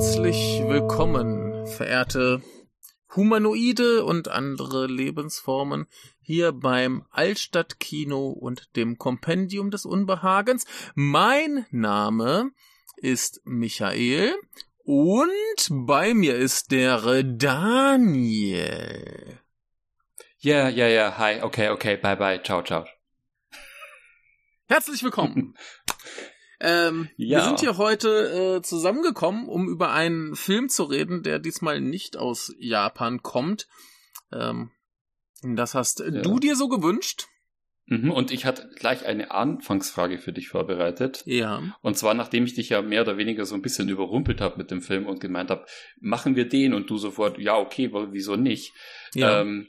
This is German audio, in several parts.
Herzlich willkommen, verehrte Humanoide und andere Lebensformen hier beim Altstadtkino und dem Kompendium des Unbehagens. Mein Name ist Michael und bei mir ist der Daniel. Ja, ja, ja, hi, okay, okay, bye, bye, ciao, ciao. Herzlich willkommen. ähm, ja. Wir sind hier heute äh, zusammengekommen, um über einen Film zu reden, der diesmal nicht aus Japan kommt. Ähm, das hast ja. du dir so gewünscht? Mhm, und ich hatte gleich eine Anfangsfrage für dich vorbereitet. Ja. Und zwar, nachdem ich dich ja mehr oder weniger so ein bisschen überrumpelt habe mit dem Film und gemeint habe, machen wir den und du sofort, ja, okay, wieso nicht? Ja. Ähm,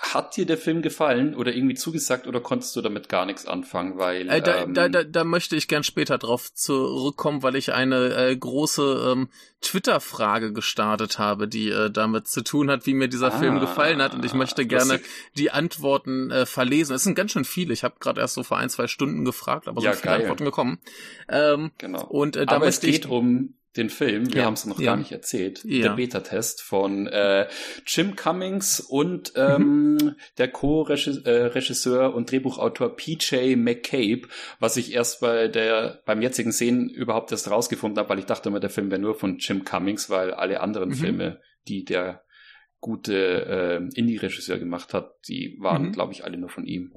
hat dir der Film gefallen oder irgendwie zugesagt oder konntest du damit gar nichts anfangen? Weil äh, da, ähm, da, da, da möchte ich gern später drauf zurückkommen, weil ich eine äh, große ähm, Twitter-Frage gestartet habe, die äh, damit zu tun hat, wie mir dieser ah, Film gefallen hat und ich möchte gerne die Antworten äh, verlesen. Es sind ganz schön viele. Ich habe gerade erst so vor ein zwei Stunden gefragt, aber so ja, viele geil. Antworten gekommen. Ähm, genau. Und äh, da aber es geht ich, um den Film, wir ja, haben es noch ja. gar nicht erzählt, ja. der Beta-Test von äh, Jim Cummings und ähm, mhm. der Co-Regisseur äh, und Drehbuchautor PJ McCabe, was ich erst bei der beim jetzigen Sehen überhaupt erst rausgefunden habe, weil ich dachte immer, der Film wäre nur von Jim Cummings, weil alle anderen mhm. Filme, die der gute äh, Indie-Regisseur gemacht hat, die waren, mhm. glaube ich, alle nur von ihm.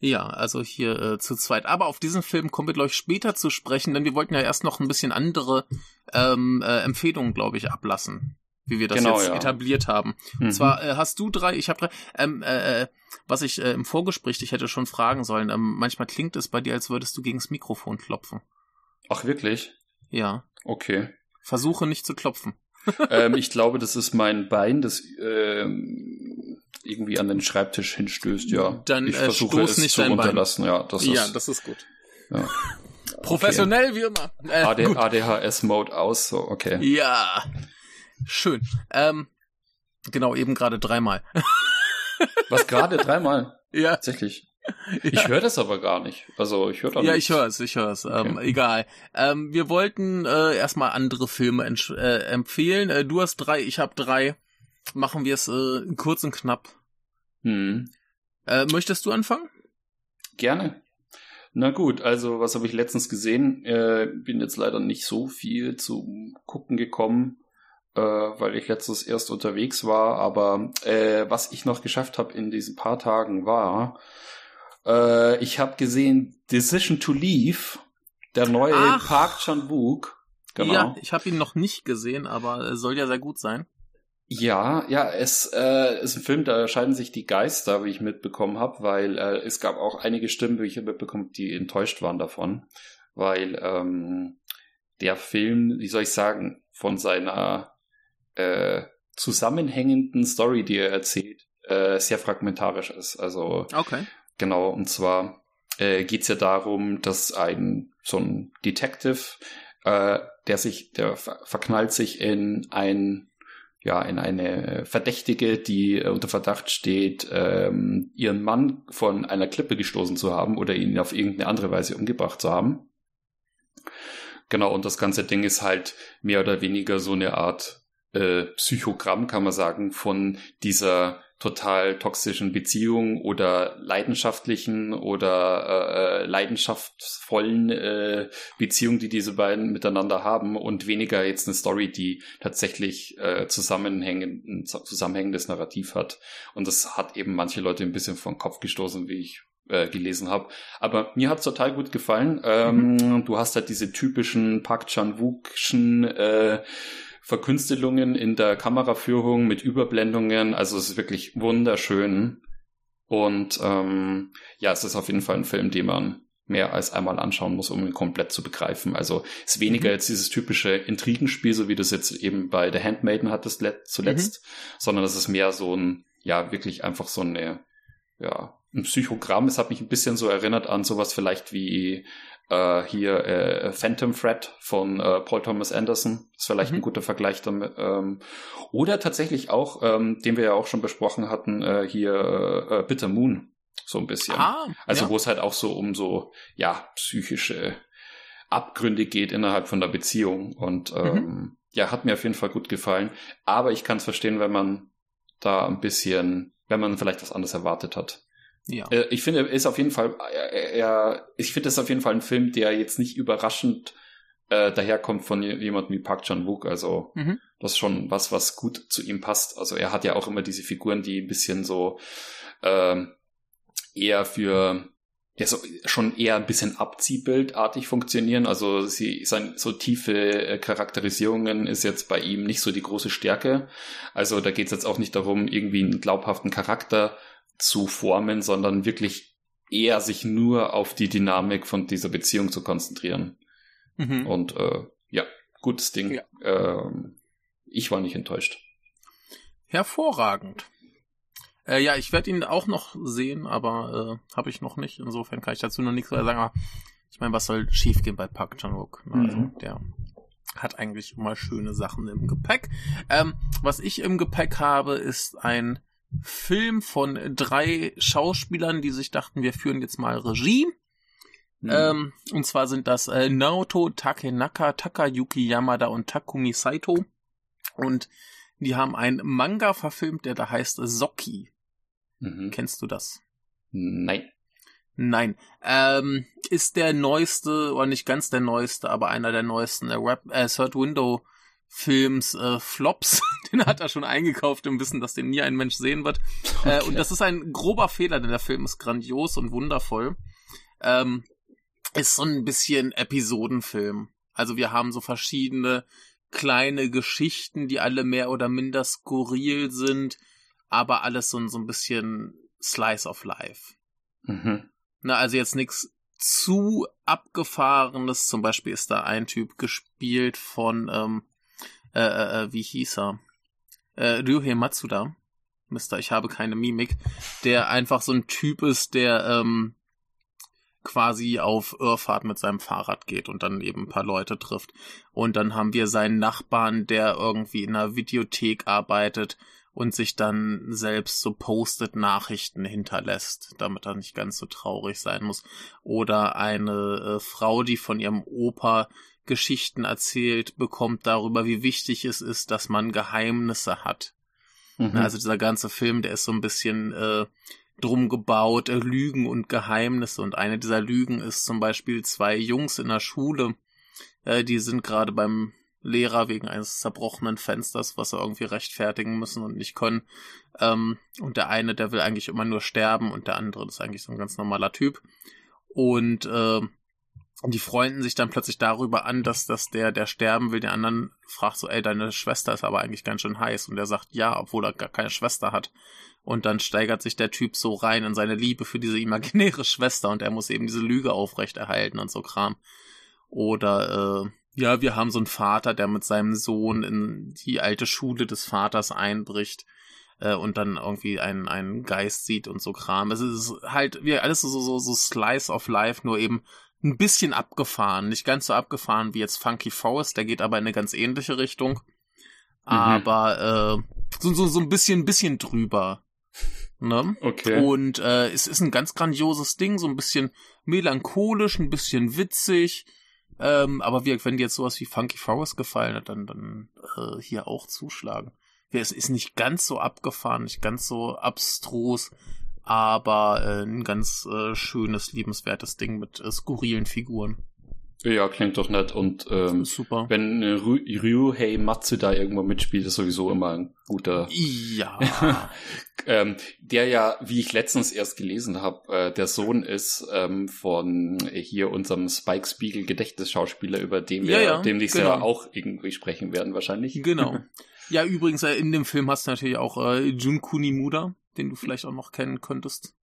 Ja, also hier äh, zu zweit. Aber auf diesen Film kommen wir, glaube ich, später zu sprechen, denn wir wollten ja erst noch ein bisschen andere ähm, äh, Empfehlungen, glaube ich, ablassen, wie wir das genau, jetzt ja. etabliert haben. Mhm. Und zwar äh, hast du drei, ich habe drei. Ähm, äh, äh, was ich äh, im Vorgespräch ich hätte schon fragen sollen, ähm, manchmal klingt es bei dir, als würdest du gegens Mikrofon klopfen. Ach, wirklich? Ja. Okay. Versuche nicht zu klopfen. ähm, ich glaube, das ist mein Bein, das ähm, irgendwie an den Schreibtisch hinstößt, ja. Dann ich äh, versuche es nicht zu unterlassen, Bein. ja. Das ist, ja, das ist gut. Ja. Professionell okay. wie immer. Äh, AD, ADHS-Mode aus, so, okay. Ja. Schön. Ähm, genau, eben gerade dreimal. Was gerade dreimal? Ja. Tatsächlich. Ja. Ich höre das aber gar nicht. Also ich höre da Ja, ich höre es, ich höre es. Okay. Ähm, egal. Ähm, wir wollten äh, erstmal andere Filme äh, empfehlen. Äh, du hast drei, ich habe drei. Machen wir es äh, kurz und knapp. Hm. Äh, möchtest du anfangen? Gerne. Na gut, also was habe ich letztens gesehen? Äh, bin jetzt leider nicht so viel zu gucken gekommen, äh, weil ich letztens erst unterwegs war. Aber äh, was ich noch geschafft habe in diesen paar Tagen war, äh, ich habe gesehen Decision to Leave, der neue Ach. Park Chan-wook. Genau. Ja, ich habe ihn noch nicht gesehen, aber soll ja sehr gut sein. Ja, ja, es äh, ist ein Film, da scheiden sich die Geister, wie ich mitbekommen habe, weil äh, es gab auch einige Stimmen, wie ich mitbekommen die enttäuscht waren davon, weil ähm, der Film, wie soll ich sagen, von seiner äh, zusammenhängenden Story, die er erzählt, äh, sehr fragmentarisch ist. Also okay. genau, und zwar äh, geht es ja darum, dass ein so ein Detective, äh, der sich, der ver verknallt sich in ein ja, in eine Verdächtige, die äh, unter Verdacht steht, ähm, ihren Mann von einer Klippe gestoßen zu haben oder ihn auf irgendeine andere Weise umgebracht zu haben. Genau, und das ganze Ding ist halt mehr oder weniger so eine Art äh, Psychogramm, kann man sagen, von dieser total toxischen Beziehung oder leidenschaftlichen oder äh, äh, leidenschaftsvollen äh, Beziehung, die diese beiden miteinander haben und weniger jetzt eine Story, die tatsächlich äh, zusammenhängend, ein zusammenhängendes Narrativ hat. Und das hat eben manche Leute ein bisschen vom Kopf gestoßen, wie ich äh, gelesen habe. Aber mir hat's total gut gefallen. Ähm, mhm. Du hast halt diese typischen Park Chan-wookschen äh, Verkünstelungen in der Kameraführung mit Überblendungen. Also es ist wirklich wunderschön. Und ähm, ja, es ist auf jeden Fall ein Film, den man mehr als einmal anschauen muss, um ihn komplett zu begreifen. Also es ist weniger mhm. jetzt dieses typische Intrigenspiel, so wie du es jetzt eben bei The Handmaiden hattest zuletzt, mhm. sondern es ist mehr so ein, ja, wirklich einfach so eine, ja, ein Psychogramm. Es hat mich ein bisschen so erinnert an sowas vielleicht wie äh, hier äh, Phantom Thread von äh, Paul Thomas Anderson. Ist vielleicht mhm. ein guter Vergleich damit. Ähm, oder tatsächlich auch, ähm, den wir ja auch schon besprochen hatten, äh, hier äh, Bitter Moon. So ein bisschen. Ah, also ja. wo es halt auch so um so, ja, psychische Abgründe geht innerhalb von der Beziehung. Und ähm, mhm. ja, hat mir auf jeden Fall gut gefallen. Aber ich kann es verstehen, wenn man da ein bisschen, wenn man vielleicht was anderes erwartet hat. Ja. Äh, ich finde, ist auf jeden Fall, er, ich finde, es auf jeden Fall ein Film, der jetzt nicht überraschend äh, daherkommt von jemandem wie Park Chan Wook. Also mhm. das ist schon was, was gut zu ihm passt. Also er hat ja auch immer diese Figuren, die ein bisschen so ähm, eher für ja, so, schon eher ein bisschen abziehbildartig funktionieren. Also sie sein, so tiefe äh, Charakterisierungen ist jetzt bei ihm nicht so die große Stärke. Also da geht es jetzt auch nicht darum, irgendwie einen glaubhaften Charakter zu formen, sondern wirklich eher sich nur auf die Dynamik von dieser Beziehung zu konzentrieren. Mhm. Und äh, ja, gutes Ding. Ja. Ähm, ich war nicht enttäuscht. Hervorragend. Äh, ja, ich werde ihn auch noch sehen, aber äh, habe ich noch nicht. Insofern kann ich dazu noch nichts mehr sagen. Aber ich meine, was soll schiefgehen bei Park Chan-wook? Ne? Also, mhm. der hat eigentlich immer schöne Sachen im Gepäck. Ähm, was ich im Gepäck habe, ist ein Film von drei Schauspielern, die sich dachten, wir führen jetzt mal Regie. Mhm. Ähm, und zwar sind das äh, Naoto Takenaka, Takayuki Yamada und Takumi Saito. Und die haben einen Manga verfilmt, der da heißt Soki. Mhm. Kennst du das? Nein. Nein. Ähm, ist der neueste, oder nicht ganz der neueste, aber einer der neuesten äh, Rap, äh, Third Window Films äh, Flops. den hat er schon eingekauft im Wissen, dass den nie ein Mensch sehen wird. Okay. Äh, und das ist ein grober Fehler, denn der Film ist grandios und wundervoll. Ähm, ist so ein bisschen Episodenfilm. Also wir haben so verschiedene kleine Geschichten, die alle mehr oder minder skurril sind, aber alles so, so ein bisschen Slice of Life. Mhm. Na, also jetzt nichts zu abgefahrenes. Zum Beispiel ist da ein Typ gespielt von ähm, äh, äh, äh, wie hieß er? Äh, Ryuhei Matsuda. Mister, ich habe keine Mimik. Der einfach so ein Typ ist, der ähm, quasi auf Irrfahrt mit seinem Fahrrad geht und dann eben ein paar Leute trifft. Und dann haben wir seinen Nachbarn, der irgendwie in einer Videothek arbeitet und sich dann selbst so postet Nachrichten hinterlässt, damit er nicht ganz so traurig sein muss. Oder eine äh, Frau, die von ihrem Opa Geschichten erzählt bekommt darüber, wie wichtig es ist, dass man Geheimnisse hat. Mhm. Also dieser ganze Film, der ist so ein bisschen äh, drum gebaut, äh, Lügen und Geheimnisse. Und eine dieser Lügen ist zum Beispiel zwei Jungs in der Schule, äh, die sind gerade beim Lehrer wegen eines zerbrochenen Fensters, was sie irgendwie rechtfertigen müssen und nicht können. Ähm, und der eine, der will eigentlich immer nur sterben und der andere ist eigentlich so ein ganz normaler Typ. Und äh, und die freunden sich dann plötzlich darüber an, dass, dass der, der sterben will, den anderen fragt so, ey, deine Schwester ist aber eigentlich ganz schön heiß. Und der sagt ja, obwohl er gar keine Schwester hat. Und dann steigert sich der Typ so rein in seine Liebe für diese imaginäre Schwester und er muss eben diese Lüge aufrechterhalten und so Kram. Oder, äh, ja, wir haben so einen Vater, der mit seinem Sohn in die alte Schule des Vaters einbricht äh, und dann irgendwie einen, einen Geist sieht und so Kram. Es ist halt wie alles so, so, so Slice of Life, nur eben ein bisschen abgefahren. Nicht ganz so abgefahren wie jetzt Funky Forest, der geht aber in eine ganz ähnliche Richtung. Mhm. Aber äh, so, so, so ein bisschen, bisschen drüber. Ne? Okay. Und äh, es ist ein ganz grandioses Ding, so ein bisschen melancholisch, ein bisschen witzig. Ähm, aber wie, wenn dir jetzt sowas wie Funky Forest gefallen hat, dann, dann äh, hier auch zuschlagen. Es ist nicht ganz so abgefahren, nicht ganz so abstrus, aber äh, ein ganz äh, schönes, liebenswertes Ding mit äh, skurrilen Figuren. Ja, klingt doch nett. Und ähm, Super. wenn äh, Ryuhei Matsuda irgendwo mitspielt, ist sowieso immer ein guter. Ja. ähm, der ja, wie ich letztens erst gelesen habe, äh, der Sohn ist ähm, von hier unserem Spike Spiegel Gedächtnisschauspieler, über den wir ja, ja, demnächst genau. ja auch irgendwie sprechen werden wahrscheinlich. Genau. Ja, übrigens, äh, in dem Film hast du natürlich auch äh, Jun Kunimura, den du vielleicht auch noch kennen könntest.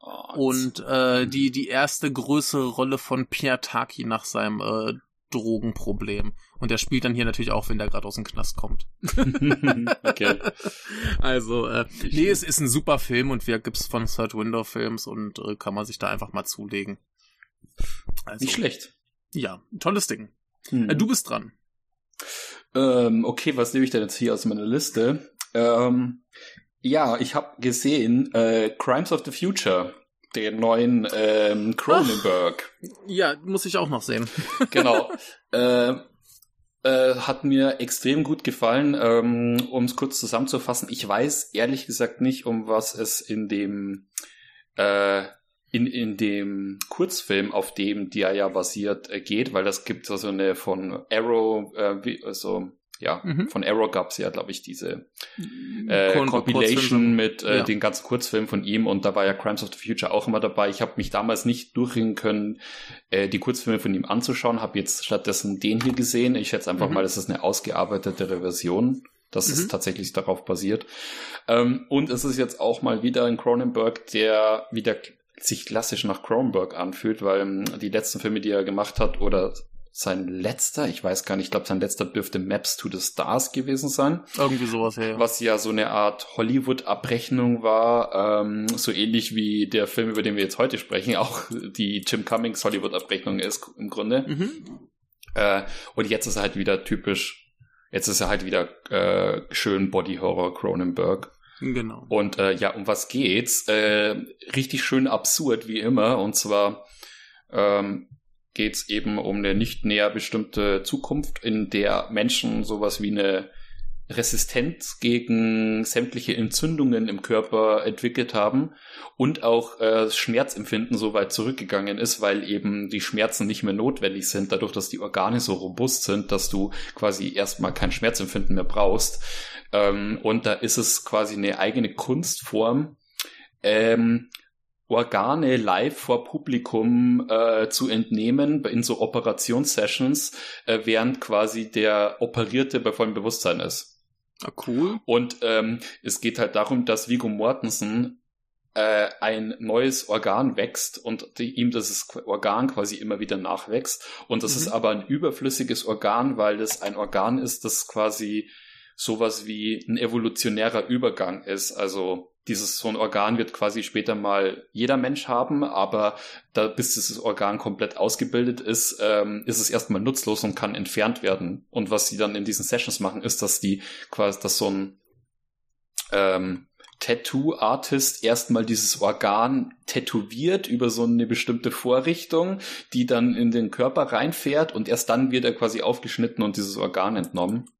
Oh, und äh, die, die erste größere Rolle von Pierre Taki nach seinem äh, Drogenproblem. Und der spielt dann hier natürlich auch, wenn der gerade aus dem Knast kommt. okay. Also, äh, nee, es ist ein super Film und wir gibt's von Third Window Films und äh, kann man sich da einfach mal zulegen. Also, Nicht schlecht. Ja, tolles Ding. Hm. Äh, du bist dran. Ähm, okay, was nehme ich denn jetzt hier aus meiner Liste? Ähm, ja, ich habe gesehen äh, Crimes of the Future den neuen ähm, Cronenberg. Ach, ja, muss ich auch noch sehen. genau. Äh, äh, hat mir extrem gut gefallen. Ähm, um es kurz zusammenzufassen, ich weiß ehrlich gesagt nicht, um was es in dem äh, in, in dem Kurzfilm, auf dem der ja basiert, äh, geht, weil das gibt so also eine von Arrow, äh, wie, also ja, mhm. von Arrow gab's ja, glaube ich, diese äh, Compilation mit äh, ja. den ganzen Kurzfilmen von ihm und da war ja Crimes of the Future auch immer dabei. Ich habe mich damals nicht durchringen können, äh, die Kurzfilme von ihm anzuschauen, habe jetzt stattdessen den hier gesehen. Ich schätze einfach mhm. mal, das ist eine ausgearbeitetere Version. Das mhm. ist tatsächlich darauf basiert. Ähm, und es ist jetzt auch mal wieder ein Cronenberg, der wieder sich klassisch nach Cronenberg anfühlt, weil ähm, die letzten Filme, die er gemacht hat, oder sein letzter, ich weiß gar nicht, ich glaube, sein letzter dürfte Maps to the Stars gewesen sein. Irgendwie sowas, ja. Was ja so eine Art Hollywood-Abrechnung war, ähm, so ähnlich wie der Film, über den wir jetzt heute sprechen, auch die Jim Cummings Hollywood-Abrechnung ist im Grunde. Mhm. Äh, und jetzt ist er halt wieder typisch, jetzt ist er halt wieder äh, schön Body-Horror Cronenberg. Genau. Und äh, ja, um was geht's? Äh, richtig schön absurd, wie immer. Und zwar ähm, geht es eben um eine nicht näher bestimmte Zukunft, in der Menschen sowas wie eine Resistenz gegen sämtliche Entzündungen im Körper entwickelt haben und auch äh, Schmerzempfinden so weit zurückgegangen ist, weil eben die Schmerzen nicht mehr notwendig sind, dadurch, dass die Organe so robust sind, dass du quasi erstmal kein Schmerzempfinden mehr brauchst. Ähm, und da ist es quasi eine eigene Kunstform, ähm, Organe live vor Publikum äh, zu entnehmen in so Operationssessions, äh, während quasi der Operierte bei vollem Bewusstsein ist. Ah, cool. Und ähm, es geht halt darum, dass Vigo Mortensen äh, ein neues Organ wächst und die, ihm das Organ quasi immer wieder nachwächst. Und das mhm. ist aber ein überflüssiges Organ, weil es ein Organ ist, das quasi sowas wie ein evolutionärer Übergang ist. Also dieses so ein Organ wird quasi später mal jeder Mensch haben, aber da bis dieses Organ komplett ausgebildet ist, ähm, ist es erstmal nutzlos und kann entfernt werden. Und was sie dann in diesen Sessions machen, ist, dass die quasi, dass so ein ähm, Tattoo-Artist erstmal dieses Organ tätowiert über so eine bestimmte Vorrichtung, die dann in den Körper reinfährt und erst dann wird er quasi aufgeschnitten und dieses Organ entnommen.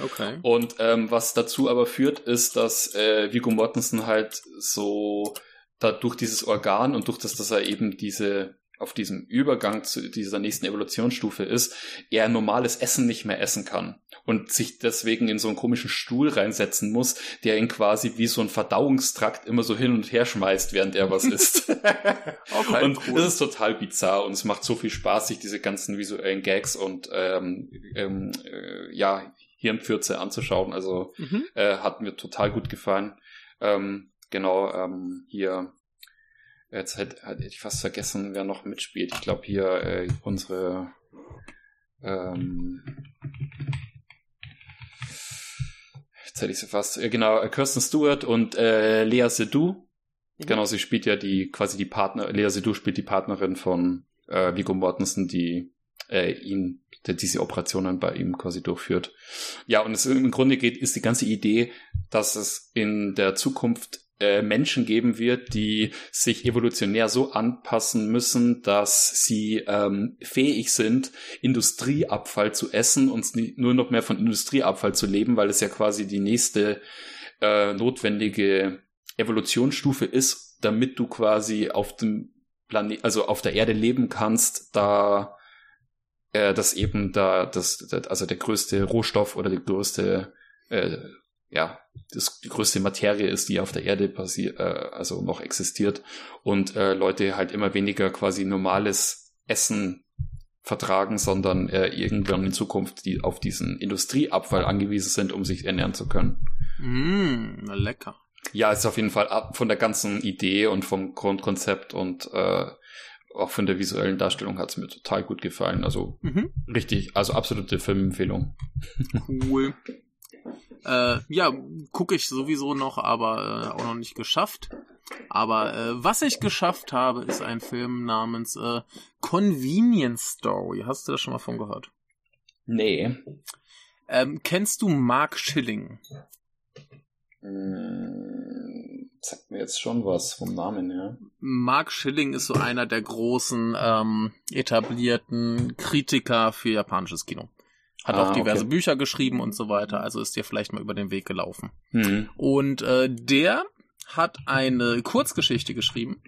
Okay. Und ähm, was dazu aber führt, ist, dass äh, Viggo Mortensen halt so da durch dieses Organ und durch das, dass er eben diese auf diesem Übergang zu dieser nächsten Evolutionsstufe ist, er normales Essen nicht mehr essen kann und sich deswegen in so einen komischen Stuhl reinsetzen muss, der ihn quasi wie so ein Verdauungstrakt immer so hin und her schmeißt, während er was isst. okay, und cool. das ist total bizarr und es macht so viel Spaß, sich diese ganzen visuellen Gags und ähm, ähm, äh, ja Hirnpfürze anzuschauen. Also mhm. äh, hat mir total gut gefallen. Ähm, genau, ähm, hier, jetzt hätte, hätte ich fast vergessen, wer noch mitspielt. Ich glaube hier äh, unsere ähm, jetzt hätte ich sie fast, äh, genau, Kirsten Stewart und äh, Lea Seydoux. Mhm. Genau, sie spielt ja die, quasi die Partner, Lea Seydoux spielt die Partnerin von äh, Viggo Mortensen, die äh, ihn der diese Operationen bei ihm quasi durchführt. Ja, und es im Grunde geht, ist die ganze Idee, dass es in der Zukunft äh, Menschen geben wird, die sich evolutionär so anpassen müssen, dass sie ähm, fähig sind, Industrieabfall zu essen und nur noch mehr von Industrieabfall zu leben, weil es ja quasi die nächste äh, notwendige Evolutionsstufe ist, damit du quasi auf dem Planet, also auf der Erde leben kannst, da äh, dass eben da das, das, also der größte Rohstoff oder die größte, äh, ja, das die größte Materie ist, die auf der Erde passiert, äh, also noch existiert und äh, Leute halt immer weniger quasi normales Essen vertragen, sondern äh, irgendwann in Zukunft die auf diesen Industrieabfall angewiesen sind, um sich ernähren zu können. Mm, lecker. Ja, ist auf jeden Fall ab von der ganzen Idee und vom Grundkonzept und äh, auch von der visuellen Darstellung hat es mir total gut gefallen. Also mhm. richtig, also absolute Filmempfehlung. Cool. äh, ja, gucke ich sowieso noch, aber äh, auch noch nicht geschafft. Aber äh, was ich geschafft habe, ist ein Film namens äh, Convenience Story. Hast du das schon mal von gehört? Nee. Ähm, kennst du Mark Schilling? Mm, sagt mir jetzt schon was vom Namen her. Mark Schilling ist so einer der großen ähm, etablierten Kritiker für japanisches Kino. Hat ah, auch diverse okay. Bücher geschrieben und so weiter, also ist dir vielleicht mal über den Weg gelaufen. Mhm. Und äh, der hat eine Kurzgeschichte geschrieben,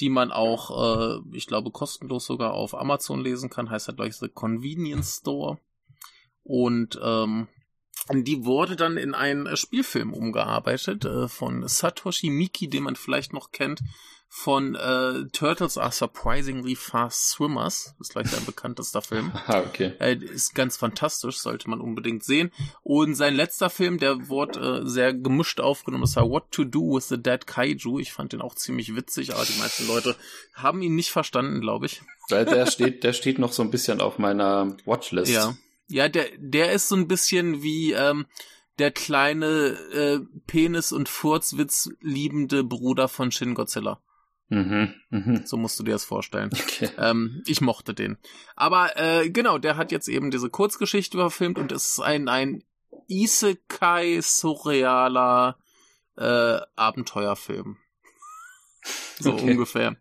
die man auch, äh, ich glaube, kostenlos sogar auf Amazon lesen kann. Heißt halt, glaube ich, The Convenience Store. Und ähm, die wurde dann in einen Spielfilm umgearbeitet äh, von Satoshi Miki, den man vielleicht noch kennt von äh, Turtles are surprisingly fast swimmers. Das ist gleich sein bekanntester Film. Ah, okay. Äh, ist ganz fantastisch, sollte man unbedingt sehen. Und sein letzter Film, der wurde äh, sehr gemischt aufgenommen. Das war What to Do with the Dead Kaiju. Ich fand den auch ziemlich witzig, aber die meisten Leute haben ihn nicht verstanden, glaube ich. Weil der steht, der steht noch so ein bisschen auf meiner Watchlist. Ja. Ja, der, der ist so ein bisschen wie, ähm, der kleine äh, Penis- und Furzwitz liebende Bruder von Shin Godzilla. Mhm, mh. So musst du dir das vorstellen. Okay. Ähm, ich mochte den. Aber äh, genau, der hat jetzt eben diese Kurzgeschichte verfilmt und es ist ein, ein Isekai-surrealer äh, Abenteuerfilm. so okay. ungefähr.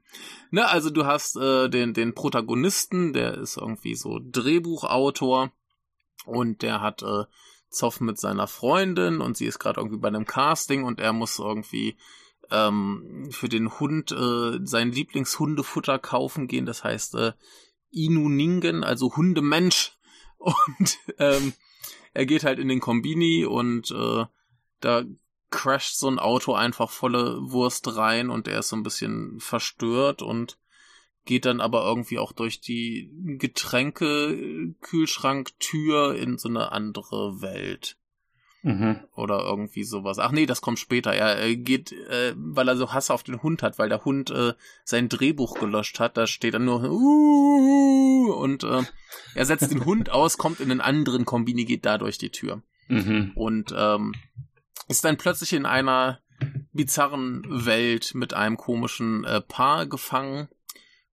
Ne, also du hast äh, den, den Protagonisten, der ist irgendwie so Drehbuchautor und der hat äh, Zoff mit seiner Freundin und sie ist gerade irgendwie bei einem Casting und er muss irgendwie ähm, für den Hund äh, sein Lieblingshundefutter kaufen gehen. Das heißt äh, Inuningen, also Hundemensch. Und ähm, er geht halt in den Kombini und äh, da crasht so ein Auto einfach volle Wurst rein und er ist so ein bisschen verstört und geht dann aber irgendwie auch durch die Getränke-Kühlschranktür in so eine andere Welt. Mhm. Oder irgendwie sowas. Ach nee, das kommt später. Er geht, äh, weil er so Hass auf den Hund hat, weil der Hund äh, sein Drehbuch gelöscht hat. Da steht dann nur uh, und äh, er setzt den Hund aus, kommt in einen anderen Kombini, geht da durch die Tür. Mhm. Und ähm, ist dann plötzlich in einer bizarren Welt mit einem komischen äh, Paar gefangen.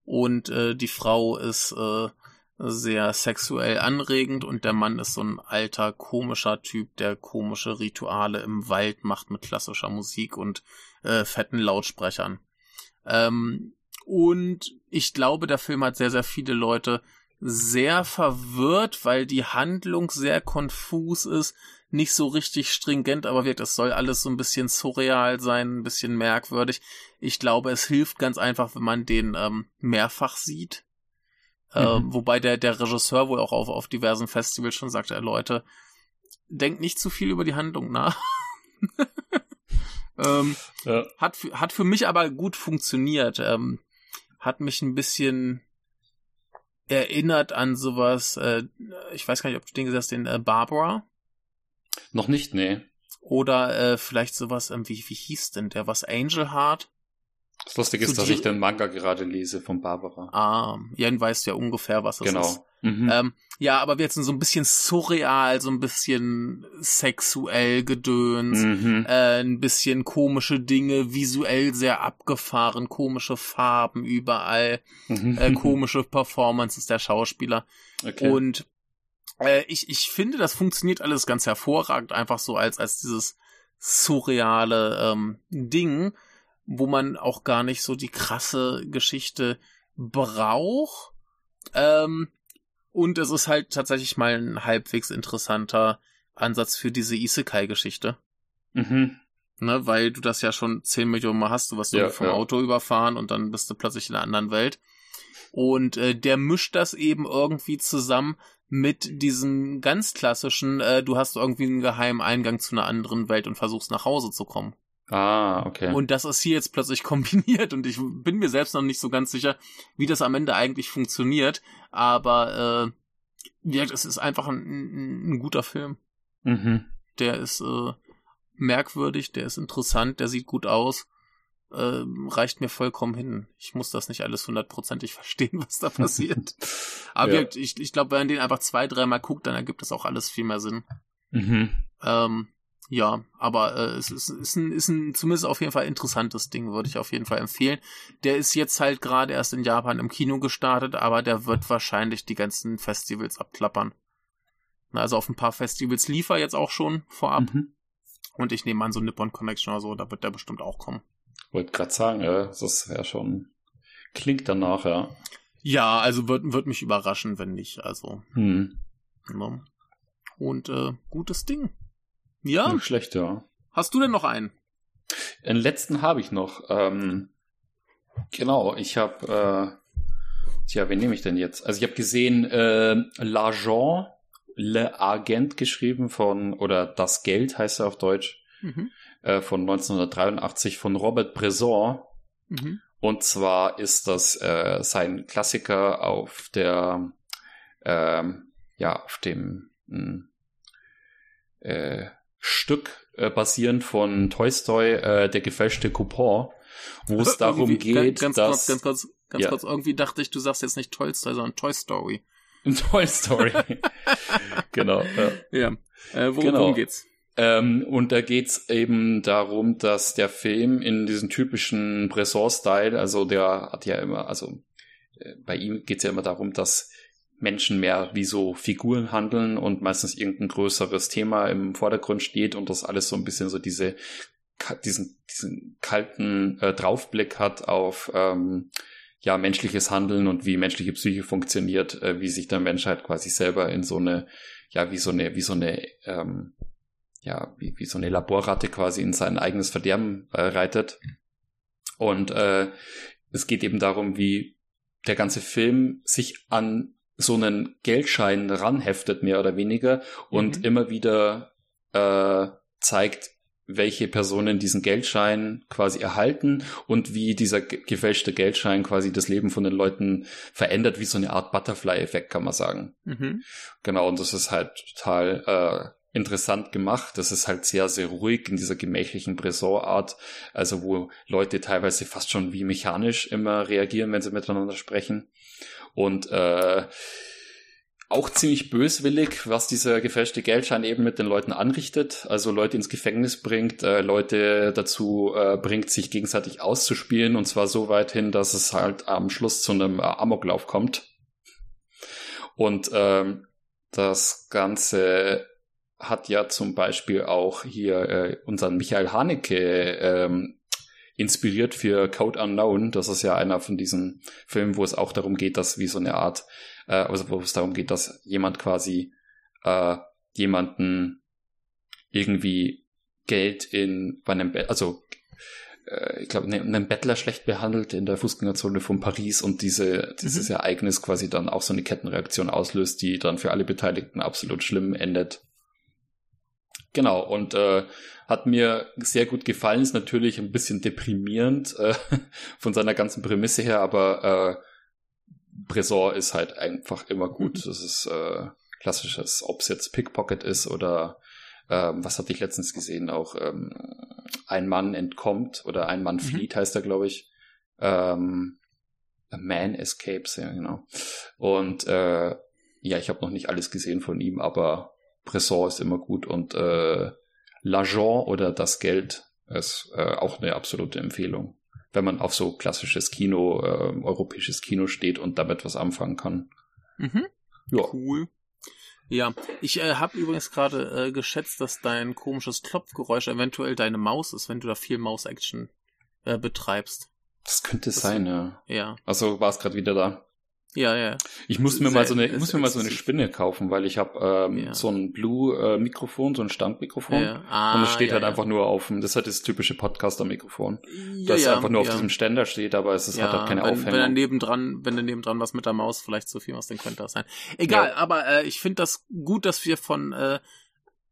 Und äh, die Frau ist äh, sehr sexuell anregend und der Mann ist so ein alter, komischer Typ, der komische Rituale im Wald macht mit klassischer Musik und äh, fetten Lautsprechern. Ähm, und ich glaube, der Film hat sehr, sehr viele Leute sehr verwirrt, weil die Handlung sehr konfus ist, nicht so richtig stringent, aber wirkt, es soll alles so ein bisschen surreal sein, ein bisschen merkwürdig. Ich glaube, es hilft ganz einfach, wenn man den ähm, mehrfach sieht äh, mhm. wobei der, der Regisseur wohl auch auf, auf diversen Festivals schon sagte, Leute, denkt nicht zu viel über die Handlung nach. ähm, ja. hat, hat für mich aber gut funktioniert. Ähm, hat mich ein bisschen erinnert an sowas, äh, ich weiß gar nicht, ob du den gesagt hast, den äh, Barbara. Noch nicht, nee. Oder äh, vielleicht sowas, ähm, wie, wie hieß denn der, was Angel Heart? Das Lustige ist, dass ich den Manga gerade lese von Barbara. Ah, Jan weiß ja ungefähr, was es genau. ist. Mhm. Ähm, ja, aber wir sind so ein bisschen surreal, so ein bisschen sexuell gedöns, mhm. äh, ein bisschen komische Dinge, visuell sehr abgefahren, komische Farben überall, mhm. äh, komische Performances der Schauspieler. Okay. Und äh, ich, ich finde, das funktioniert alles ganz hervorragend, einfach so als, als dieses surreale ähm, Ding wo man auch gar nicht so die krasse Geschichte braucht. Ähm, und es ist halt tatsächlich mal ein halbwegs interessanter Ansatz für diese Isekai-Geschichte. Mhm. Ne, weil du das ja schon zehn Millionen Mal hast, du wirst ja, vom ja. Auto überfahren und dann bist du plötzlich in einer anderen Welt. Und äh, der mischt das eben irgendwie zusammen mit diesem ganz klassischen, äh, du hast irgendwie einen geheimen Eingang zu einer anderen Welt und versuchst nach Hause zu kommen. Ah, okay. Und das ist hier jetzt plötzlich kombiniert und ich bin mir selbst noch nicht so ganz sicher, wie das am Ende eigentlich funktioniert, aber äh, ja, es ist einfach ein, ein, ein guter Film. Mhm. Der ist äh, merkwürdig, der ist interessant, der sieht gut aus. Äh, reicht mir vollkommen hin. Ich muss das nicht alles hundertprozentig verstehen, was da passiert. Aber ja. ich, ich glaube, wenn man den einfach zwei, dreimal guckt, dann ergibt das auch alles viel mehr Sinn. Mhm. Ähm, ja, aber äh, es ist, ist, ein, ist ein zumindest auf jeden Fall interessantes Ding, würde ich auf jeden Fall empfehlen. Der ist jetzt halt gerade erst in Japan im Kino gestartet, aber der wird wahrscheinlich die ganzen Festivals abklappern. Also auf ein paar Festivals lief er jetzt auch schon vorab. Mhm. Und ich nehme an, so Nippon Connection oder so, da wird der bestimmt auch kommen. Wollte gerade sagen, ja, das wäre schon. Klingt danach, ja. Ja, also wird, wird mich überraschen, wenn nicht. Also. Hm. Ne? Und äh, gutes Ding. Ja. Nicht schlecht, ja. Hast du denn noch einen? Den letzten habe ich noch. Ähm, genau, ich habe. Äh, tja, wen nehme ich denn jetzt? Also ich habe gesehen äh, L'Argent, Le Agent geschrieben von oder Das Geld heißt er auf Deutsch. Mhm. Äh, von 1983 von Robert Bresson. Mhm. Und zwar ist das äh, sein Klassiker auf der, ähm, ja, auf dem hm, äh, Stück äh, basierend von Toy Story, äh, der gefälschte Coupon, wo es darum geht, ganz, dass... Kurz, ganz kurz, ganz ja. kurz, irgendwie dachte ich, du sagst jetzt nicht Tolstoy, sondern Toy Story. Toy Story. genau. Ja. ja. Äh, worum genau. geht's? Ähm, und da geht's eben darum, dass der Film in diesem typischen Bresson-Style, also der hat ja immer, also äh, bei ihm geht's ja immer darum, dass Menschen mehr wie so Figuren handeln und meistens irgendein größeres Thema im Vordergrund steht und das alles so ein bisschen so diese diesen, diesen kalten äh, Draufblick hat auf ähm, ja menschliches Handeln und wie menschliche Psyche funktioniert, äh, wie sich der Mensch halt quasi selber in so eine ja wie so eine wie so eine ähm, ja, wie, wie so eine Laborratte quasi in sein eigenes Verderben äh, reitet. Und äh, es geht eben darum, wie der ganze Film sich an so einen Geldschein ranheftet, mehr oder weniger, und mhm. immer wieder äh, zeigt, welche Personen diesen Geldschein quasi erhalten und wie dieser gefälschte Geldschein quasi das Leben von den Leuten verändert, wie so eine Art Butterfly-Effekt, kann man sagen. Mhm. Genau, und das ist halt total äh, interessant gemacht. Das ist halt sehr, sehr ruhig in dieser gemächlichen Bresson-Art, also wo Leute teilweise fast schon wie mechanisch immer reagieren, wenn sie miteinander sprechen. Und äh, auch ziemlich böswillig, was dieser gefälschte Geldschein eben mit den Leuten anrichtet. Also Leute ins Gefängnis bringt, äh, Leute dazu äh, bringt, sich gegenseitig auszuspielen. Und zwar so weit hin, dass es halt am Schluss zu einem äh, Amoklauf kommt. Und ähm, das Ganze hat ja zum Beispiel auch hier äh, unseren Michael Haneke ähm, inspiriert für Code Unknown. Das ist ja einer von diesen Filmen, wo es auch darum geht, dass wie so eine Art, äh, also wo es darum geht, dass jemand quasi äh, jemanden irgendwie Geld in bei einem, Be also äh, ich glaube, ne, einen Bettler schlecht behandelt in der Fußgängerzone von Paris und diese, dieses mhm. Ereignis quasi dann auch so eine Kettenreaktion auslöst, die dann für alle Beteiligten absolut schlimm endet. Genau, und äh, hat mir sehr gut gefallen, ist natürlich ein bisschen deprimierend äh, von seiner ganzen Prämisse her, aber äh, Bresor ist halt einfach immer gut. Mhm. Das ist äh, klassisches, ob es jetzt Pickpocket ist oder ähm, was hatte ich letztens gesehen, auch ähm, ein Mann entkommt oder ein Mann mhm. flieht, heißt er, glaube ich. Ähm, A Man Escapes, ja, genau. Und äh, ja, ich habe noch nicht alles gesehen von ihm, aber Bresson ist immer gut und äh, L'Agent oder Das Geld ist äh, auch eine absolute Empfehlung, wenn man auf so klassisches Kino, äh, europäisches Kino steht und damit was anfangen kann. Mhm. Ja. Cool. Ja, ich äh, habe übrigens gerade äh, geschätzt, dass dein komisches Klopfgeräusch eventuell deine Maus ist, wenn du da viel Maus-Action äh, betreibst. Das könnte das sein, ja. Ja. Also war es gerade wieder da. Ja, ja. Ich muss mir mal so eine, ich muss mir mal so eine Spinne kaufen, weil ich habe ähm, ja. so ein Blue-Mikrofon, so ein Standmikrofon. Ja. Ah, und es steht ja, halt einfach nur auf dem, das ist halt das typische Podcaster-Mikrofon. Ja, das einfach nur auf diesem Ständer steht, aber es ist, hat halt keine wenn, Aufhängung. Wenn er nebendran, wenn du nebendran was mit der Maus vielleicht zu viel machst, dann könnte das sein. Egal, aber äh, ich finde das gut, dass wir von äh,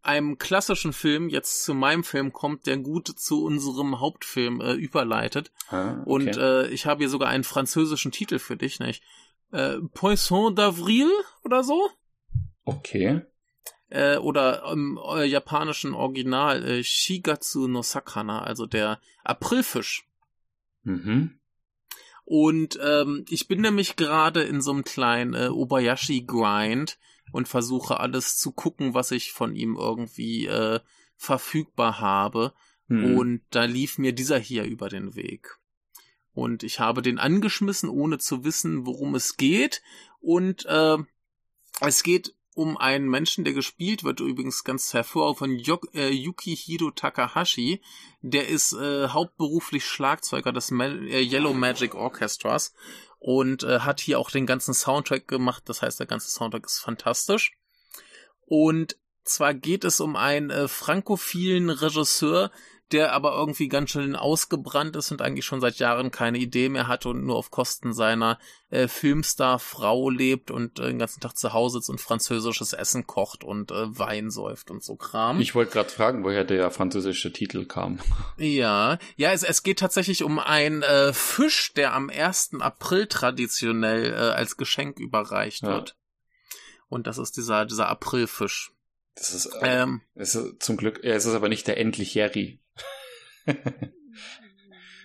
einem klassischen Film jetzt zu meinem Film kommt, der gut zu unserem Hauptfilm äh, überleitet. Ah, okay. Und äh, ich habe hier sogar einen französischen Titel für dich, nicht? Äh, Poisson d'Avril oder so. Okay. Äh, oder im äh, japanischen Original äh, Shigatsu no Sakana, also der Aprilfisch. Mhm. Und ähm, ich bin nämlich gerade in so einem kleinen äh, Obayashi-Grind und versuche alles zu gucken, was ich von ihm irgendwie äh, verfügbar habe. Mhm. Und da lief mir dieser hier über den Weg. Und ich habe den angeschmissen, ohne zu wissen, worum es geht. Und äh, es geht um einen Menschen, der gespielt wird, übrigens ganz hervor von Yo äh, Yukihiro Takahashi. Der ist äh, hauptberuflich Schlagzeuger des Ma äh, Yellow Magic Orchestras und äh, hat hier auch den ganzen Soundtrack gemacht. Das heißt, der ganze Soundtrack ist fantastisch. Und zwar geht es um einen äh, frankophilen Regisseur, der aber irgendwie ganz schön ausgebrannt ist und eigentlich schon seit Jahren keine Idee mehr hat und nur auf Kosten seiner äh, Filmstar-Frau lebt und äh, den ganzen Tag zu Hause sitzt und französisches Essen kocht und äh, Wein säuft und so Kram. Ich wollte gerade fragen, woher der französische Titel kam. Ja, ja, es, es geht tatsächlich um einen äh, Fisch, der am 1. April traditionell äh, als Geschenk überreicht ja. wird. Und das ist dieser, dieser Aprilfisch. Das ist, äh, ähm, ist zum Glück, ja, es ist aber nicht der endlich Jerry.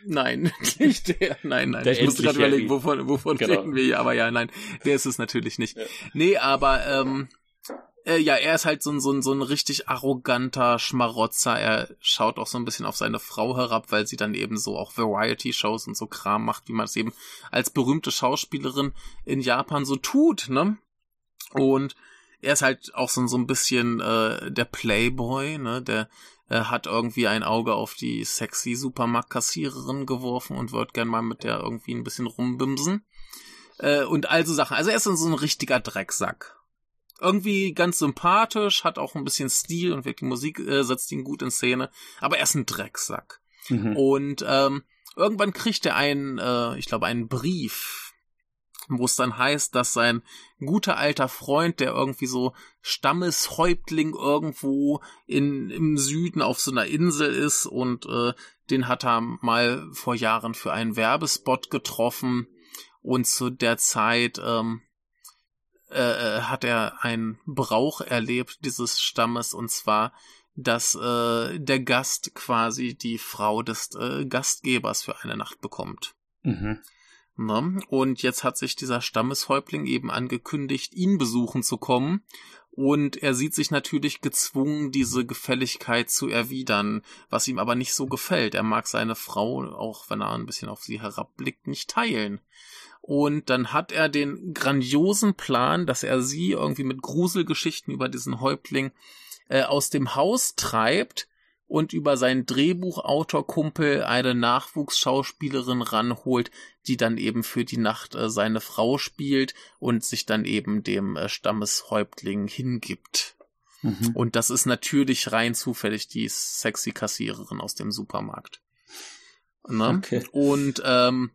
Nein, nicht der. Nein, nein. Der ich musste gerade überlegen, wovon, wovon genau. reden wir hier. Aber ja, nein, der ist es natürlich nicht. Ja. Nee, aber ähm, äh, ja, er ist halt so ein, so, ein, so ein richtig arroganter Schmarotzer. Er schaut auch so ein bisschen auf seine Frau herab, weil sie dann eben so auch Variety-Shows und so Kram macht, wie man es eben als berühmte Schauspielerin in Japan so tut, ne? Und er ist halt auch so, so ein bisschen äh, der Playboy, ne? Der äh, hat irgendwie ein Auge auf die sexy Supermarktkassiererin geworfen und wird gern mal mit der irgendwie ein bisschen rumbimsen. Äh, und also Sachen. Also er ist so ein richtiger Drecksack. Irgendwie ganz sympathisch, hat auch ein bisschen Stil und wirklich Musik äh, setzt ihn gut in Szene, aber er ist ein Drecksack. Mhm. Und ähm, irgendwann kriegt er einen, äh, ich glaube, einen Brief wo es dann heißt, dass sein guter alter Freund, der irgendwie so Stammeshäuptling irgendwo in, im Süden auf so einer Insel ist und äh, den hat er mal vor Jahren für einen Werbespot getroffen und zu der Zeit ähm, äh, äh hat er einen Brauch erlebt dieses Stammes und zwar dass äh, der Gast quasi die Frau des äh, Gastgebers für eine Nacht bekommt. Mhm. Ne? Und jetzt hat sich dieser Stammeshäuptling eben angekündigt, ihn besuchen zu kommen. Und er sieht sich natürlich gezwungen, diese Gefälligkeit zu erwidern, was ihm aber nicht so gefällt. Er mag seine Frau, auch wenn er ein bisschen auf sie herabblickt, nicht teilen. Und dann hat er den grandiosen Plan, dass er sie irgendwie mit Gruselgeschichten über diesen Häuptling äh, aus dem Haus treibt, und über seinen Drehbuchautorkumpel eine Nachwuchsschauspielerin ranholt, die dann eben für die Nacht äh, seine Frau spielt und sich dann eben dem äh, Stammeshäuptling hingibt. Mhm. Und das ist natürlich rein zufällig die sexy Kassiererin aus dem Supermarkt. Ne? Okay. Und ähm,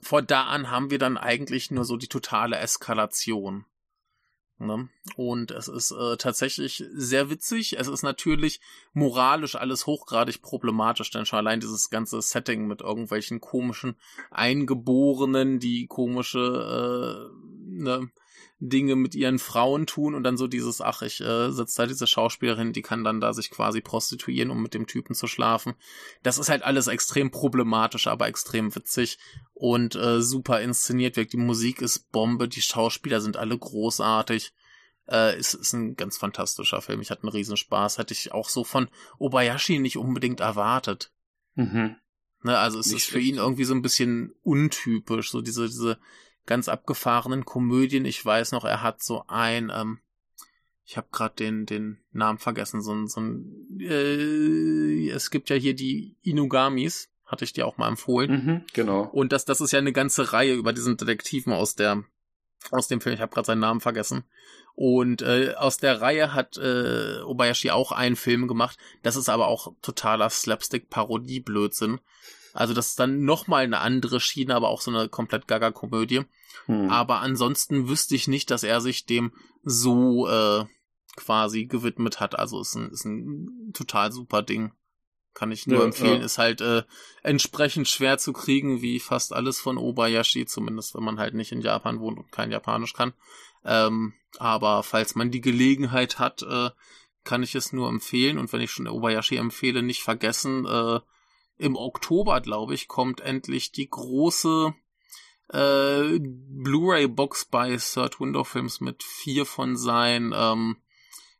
von da an haben wir dann eigentlich nur so die totale Eskalation. Ne? Und es ist äh, tatsächlich sehr witzig. Es ist natürlich moralisch alles hochgradig problematisch, denn schon allein dieses ganze Setting mit irgendwelchen komischen Eingeborenen, die komische äh, ne, Dinge mit ihren Frauen tun und dann so dieses, ach, ich äh, sitze da diese Schauspielerin, die kann dann da sich quasi prostituieren, um mit dem Typen zu schlafen. Das ist halt alles extrem problematisch, aber extrem witzig und äh, super inszeniert wirkt. Die Musik ist Bombe, die Schauspieler sind alle großartig. Äh, ist, ist ein ganz fantastischer Film. Ich hatte einen Riesenspaß. Hätte ich auch so von Obayashi nicht unbedingt erwartet. Mhm. Ne, also es nicht ist für ihn irgendwie so ein bisschen untypisch, so diese, diese ganz abgefahrenen Komödien. Ich weiß noch, er hat so ein, ähm, ich habe gerade den den Namen vergessen, so ein, so ein äh, es gibt ja hier die Inugamis, hatte ich dir auch mal empfohlen. Mhm, genau. Und das das ist ja eine ganze Reihe über diesen Detektiven aus der aus dem Film, ich habe gerade seinen Namen vergessen. Und äh, aus der Reihe hat äh, Obayashi auch einen Film gemacht. Das ist aber auch totaler Slapstick-Parodie-Blödsinn. Also das ist dann nochmal eine andere Schiene, aber auch so eine komplett Gaga-Komödie. Hm. Aber ansonsten wüsste ich nicht, dass er sich dem so äh, quasi gewidmet hat. Also ist ein, ist ein total super Ding. Kann ich nur ja, empfehlen. Ja. Ist halt äh, entsprechend schwer zu kriegen, wie fast alles von Obayashi, zumindest wenn man halt nicht in Japan wohnt und kein Japanisch kann. Ähm, aber falls man die Gelegenheit hat, äh, kann ich es nur empfehlen. Und wenn ich schon Obayashi empfehle, nicht vergessen, äh, im Oktober, glaube ich, kommt endlich die große äh, Blu-ray-Box bei Third Window Films mit vier von seinen ähm,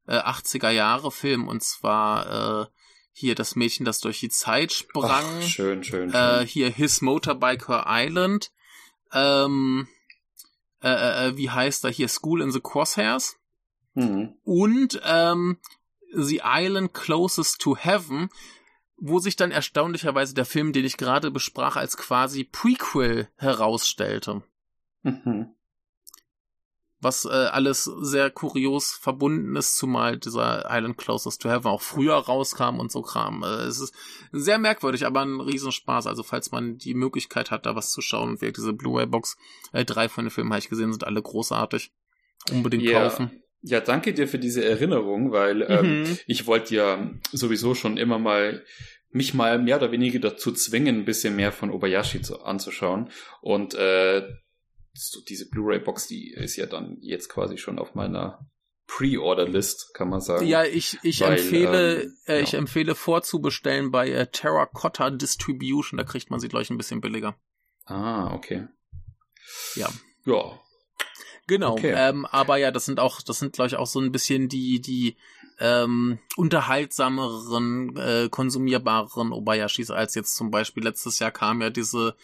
äh, 80er Jahre Filmen und zwar äh, hier das Mädchen, das durch die Zeit sprang. Ach, schön, schön, schön. Äh, hier His Motorbike Her Island. Ähm, äh, äh, äh, wie heißt er hier? School in the Crosshairs. Mhm. Und ähm, The Island Closest to Heaven, wo sich dann erstaunlicherweise der Film, den ich gerade besprach, als quasi Prequel herausstellte. Mhm was äh, alles sehr kurios verbunden ist, zumal dieser Island Closest to Heaven auch früher rauskam und so Kram. Äh, es ist sehr merkwürdig, aber ein Riesenspaß. Also falls man die Möglichkeit hat, da was zu schauen und diese Blu-ray-Box, äh, drei von den Filmen habe ich gesehen, sind alle großartig. Unbedingt yeah. kaufen. Ja, danke dir für diese Erinnerung, weil ähm, mhm. ich wollte ja sowieso schon immer mal mich mal mehr oder weniger dazu zwingen, ein bisschen mehr von Obayashi zu, anzuschauen. Und äh, so diese Blu-ray-Box, die ist ja dann jetzt quasi schon auf meiner Pre-Order-List, kann man sagen. Ja, ich, ich Weil, empfehle, ähm, äh, ja. ich empfehle vorzubestellen bei äh, Terracotta Distribution, da kriegt man sie gleich ein bisschen billiger. Ah, okay. Ja. Ja. Genau, okay. ähm, aber ja, das sind auch, das sind glaube ich auch so ein bisschen die, die ähm, unterhaltsameren, äh, konsumierbareren Obayashis als jetzt zum Beispiel letztes Jahr kam ja diese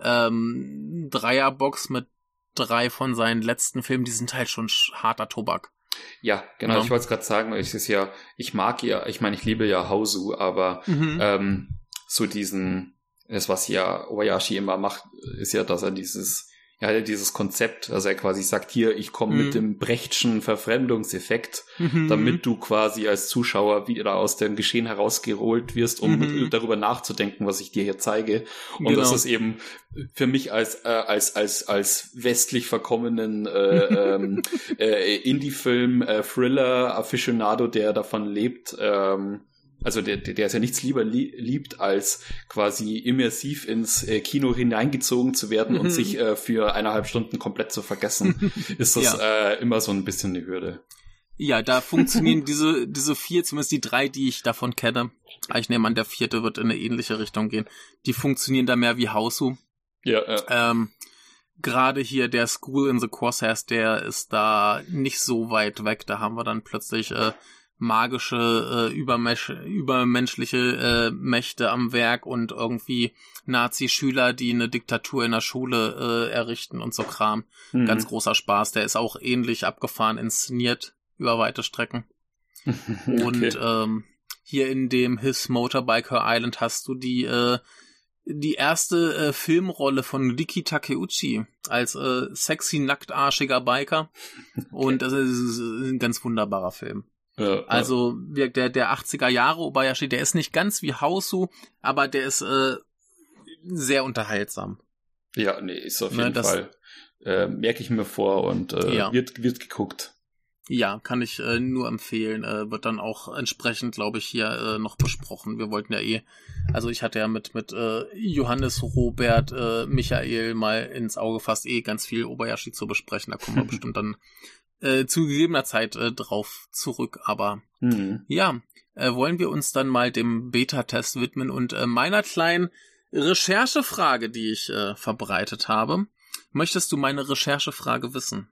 ähm, Dreierbox mit drei von seinen letzten Filmen, die sind halt schon harter Tobak. Ja, genau. Ja. Ich wollte es gerade sagen, ich es ja, ich mag ja, ich meine, ich liebe ja Hausu, aber mhm. ähm, so diesen, das was ja Obayashi immer macht, ist ja, dass er dieses ja, dieses Konzept, dass er quasi sagt, hier, ich komme mhm. mit dem Brechtschen Verfremdungseffekt, mhm. damit du quasi als Zuschauer wieder aus dem Geschehen herausgeholt wirst, um mhm. darüber nachzudenken, was ich dir hier zeige. Und genau. das ist eben für mich als äh, als als als westlich verkommenen äh, ähm, äh, Indie-Film äh, Thriller Aficionado, der davon lebt, ähm, also der, der es ja nichts lieber liebt, als quasi immersiv ins äh, Kino hineingezogen zu werden mhm. und sich äh, für eineinhalb Stunden komplett zu vergessen, ist das ja. äh, immer so ein bisschen eine Hürde. Ja, da funktionieren diese, diese vier, zumindest die drei, die ich davon kenne. Ah, ich nehme an, der vierte wird in eine ähnliche Richtung gehen. Die funktionieren da mehr wie Hausu. Ja, ja. Ähm, Gerade hier der School in the Crosshairs, der ist da nicht so weit weg. Da haben wir dann plötzlich äh, magische, äh, übermensch übermenschliche äh, Mächte am Werk und irgendwie Nazi-Schüler, die eine Diktatur in der Schule äh, errichten und so Kram. Mhm. Ganz großer Spaß. Der ist auch ähnlich abgefahren inszeniert über weite Strecken. okay. Und ähm, hier in dem His Motorbiker Island hast du die äh, die erste äh, Filmrolle von Riki Takeuchi als äh, sexy nacktarschiger Biker okay. und das ist ein ganz wunderbarer Film. Ja, also der, der 80er Jahre Obayashi, der ist nicht ganz wie Hausu, aber der ist äh, sehr unterhaltsam. Ja, nee, ist auf ne, jeden ne, Fall. Äh, merke ich mir vor und äh, ja. wird, wird geguckt. Ja, kann ich äh, nur empfehlen. Äh, wird dann auch entsprechend, glaube ich, hier äh, noch besprochen. Wir wollten ja eh, also ich hatte ja mit mit äh, Johannes, Robert, äh, Michael mal ins Auge fast eh ganz viel Obayashi zu besprechen. Da kommen wir bestimmt dann äh, zu gegebener Zeit äh, drauf zurück. Aber mhm. ja, äh, wollen wir uns dann mal dem Beta-Test widmen und äh, meiner kleinen Recherchefrage, die ich äh, verbreitet habe. Möchtest du meine Recherchefrage wissen?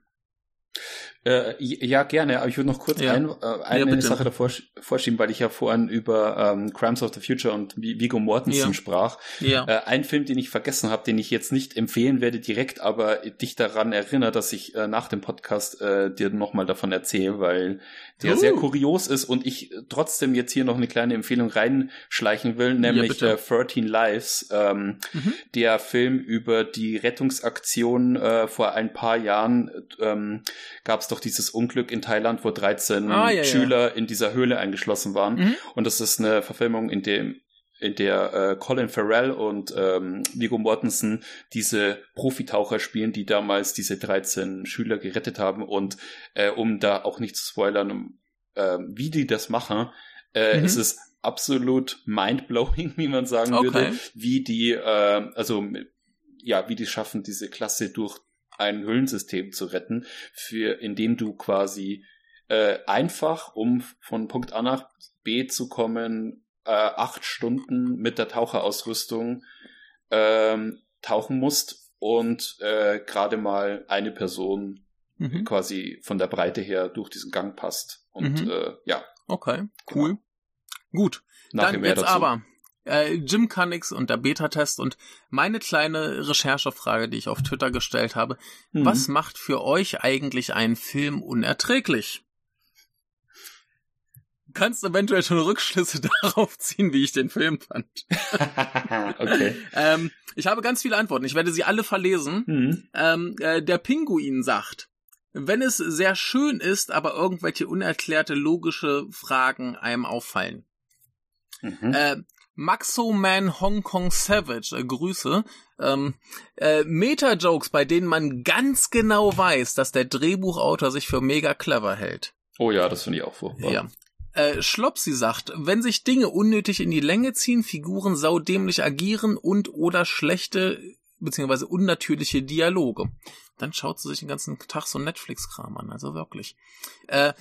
Äh, ja, gerne, aber ich würde noch kurz ja. ein, äh, eine ja, Sache davor vorschieben, weil ich ja vorhin über ähm, Crimes of the Future und Vigo Mortensen ja. sprach. Ja. Äh, ein Film, den ich vergessen habe, den ich jetzt nicht empfehlen werde direkt, aber dich daran erinnere, dass ich äh, nach dem Podcast äh, dir nochmal davon erzähle, weil der uh. sehr kurios ist und ich trotzdem jetzt hier noch eine kleine Empfehlung reinschleichen will, nämlich ja, äh, 13 Lives, ähm, mhm. der Film über die Rettungsaktion äh, vor ein paar Jahren ähm, gab es doch dieses Unglück in Thailand, wo 13 ah, ja, Schüler ja. in dieser Höhle eingeschlossen waren. Mhm. Und das ist eine Verfilmung, in dem in der äh, Colin Farrell und ähm, Viggo Mortensen diese Profitaucher spielen, die damals diese 13 Schüler gerettet haben. Und äh, um da auch nicht zu spoilern, äh, wie die das machen, äh, mhm. ist es absolut mindblowing, wie man sagen okay. würde, wie die, äh, also ja, wie die schaffen, diese Klasse durch ein Höhlensystem zu retten, für indem du quasi äh, einfach, um von Punkt A nach B zu kommen, äh, acht Stunden mit der Taucherausrüstung ähm, tauchen musst und äh, gerade mal eine Person mhm. quasi von der Breite her durch diesen Gang passt. Und mhm. äh, ja. Okay, cool. Genau. Gut. Nachher Dann jetzt dazu. aber äh, Jim Cunnix und der Beta-Test und meine kleine Recherchefrage, die ich auf Twitter gestellt habe. Mhm. Was macht für euch eigentlich einen Film unerträglich? kannst eventuell schon Rückschlüsse darauf ziehen, wie ich den Film fand. okay. ähm, ich habe ganz viele Antworten. Ich werde sie alle verlesen. Mhm. Ähm, äh, der Pinguin sagt, wenn es sehr schön ist, aber irgendwelche unerklärte logische Fragen einem auffallen. Mhm. Äh, Maxoman Hong Kong Savage, äh, Grüße. Ähm, äh, Meta-Jokes, bei denen man ganz genau weiß, dass der Drehbuchautor sich für mega clever hält. Oh ja, das finde ich auch furchtbar. Ja. Äh, Schlopsi sagt, wenn sich Dinge unnötig in die Länge ziehen, Figuren saudämlich agieren und oder schlechte beziehungsweise unnatürliche Dialoge. Dann schaut sie sich den ganzen Tag so Netflix-Kram an, also wirklich. Äh,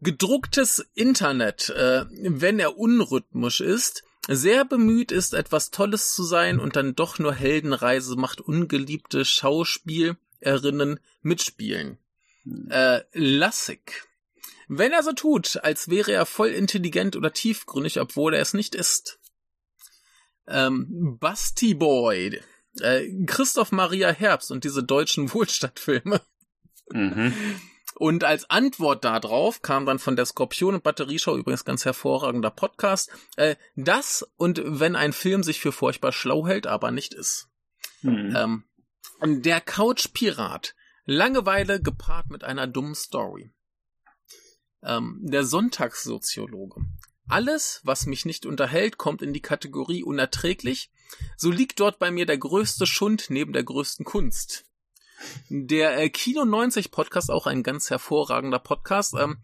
gedrucktes Internet, äh, wenn er unrhythmisch ist, sehr bemüht ist, etwas Tolles zu sein und dann doch nur Heldenreise macht, ungeliebte Schauspielerinnen mitspielen. Hm. Äh, Lassig. Wenn er so tut, als wäre er voll intelligent oder tiefgründig, obwohl er es nicht ist. Ähm, Basti Boy. Äh, Christoph Maria Herbst und diese deutschen Wohlstandfilme. Mhm. Und als Antwort darauf kam dann von der Skorpion und Batterieshow übrigens ganz hervorragender Podcast, äh, das und wenn ein Film sich für furchtbar schlau hält, aber nicht ist. Mhm. Ähm, der Couch-Pirat. Langeweile gepaart mit einer dummen Story. Ähm, der Sonntagssoziologe. Alles, was mich nicht unterhält, kommt in die Kategorie unerträglich. So liegt dort bei mir der größte Schund neben der größten Kunst. Der äh, Kino 90 Podcast, auch ein ganz hervorragender Podcast, ähm,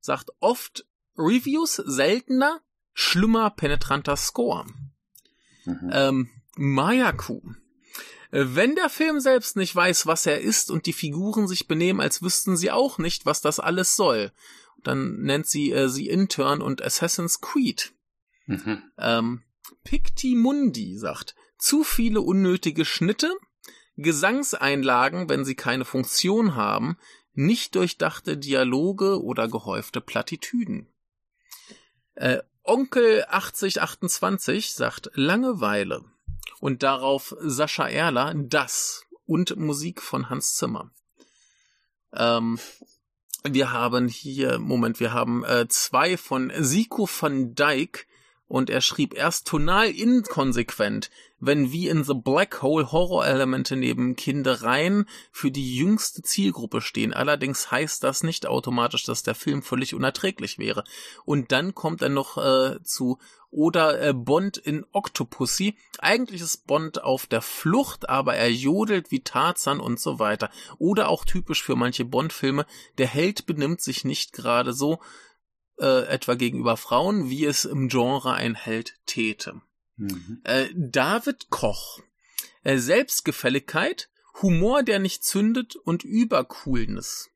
sagt oft Reviews seltener, schlimmer, penetranter Score. Mhm. Ähm, Mayaku. Wenn der Film selbst nicht weiß, was er ist und die Figuren sich benehmen, als wüssten sie auch nicht, was das alles soll, dann nennt sie äh, sie Intern und Assassin's Creed. Mhm. Ähm, Pictimundi sagt, zu viele unnötige Schnitte, Gesangseinlagen, wenn sie keine Funktion haben, nicht durchdachte Dialoge oder gehäufte Plattitüden. Äh, Onkel 8028 sagt Langeweile und darauf Sascha Erler das und Musik von Hans Zimmer. Ähm, wir haben hier, Moment, wir haben äh, zwei von Siko van Dyke und er schrieb erst tonal inkonsequent, wenn wie in The Black Hole Horror-Elemente neben Kindereien für die jüngste Zielgruppe stehen. Allerdings heißt das nicht automatisch, dass der Film völlig unerträglich wäre. Und dann kommt er noch äh, zu oder äh, Bond in Octopussy. Eigentlich ist Bond auf der Flucht, aber er jodelt wie Tarzan und so weiter. Oder auch typisch für manche Bond-Filme, der Held benimmt sich nicht gerade so, äh, etwa gegenüber Frauen, wie es im Genre ein Held täte. Mhm. Äh, David Koch. Äh, Selbstgefälligkeit, Humor, der nicht zündet und Übercoolness.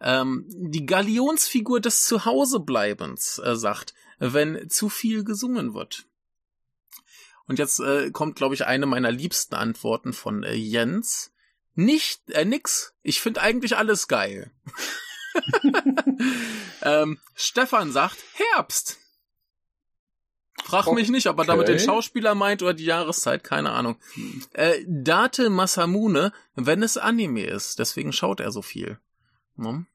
Ähm, die Galionsfigur des Zuhausebleibens äh, sagt, wenn zu viel gesungen wird. Und jetzt äh, kommt, glaube ich, eine meiner liebsten Antworten von äh, Jens. Nicht, äh, nix. Ich finde eigentlich alles geil. ähm, Stefan sagt Herbst. Frag okay. mich nicht, ob er damit den Schauspieler meint oder die Jahreszeit, keine Ahnung. Äh, Date Masamune, wenn es Anime ist, deswegen schaut er so viel. Hm?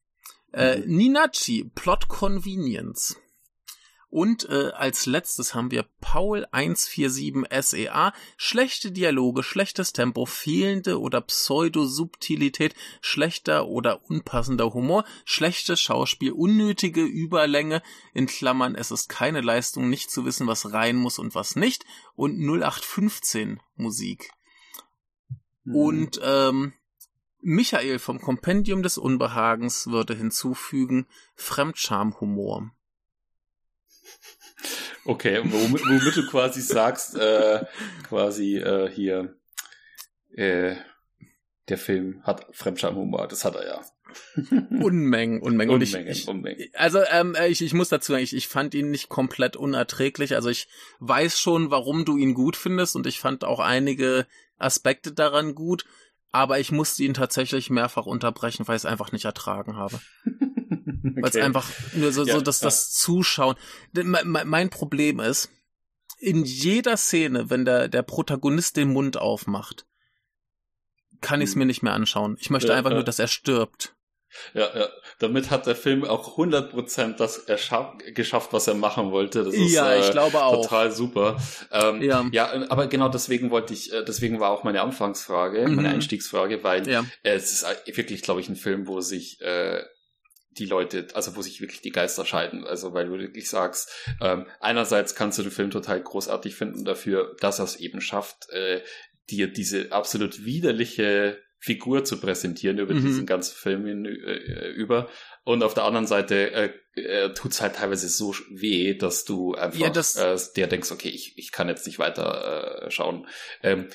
Äh, mhm. Ninachi, Plot Convenience. Und äh, als letztes haben wir Paul 147 SEA. Schlechte Dialoge, schlechtes Tempo, fehlende oder Pseudo-Subtilität, schlechter oder unpassender Humor, schlechtes Schauspiel, unnötige Überlänge, in Klammern, es ist keine Leistung, nicht zu wissen, was rein muss und was nicht, und 0815 Musik. Mhm. Und ähm, Michael vom Kompendium des Unbehagens würde hinzufügen Fremdschamhumor. Okay, womit, womit du quasi sagst, äh, quasi äh, hier, äh, der Film hat Fremdschamhumor, das hat er ja. Unmengen, Unmengen. Und Unmengen, ich, Unmengen. Also ähm, ich, ich muss dazu sagen, ich, ich fand ihn nicht komplett unerträglich. Also ich weiß schon, warum du ihn gut findest und ich fand auch einige Aspekte daran gut, aber ich musste ihn tatsächlich mehrfach unterbrechen, weil ich es einfach nicht ertragen habe. okay. Weil es einfach nur so, ja, so dass ja. das Zuschauen. Mein Problem ist, in jeder Szene, wenn der, der Protagonist den Mund aufmacht, kann ich es hm. mir nicht mehr anschauen. Ich möchte ja, einfach nur, dass er stirbt. Ja, ja. Damit hat der Film auch 100% das geschafft, was er machen wollte. Das ist ja, ich äh, glaube auch. total super. Ähm, ja. ja, aber genau deswegen wollte ich, äh, deswegen war auch meine Anfangsfrage, mhm. meine Einstiegsfrage, weil ja. äh, es ist wirklich, glaube ich, ein Film, wo sich äh, die Leute, also wo sich wirklich die Geister scheiden. Also weil du wirklich sagst, ähm, einerseits kannst du den Film total großartig finden dafür, dass er es eben schafft, äh, dir diese absolut widerliche Figur zu präsentieren über mhm. diesen ganzen Film in, äh, über. Und auf der anderen Seite äh, äh, tut es halt teilweise so weh, dass du einfach ja, das äh, der denkst, okay, ich, ich kann jetzt nicht weiter äh, schauen. Ähm,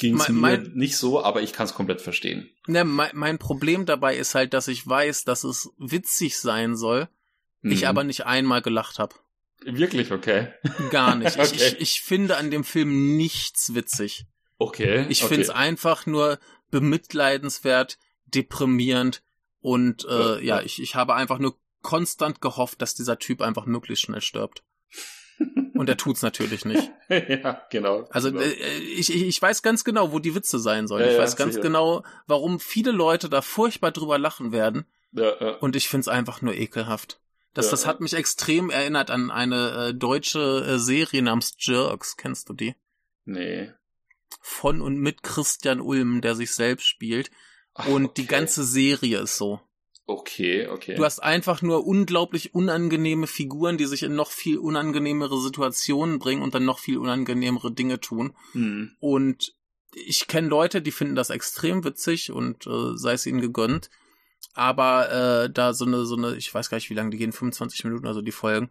Ging es mir nicht so, aber ich kann es komplett verstehen. Ne, mein, mein Problem dabei ist halt, dass ich weiß, dass es witzig sein soll, mhm. ich aber nicht einmal gelacht habe. Wirklich, okay. Gar nicht. okay. Ich, ich, ich finde an dem Film nichts witzig. Okay. Ich okay. finde es einfach nur bemitleidenswert, deprimierend und äh, ja, ja, ich, ich habe einfach nur konstant gehofft, dass dieser Typ einfach möglichst schnell stirbt. Und er tut's natürlich nicht. ja, genau. Also genau. Äh, ich, ich, ich weiß ganz genau, wo die Witze sein sollen. Ja, ich weiß ja, ganz sicher. genau, warum viele Leute da furchtbar drüber lachen werden. Ja, ja. Und ich find's einfach nur ekelhaft. Das, ja, das hat mich extrem erinnert an eine äh, deutsche äh, Serie namens Jerks. Kennst du die? Nee von und mit Christian Ulm, der sich selbst spielt. Ach, und okay. die ganze Serie ist so. Okay, okay. Du hast einfach nur unglaublich unangenehme Figuren, die sich in noch viel unangenehmere Situationen bringen und dann noch viel unangenehmere Dinge tun. Hm. Und ich kenne Leute, die finden das extrem witzig und äh, sei es ihnen gegönnt. Aber äh, da so eine, so eine, ich weiß gar nicht, wie lange die gehen, 25 Minuten, also die Folgen,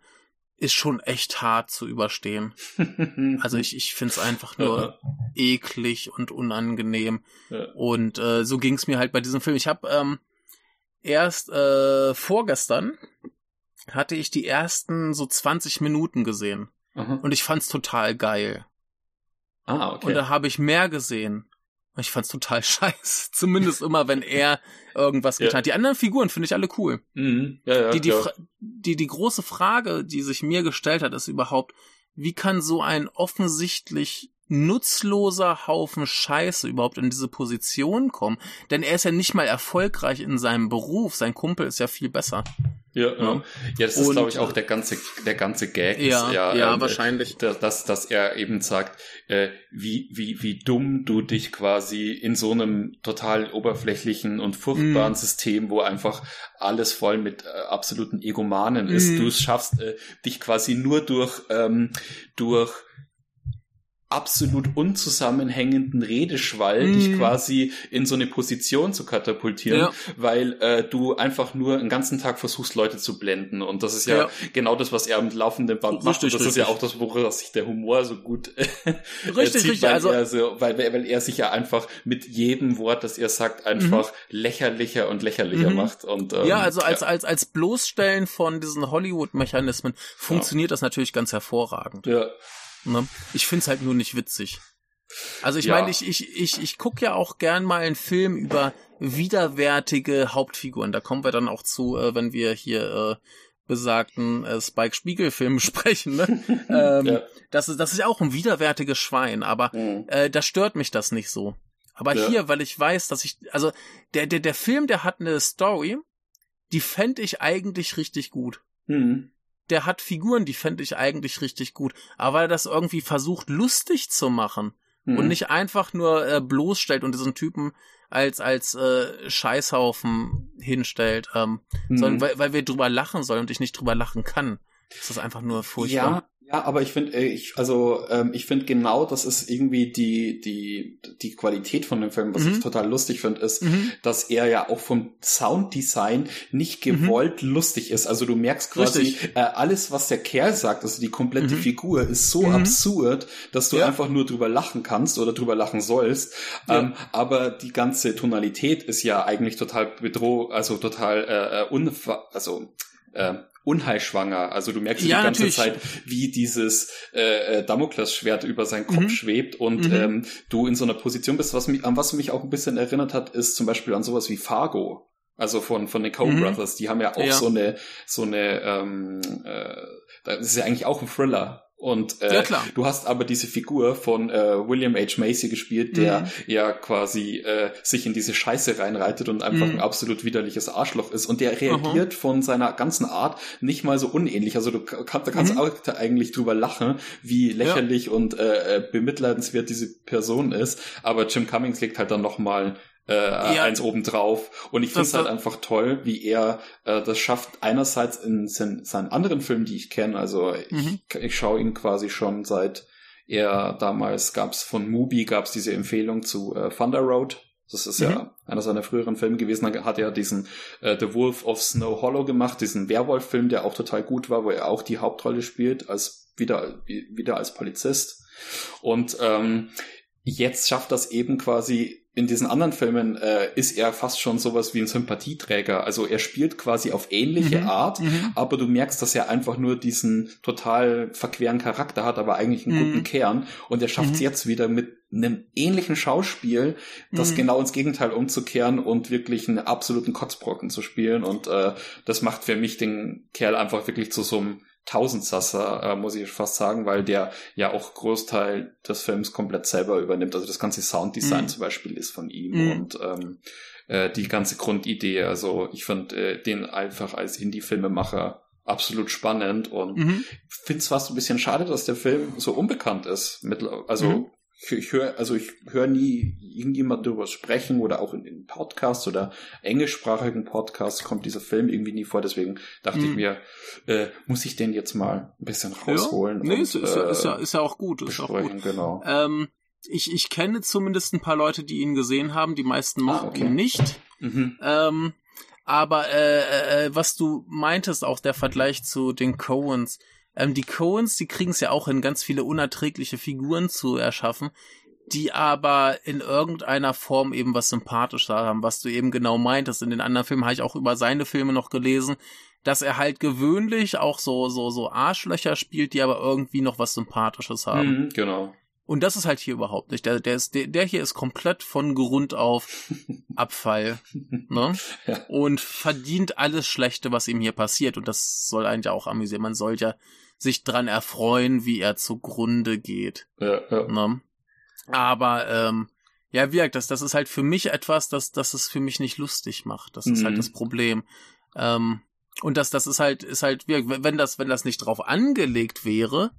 ist schon echt hart zu überstehen. also ich, ich finde es einfach nur eklig und unangenehm. Ja. Und äh, so ging es mir halt bei diesem Film. Ich habe ähm, erst äh, vorgestern hatte ich die ersten so 20 Minuten gesehen. Aha. Und ich fand's total geil. Ah, okay. Und da habe ich mehr gesehen. Ich fand's total scheiße. Zumindest immer, wenn er irgendwas getan hat. Die anderen Figuren finde ich alle cool. Mhm. Ja, ja, die, die, die, die große Frage, die sich mir gestellt hat, ist überhaupt, wie kann so ein offensichtlich nutzloser Haufen Scheiße überhaupt in diese Position kommen? Denn er ist ja nicht mal erfolgreich in seinem Beruf. Sein Kumpel ist ja viel besser. Ja, ja. ja das ist, glaube ich, auch der ganze, der ganze Gag. Ja, ist, ja, ja ähm, wahrscheinlich. Dass, dass er eben sagt, äh, wie, wie, wie dumm du dich quasi in so einem total oberflächlichen und furchtbaren mm. System, wo einfach alles voll mit äh, absoluten Egomanen ist, mm. du schaffst, äh, dich quasi nur durch, ähm, durch absolut unzusammenhängenden Redeschwall mm. dich quasi in so eine Position zu katapultieren, ja. weil äh, du einfach nur einen ganzen Tag versuchst, Leute zu blenden. Und das ist ja, ja. genau das, was er am laufenden Band macht. und das richtig. ist ja auch das, woraus sich der Humor so gut richtig, zieht, richtig. Weil, also, er so, weil, weil er sich ja einfach mit jedem Wort, das er sagt, einfach mhm. lächerlicher und lächerlicher mhm. macht. Und, ähm, ja, also als, ja. als, als Bloßstellen von diesen Hollywood-Mechanismen funktioniert das natürlich ganz hervorragend. Ja. Ne? Ich find's halt nur nicht witzig. Also ich ja. meine, ich, ich, ich, ich gucke ja auch gern mal einen Film über widerwärtige Hauptfiguren. Da kommen wir dann auch zu, äh, wenn wir hier äh, besagten äh, Spike Spiegel Film sprechen. Ne? ähm, ja. das, ist, das ist ja auch ein widerwärtiges Schwein, aber mhm. äh, da stört mich das nicht so. Aber ja. hier, weil ich weiß, dass ich, also der, der, der Film, der hat eine Story, die fände ich eigentlich richtig gut. Mhm der hat Figuren, die fände ich eigentlich richtig gut. Aber weil er das irgendwie versucht, lustig zu machen mhm. und nicht einfach nur äh, bloßstellt und diesen Typen als als äh, Scheißhaufen hinstellt, ähm, mhm. sondern weil, weil wir drüber lachen sollen und ich nicht drüber lachen kann. Das ist einfach nur furchtbar. Ja, ja, aber ich finde, äh, ich, also ähm, ich finde genau, das ist irgendwie die die die Qualität von dem Film, was mhm. ich total lustig finde, ist, mhm. dass er ja auch vom Sounddesign nicht mhm. gewollt mhm. lustig ist. Also du merkst quasi äh, alles, was der Kerl sagt, also die komplette mhm. Figur ist so mhm. absurd, dass du ja. einfach nur drüber lachen kannst oder drüber lachen sollst. Ja. Ähm, aber die ganze Tonalität ist ja eigentlich total bedroh, also total äh, äh unver also äh, unheilschwanger. Also du merkst ja, die ganze natürlich. Zeit, wie dieses äh, äh, Damoklesschwert über seinen Kopf mhm. schwebt und mhm. ähm, du in so einer Position bist, was mich, an was mich auch ein bisschen erinnert hat, ist zum Beispiel an sowas wie Fargo. Also von von den Coen mhm. Brothers, die haben ja auch ja. so eine so eine ähm, äh, das ist ja eigentlich auch ein Thriller Und äh, ja, du hast aber diese Figur von äh, William H. Macy gespielt, der mhm. ja quasi äh, sich in diese Scheiße reinreitet und einfach mhm. ein absolut widerliches Arschloch ist. Und der reagiert mhm. von seiner ganzen Art nicht mal so unähnlich. Also du kann, da kannst mhm. auch eigentlich drüber lachen, wie lächerlich ja. und äh, äh, bemitleidenswert diese Person ist. Aber Jim Cummings legt halt dann noch mal äh, ja. eins obendrauf. Und ich finde es halt einfach toll, wie er äh, das schafft, einerseits in seinen, seinen anderen Filmen, die ich kenne, also mhm. ich, ich schaue ihn quasi schon seit er damals gab's von Mubi gab's diese Empfehlung zu äh, Thunder Road. Das ist mhm. ja einer seiner früheren Filme gewesen. Dann hat er diesen äh, The Wolf of Snow Hollow gemacht, diesen Werwolf-Film, der auch total gut war, wo er auch die Hauptrolle spielt, als wieder, wieder als Polizist. Und ähm, jetzt schafft das eben quasi in diesen anderen Filmen äh, ist er fast schon sowas wie ein Sympathieträger. Also er spielt quasi auf ähnliche mhm. Art, mhm. aber du merkst, dass er einfach nur diesen total verqueren Charakter hat, aber eigentlich einen mhm. guten Kern. Und er schafft es mhm. jetzt wieder mit einem ähnlichen Schauspiel, das mhm. genau ins Gegenteil umzukehren und wirklich einen absoluten Kotzbrocken zu spielen. Und äh, das macht für mich den Kerl einfach wirklich zu so einem Tausendsasser, äh, muss ich fast sagen, weil der ja auch Großteil des Films komplett selber übernimmt. Also das ganze Sounddesign mhm. zum Beispiel ist von ihm mhm. und ähm, äh, die ganze Grundidee. Also ich fand äh, den einfach als Indie-Filmemacher absolut spannend und mhm. finde es fast ein bisschen schade, dass der Film so unbekannt ist. Also mhm ich, höre, also ich höre nie irgendjemand darüber sprechen oder auch in, in Podcasts oder englischsprachigen Podcasts kommt dieser Film irgendwie nie vor. Deswegen dachte mhm. ich mir, äh, muss ich den jetzt mal ein bisschen rausholen. Ja, nee, und, ist, ist, äh, ist, ja, ist ja auch gut. Ist auch gut. Genau. Ähm, ich, ich kenne zumindest ein paar Leute, die ihn gesehen haben. Die meisten mochten ah, okay. ihn nicht. Mhm. Ähm, aber äh, äh, äh, was du meintest, auch der Vergleich zu den Coens, ähm, die Coens, die kriegen es ja auch hin, ganz viele unerträgliche Figuren zu erschaffen, die aber in irgendeiner Form eben was sympathisch haben, was du eben genau meintest. In den anderen Filmen habe ich auch über seine Filme noch gelesen, dass er halt gewöhnlich auch so, so, so Arschlöcher spielt, die aber irgendwie noch was Sympathisches haben. Mhm, genau. Und das ist halt hier überhaupt nicht. Der, der, ist, der, der hier ist komplett von Grund auf Abfall. ne? Ja. Und verdient alles Schlechte, was ihm hier passiert. Und das soll einen ja auch amüsieren. Man soll ja sich dran erfreuen, wie er zugrunde geht. Ja, ja. Ne? Aber ähm, ja, gesagt, das, das ist halt für mich etwas, das, das es für mich nicht lustig macht. Das ist halt mhm. das Problem. Ähm, und das, das ist halt, ist halt, wenn das, wenn das nicht drauf angelegt wäre,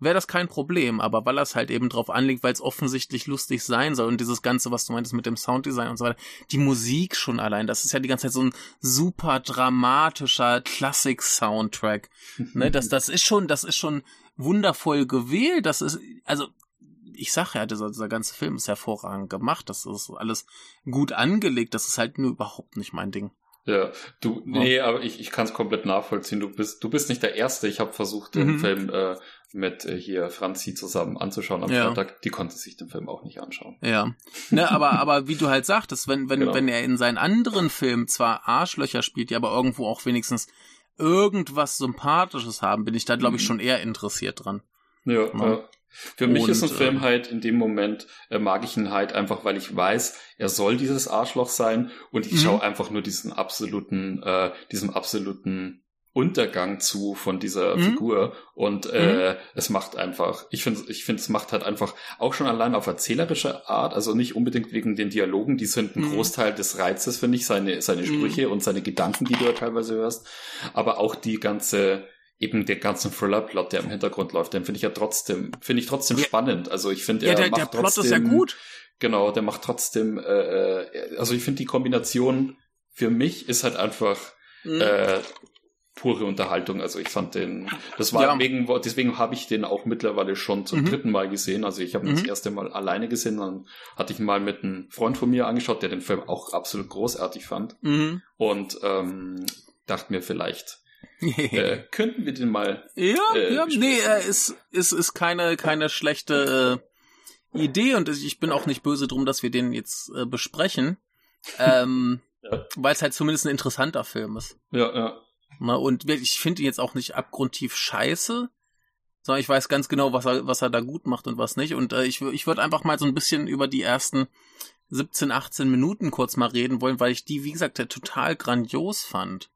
wäre das kein Problem, aber weil das halt eben drauf anlegt, weil es offensichtlich lustig sein soll und dieses Ganze, was du meintest mit dem Sounddesign und so weiter, die Musik schon allein, das ist ja die ganze Zeit so ein super dramatischer Klassik-Soundtrack. ne, das, das ist schon, das ist schon wundervoll gewählt, das ist, also, ich sag ja, dieser, dieser ganze Film ist hervorragend gemacht, das ist alles gut angelegt, das ist halt nur überhaupt nicht mein Ding. Ja, du, nee, aber ich, ich kann es komplett nachvollziehen. Du bist, du bist nicht der Erste. Ich habe versucht, den mhm. Film äh, mit äh, hier Franzi zusammen anzuschauen am ja. Freitag. Die konnte sich den Film auch nicht anschauen. Ja. Ne, aber, aber wie du halt sagtest, wenn, wenn, genau. wenn er in seinen anderen Filmen zwar Arschlöcher spielt, die aber irgendwo auch wenigstens irgendwas Sympathisches haben, bin ich da, glaube ich, mhm. schon eher interessiert dran. Ja, ja. ja. Für mich und, ist ein Film äh, halt in dem Moment, äh, mag ich ihn halt einfach, weil ich weiß, er soll dieses Arschloch sein und ich mhm. schaue einfach nur diesen absoluten, äh, diesem absoluten Untergang zu von dieser mhm. Figur und äh, mhm. es macht einfach, ich finde, ich finde, es macht halt einfach auch schon allein auf erzählerische Art, also nicht unbedingt wegen den Dialogen, die sind ein mhm. Großteil des Reizes, finde ich, seine, seine mhm. Sprüche und seine Gedanken, die du ja teilweise hörst, aber auch die ganze, eben der ganzen Thriller-Plot, der im Hintergrund läuft, den finde ich ja trotzdem, finde ich trotzdem ja. spannend. Also ich finde, ja, der, macht der Plot trotzdem, ist ja gut. Genau, der macht trotzdem, äh, äh also ich finde die Kombination für mich ist halt einfach mhm. äh, pure Unterhaltung. Also ich fand den, das war ja. wegen, deswegen habe ich den auch mittlerweile schon zum mhm. dritten Mal gesehen. Also ich habe ihn mhm. das erste Mal alleine gesehen, dann hatte ich ihn mal mit einem Freund von mir angeschaut, der den Film auch absolut großartig fand. Mhm. Und ähm, dachte mir vielleicht, äh, könnten wir den mal. Ja, äh, ja, nee, äh, ist, ist, ist keine, keine schlechte äh, Idee und ich bin auch nicht böse drum, dass wir den jetzt äh, besprechen. Ähm, ja. Weil es halt zumindest ein interessanter Film ist. Ja, ja. Na, und ich finde ihn jetzt auch nicht abgrundtief scheiße, sondern ich weiß ganz genau, was er, was er da gut macht und was nicht. Und äh, ich, ich würde einfach mal so ein bisschen über die ersten 17, 18 Minuten kurz mal reden wollen, weil ich die, wie gesagt, total grandios fand.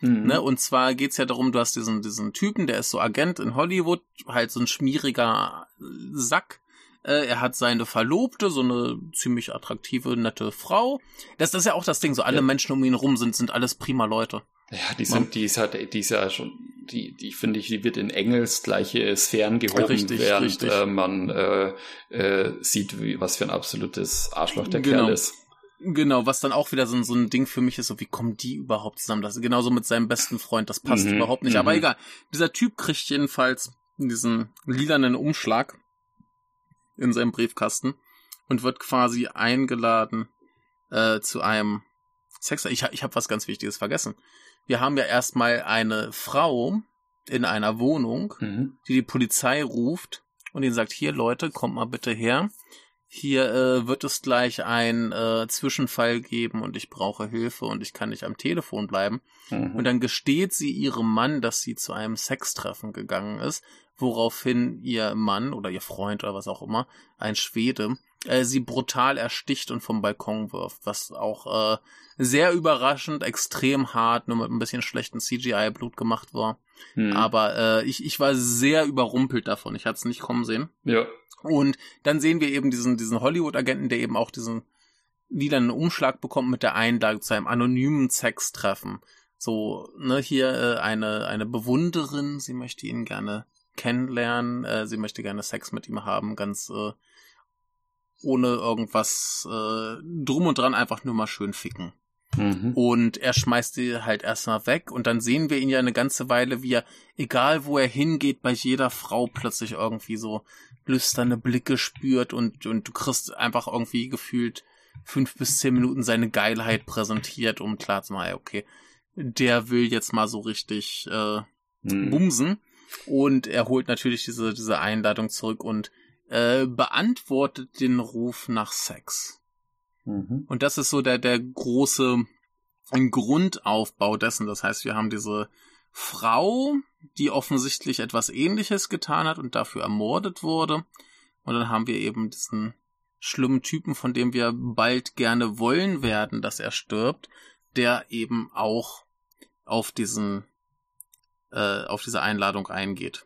Mhm. Ne? Und zwar geht's ja darum, du hast diesen, diesen Typen, der ist so Agent in Hollywood, halt so ein schmieriger Sack. Äh, er hat seine Verlobte, so eine ziemlich attraktive, nette Frau. Das, das ist ja auch das Ding, so alle ja. Menschen um ihn rum sind, sind alles prima Leute. Ja, die sind, die ist halt, die ist ja schon, die, die finde ich, die wird in engelsgleiche Sphären gehoben, richtig, während richtig. Äh, man äh, äh, sieht, wie, was für ein absolutes Arschloch der genau. Kerl ist. Genau, was dann auch wieder so, so ein Ding für mich ist, so wie kommen die überhaupt zusammen? Das genauso mit seinem besten Freund, das passt mhm, überhaupt nicht. Aber mhm. egal. Dieser Typ kriegt jedenfalls diesen lilanen Umschlag in seinem Briefkasten und wird quasi eingeladen äh, zu einem Sex. Ich, ich habe was ganz Wichtiges vergessen. Wir haben ja erstmal eine Frau in einer Wohnung, mhm. die die Polizei ruft und ihnen sagt, hier Leute, kommt mal bitte her. Hier äh, wird es gleich ein äh, Zwischenfall geben und ich brauche Hilfe und ich kann nicht am Telefon bleiben. Mhm. Und dann gesteht sie ihrem Mann, dass sie zu einem Sextreffen gegangen ist, woraufhin ihr Mann oder ihr Freund oder was auch immer, ein Schwede, äh, sie brutal ersticht und vom Balkon wirft, was auch äh, sehr überraschend, extrem hart, nur mit ein bisschen schlechten CGI-Blut gemacht war. Hm. Aber äh, ich, ich war sehr überrumpelt davon. Ich hatte es nicht kommen sehen. Ja. Und dann sehen wir eben diesen, diesen Hollywood-Agenten, der eben auch diesen wieder einen Umschlag bekommt mit der Einlage zu einem anonymen Sextreffen. So, ne, hier äh, eine, eine Bewunderin, sie möchte ihn gerne kennenlernen, äh, sie möchte gerne Sex mit ihm haben, ganz äh, ohne irgendwas äh, drum und dran, einfach nur mal schön ficken. Mhm. Und er schmeißt die halt erstmal weg und dann sehen wir ihn ja eine ganze Weile, wie er, egal wo er hingeht, bei jeder Frau plötzlich irgendwie so lüsterne Blicke spürt und, und du kriegst einfach irgendwie gefühlt fünf bis zehn Minuten seine Geilheit präsentiert, um klar zu machen, okay, der will jetzt mal so richtig äh, mhm. bumsen. Und er holt natürlich diese, diese Einladung zurück und äh, beantwortet den Ruf nach Sex. Mhm. Und das ist so der, der große Grundaufbau dessen. Das heißt, wir haben diese Frau, die offensichtlich etwas ähnliches getan hat und dafür ermordet wurde. Und dann haben wir eben diesen schlimmen Typen, von dem wir bald gerne wollen werden, dass er stirbt, der eben auch auf diesen äh, auf diese Einladung eingeht.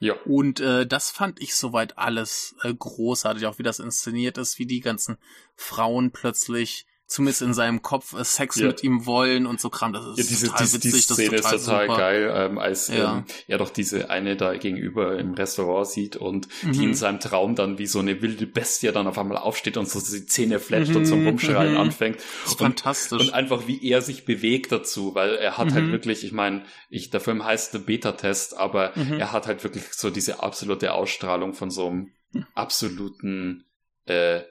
Ja. Und äh, das fand ich soweit alles äh, großartig, auch wie das inszeniert ist, wie die ganzen Frauen plötzlich zumindest in seinem Kopf äh, Sex ja. mit ihm wollen und so Kram. Das ist ja, diese, total witzig. Die Szene ist total, ist total geil, ähm, als ja. Ähm, er doch diese eine da gegenüber im Restaurant sieht und mhm. die in seinem Traum dann wie so eine wilde Bestie dann auf einmal aufsteht und so die Zähne fletscht mhm. und zum Rumschreien mhm. anfängt. Das und, fantastisch. Und einfach wie er sich bewegt dazu, weil er hat halt mhm. wirklich, ich meine, ich, der Film heißt The Beta-Test, aber mhm. er hat halt wirklich so diese absolute Ausstrahlung von so einem absoluten äh,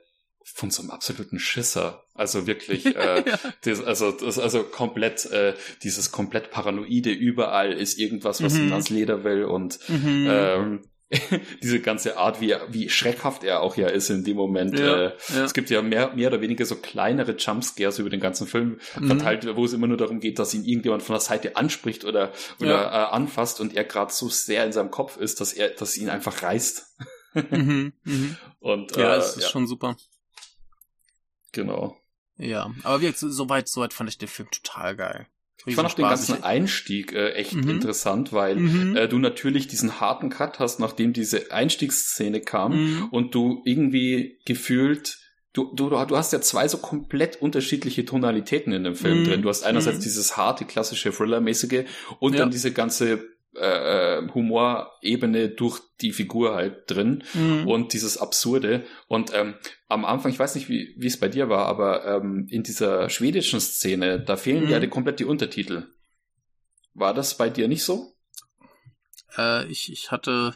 von so einem absoluten Schisser. Also wirklich, äh, ja. das, also das, also komplett äh, dieses komplett paranoide überall ist irgendwas, was mhm. ihn ans Leder will und mhm. ähm, diese ganze Art, wie, wie schreckhaft er auch ja ist in dem Moment. Ja, äh, ja. Es gibt ja mehr, mehr oder weniger so kleinere Jumpscares über den ganzen Film mhm. verteilt, wo es immer nur darum geht, dass ihn irgendjemand von der Seite anspricht oder, oder ja. äh, anfasst und er gerade so sehr in seinem Kopf ist, dass er, dass ihn einfach reißt. mhm, mh. Und, ja, äh, es ist schon super. Genau. Ja, aber wie soweit, soweit fand ich den Film total geil. Ich fand auch den ganzen Einstieg äh, echt mhm. interessant, weil mhm. äh, du natürlich diesen harten Cut hast, nachdem diese Einstiegsszene kam mhm. und du irgendwie gefühlt Du, du, du hast ja zwei so komplett unterschiedliche Tonalitäten in dem Film mhm. drin. Du hast einerseits mhm. dieses harte, klassische Thriller-mäßige und ja. dann diese ganze äh, Humorebene durch die Figur halt drin mhm. und dieses Absurde. Und ähm, am Anfang, ich weiß nicht, wie wie es bei dir war, aber ähm, in dieser schwedischen Szene, da fehlen mhm. ja die, komplett die Untertitel. War das bei dir nicht so? Äh, ich, ich hatte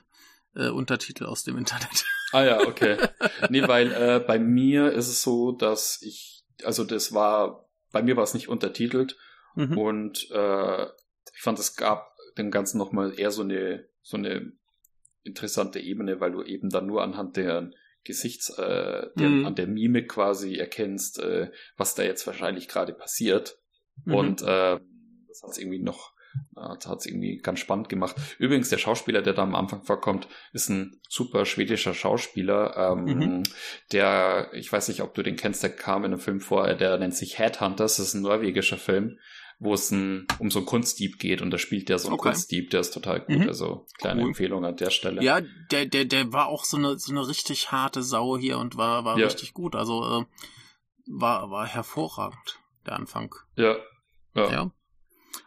äh, Untertitel aus dem Internet. Ah ja, okay. nee, weil äh, bei mir ist es so, dass ich, also das war, bei mir war es nicht untertitelt mhm. und äh, ich fand, es gab dem Ganzen nochmal eher so eine, so eine interessante Ebene, weil du eben dann nur anhand der Gesichts, äh, der, mhm. an der Mimik quasi erkennst, äh, was da jetzt wahrscheinlich gerade passiert. Mhm. Und äh, das hat es irgendwie noch, hat es irgendwie ganz spannend gemacht. Übrigens, der Schauspieler, der da am Anfang vorkommt, ist ein super schwedischer Schauspieler, ähm, mhm. der, ich weiß nicht, ob du den kennst, der kam in einem Film vor, der nennt sich Headhunters, das ist ein norwegischer Film wo es ein, um so einen Kunstdieb geht und da spielt der so ein okay. Kunstdieb, der ist total gut. Mhm. Also kleine cool. Empfehlung an der Stelle. Ja, der, der, der war auch so eine, so eine richtig harte Sau hier und war, war ja. richtig gut. Also äh, war, war hervorragend, der Anfang. Ja. Ja. ja.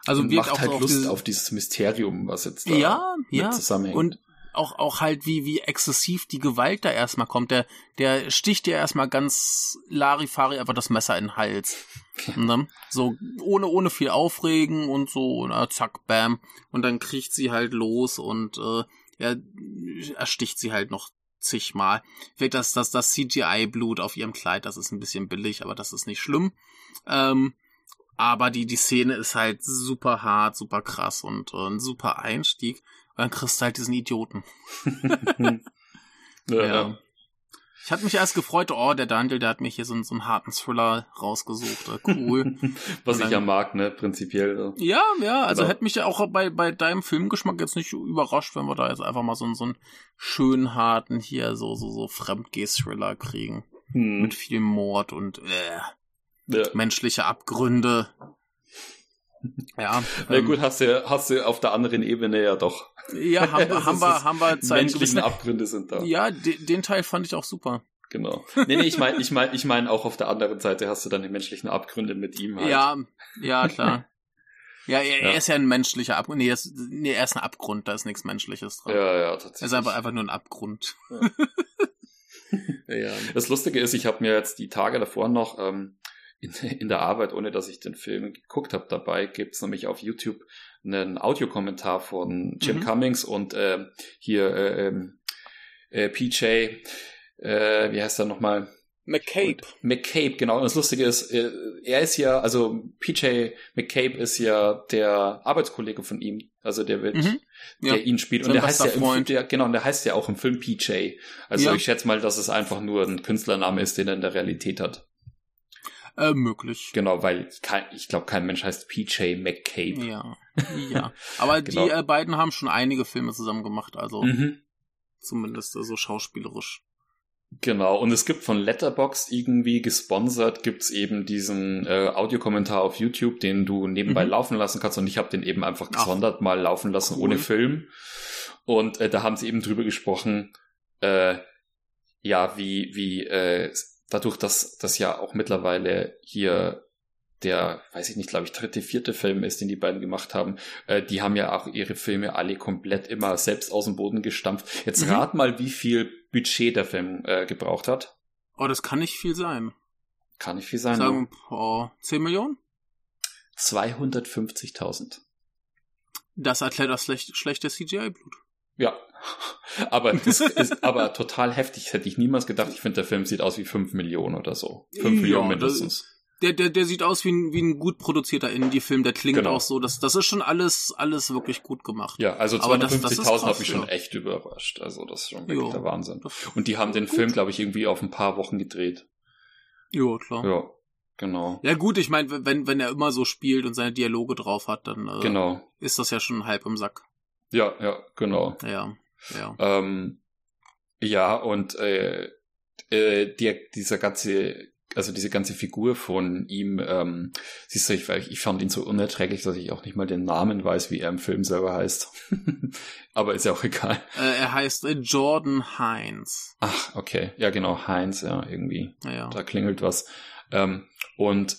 Also und macht halt Lust auf, auf dieses Mysterium, was jetzt da ja, ja. zusammenhängt. Und auch, auch halt, wie, wie exzessiv die Gewalt da erstmal kommt. Der, der sticht dir erstmal ganz Larifari einfach das Messer in den Hals. Ne? So, ohne, ohne viel Aufregen und so, na, zack, bam. Und dann kriecht sie halt los und äh, ja, ersticht sie halt noch zigmal. Vielleicht das, das, das CGI-Blut auf ihrem Kleid, das ist ein bisschen billig, aber das ist nicht schlimm. Ähm, aber die, die Szene ist halt super hart, super krass und äh, ein super Einstieg. Und dann kriegst du halt diesen Idioten. ja. ja. Ich hatte mich erst gefreut, oh, der Daniel, der hat mir hier so, so einen harten Thriller rausgesucht. Äh, cool. Was dann, ich ja mag, ne, prinzipiell. Ja, ja, also genau. hätte mich ja auch bei, bei deinem Filmgeschmack jetzt nicht überrascht, wenn wir da jetzt einfach mal so, so einen schönen harten hier, so, so, so Fremdgeh-Thriller kriegen. Hm. Mit viel Mord und äh, ja. menschliche Abgründe. Ja. Na ähm, gut, hast du, hast du auf der anderen Ebene ja doch. Ja, haben, haben wir, haben wir Zeit. Menschlichen Abgründe sind da. Ja, de, den Teil fand ich auch super. Genau. Nee, nee, ich meine, ich meine, ich meine auch auf der anderen Seite hast du dann die menschlichen Abgründe mit ihm halt. Ja, ja, klar. Ja, er, ja. er ist ja ein menschlicher Abgrund. Nee, er ist, nee, er ist ein Abgrund, da ist nichts Menschliches dran. Ja, ja, tatsächlich. Er ist einfach, einfach nur ein Abgrund. Ja. ja. Das Lustige ist, ich habe mir jetzt die Tage davor noch ähm, in, in der Arbeit, ohne dass ich den Film geguckt habe, dabei gibt's nämlich auf YouTube einen Audiokommentar von Jim mhm. Cummings und äh, hier äh, ähm, äh, PJ, äh, wie heißt er nochmal? McCabe. Und McCabe, genau. Und das Lustige ist, äh, er ist ja, also PJ McCabe ist ja der Arbeitskollege von ihm. Also der wird, mhm. der ja. ihn spielt. Und der heißt ja im der, genau, und der heißt ja auch im Film PJ. Also ja. ich schätze mal, dass es einfach nur ein Künstlername ist, den er in der Realität hat. Äh, möglich. Genau, weil kein, ich glaube, kein Mensch heißt PJ McCabe. Ja, ja. Aber genau. die äh, beiden haben schon einige Filme zusammen gemacht, also mhm. zumindest äh, so schauspielerisch. Genau, und es gibt von Letterboxd irgendwie gesponsert, gibt's eben diesen äh, Audiokommentar auf YouTube, den du nebenbei mhm. laufen lassen kannst. Und ich habe den eben einfach gesondert Ach, mal laufen lassen, cool. ohne Film. Und äh, da haben sie eben drüber gesprochen, äh, ja, wie, wie äh, dadurch, dass das ja auch mittlerweile hier der, weiß ich nicht, glaube ich, dritte, vierte Film ist, den die beiden gemacht haben, äh, die haben ja auch ihre Filme alle komplett immer selbst aus dem Boden gestampft. Jetzt mhm. rat mal, wie viel Budget der Film äh, gebraucht hat. Oh, das kann nicht viel sein. Kann nicht viel sein. Sagen, ne? oh, 10 Millionen? 250.000. Das erklärt das schlechte CGI-Blut. Ja, aber das ist aber total heftig. Das hätte ich niemals gedacht. Ich finde, der Film sieht aus wie 5 Millionen oder so. 5 ja, Millionen mindestens. Der, der, der sieht aus wie ein, wie ein gut produzierter Indie-Film. Der klingt genau. auch so. Das, das ist schon alles, alles wirklich gut gemacht. Ja, also 250.000 hat mich schon ja. echt überrascht. Also das ist schon wirklich jo, der Wahnsinn. Und die haben den gut. Film, glaube ich, irgendwie auf ein paar Wochen gedreht. Ja, klar. Ja, genau. Ja gut, ich meine, wenn, wenn er immer so spielt und seine Dialoge drauf hat, dann äh, genau. ist das ja schon halb im Sack. Ja, ja, genau. Ja, ja. Ähm, ja, und äh, äh, die, dieser ganze, also diese ganze Figur von ihm, ähm, siehst du, ich, ich fand ihn so unerträglich, dass ich auch nicht mal den Namen weiß, wie er im Film selber heißt. Aber ist ja auch egal. Äh, er heißt äh, Jordan Heinz. Ach, okay. Ja, genau, Heinz, ja, irgendwie. Ja. Da klingelt was. Ähm, und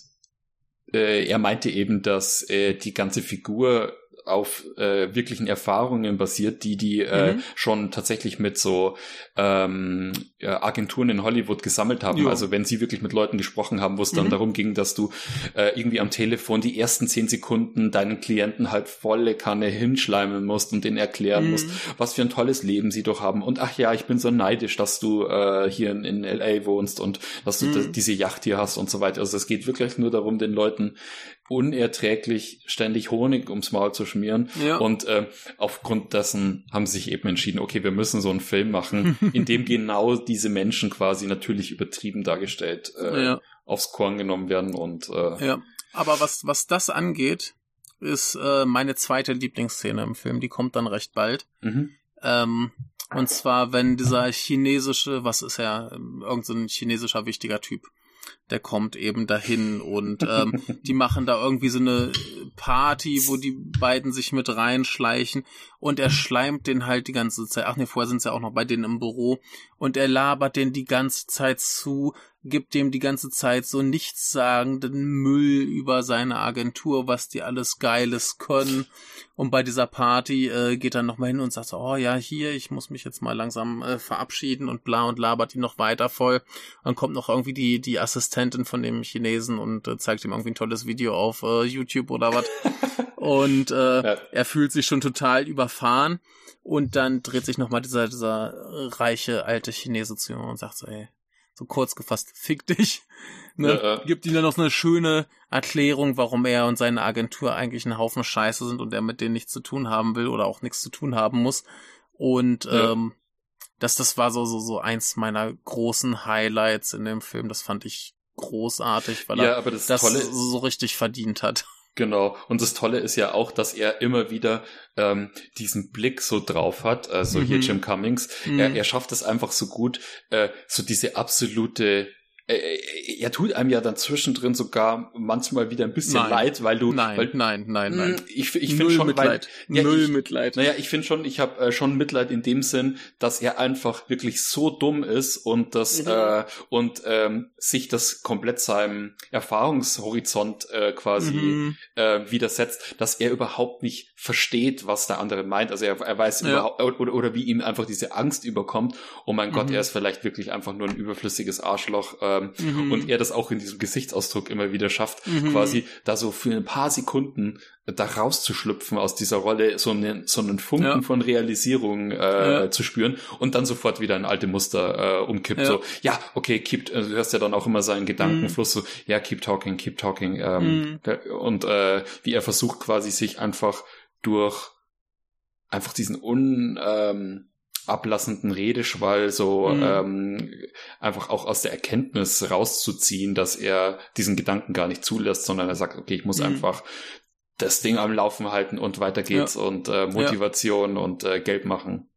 äh, er meinte eben, dass äh, die ganze Figur auf äh, wirklichen Erfahrungen basiert, die die äh, mhm. schon tatsächlich mit so ähm, Agenturen in Hollywood gesammelt haben. Jo. Also wenn sie wirklich mit Leuten gesprochen haben, wo es dann mhm. darum ging, dass du äh, irgendwie am Telefon die ersten zehn Sekunden deinen Klienten halt volle Kanne hinschleimen musst und denen erklären mhm. musst, was für ein tolles Leben sie doch haben. Und ach ja, ich bin so neidisch, dass du äh, hier in, in LA wohnst und dass du mhm. diese Yacht hier hast und so weiter. Also es geht wirklich nur darum, den Leuten unerträglich ständig Honig ums Maul zu schmieren. Ja. Und äh, aufgrund dessen haben sie sich eben entschieden, okay, wir müssen so einen Film machen, in dem genau diese Menschen quasi natürlich übertrieben dargestellt äh, ja. aufs Korn genommen werden. Und äh, ja, aber was was das angeht, ist äh, meine zweite Lieblingsszene im Film. Die kommt dann recht bald. Mhm. Ähm, und zwar, wenn dieser chinesische, was ist er, irgendein so chinesischer wichtiger Typ, der kommt eben dahin und ähm, die machen da irgendwie so eine Party, wo die beiden sich mit reinschleichen und er schleimt den halt die ganze Zeit. Ach nee, vorher sind sie ja auch noch bei denen im Büro und er labert den die ganze Zeit zu, gibt dem die ganze Zeit so nichtssagenden Müll über seine Agentur, was die alles Geiles können. Und bei dieser Party äh, geht er nochmal hin und sagt so, oh ja, hier, ich muss mich jetzt mal langsam äh, verabschieden und bla und labert ihn noch weiter voll. Dann kommt noch irgendwie die, die Assistentin von dem Chinesen und äh, zeigt ihm irgendwie ein tolles Video auf äh, YouTube oder was. und äh, ja. er fühlt sich schon total überfahren. Und dann dreht sich nochmal dieser, dieser reiche alte Chinese zu ihm und sagt so, ey, so kurz gefasst, fick dich. Ne? Ja, ja. Gibt ihm dann noch eine schöne Erklärung, warum er und seine Agentur eigentlich ein Haufen Scheiße sind und er mit denen nichts zu tun haben will oder auch nichts zu tun haben muss. Und ja. ähm, das, das war so, so, so eins meiner großen Highlights in dem Film. Das fand ich großartig, weil er das, das so richtig verdient hat. Genau. Und das Tolle ist ja auch, dass er immer wieder ähm, diesen Blick so drauf hat. Also mhm. hier Jim Cummings. Mhm. Er, er schafft es einfach so gut, äh, so diese absolute äh, äh, er tut einem ja dann zwischendrin sogar manchmal wieder ein bisschen nein. leid, weil du nein weil, nein nein nein hm, ich, ich finde schon Mitleid weil, ja, null ich, Mitleid naja ich finde schon ich habe äh, schon Mitleid in dem Sinn dass er einfach wirklich so dumm ist und das mhm. äh, und ähm, sich das komplett seinem Erfahrungshorizont äh, quasi mhm. äh, widersetzt dass er überhaupt nicht versteht was der andere meint also er, er weiß ja. überhaupt oder, oder wie ihm einfach diese Angst überkommt oh mein mhm. Gott er ist vielleicht wirklich einfach nur ein überflüssiges Arschloch äh, ähm, mhm. und er das auch in diesem Gesichtsausdruck immer wieder schafft, mhm. quasi da so für ein paar Sekunden da rauszuschlüpfen aus dieser Rolle, so einen, so einen Funken ja. von Realisierung äh, ja. zu spüren und dann sofort wieder ein alte Muster äh, umkippt. Ja. So, ja, okay, keep, äh, du hörst ja dann auch immer seinen Gedankenfluss, mhm. so, ja, keep talking, keep talking. Ähm, mhm. Und äh, wie er versucht quasi sich einfach durch einfach diesen un ähm, ablassenden Redeschwall so mhm. ähm, einfach auch aus der Erkenntnis rauszuziehen, dass er diesen Gedanken gar nicht zulässt, sondern er sagt, okay, ich muss mhm. einfach das Ding am Laufen halten und weiter geht's ja. und äh, Motivation ja. und äh, Geld machen.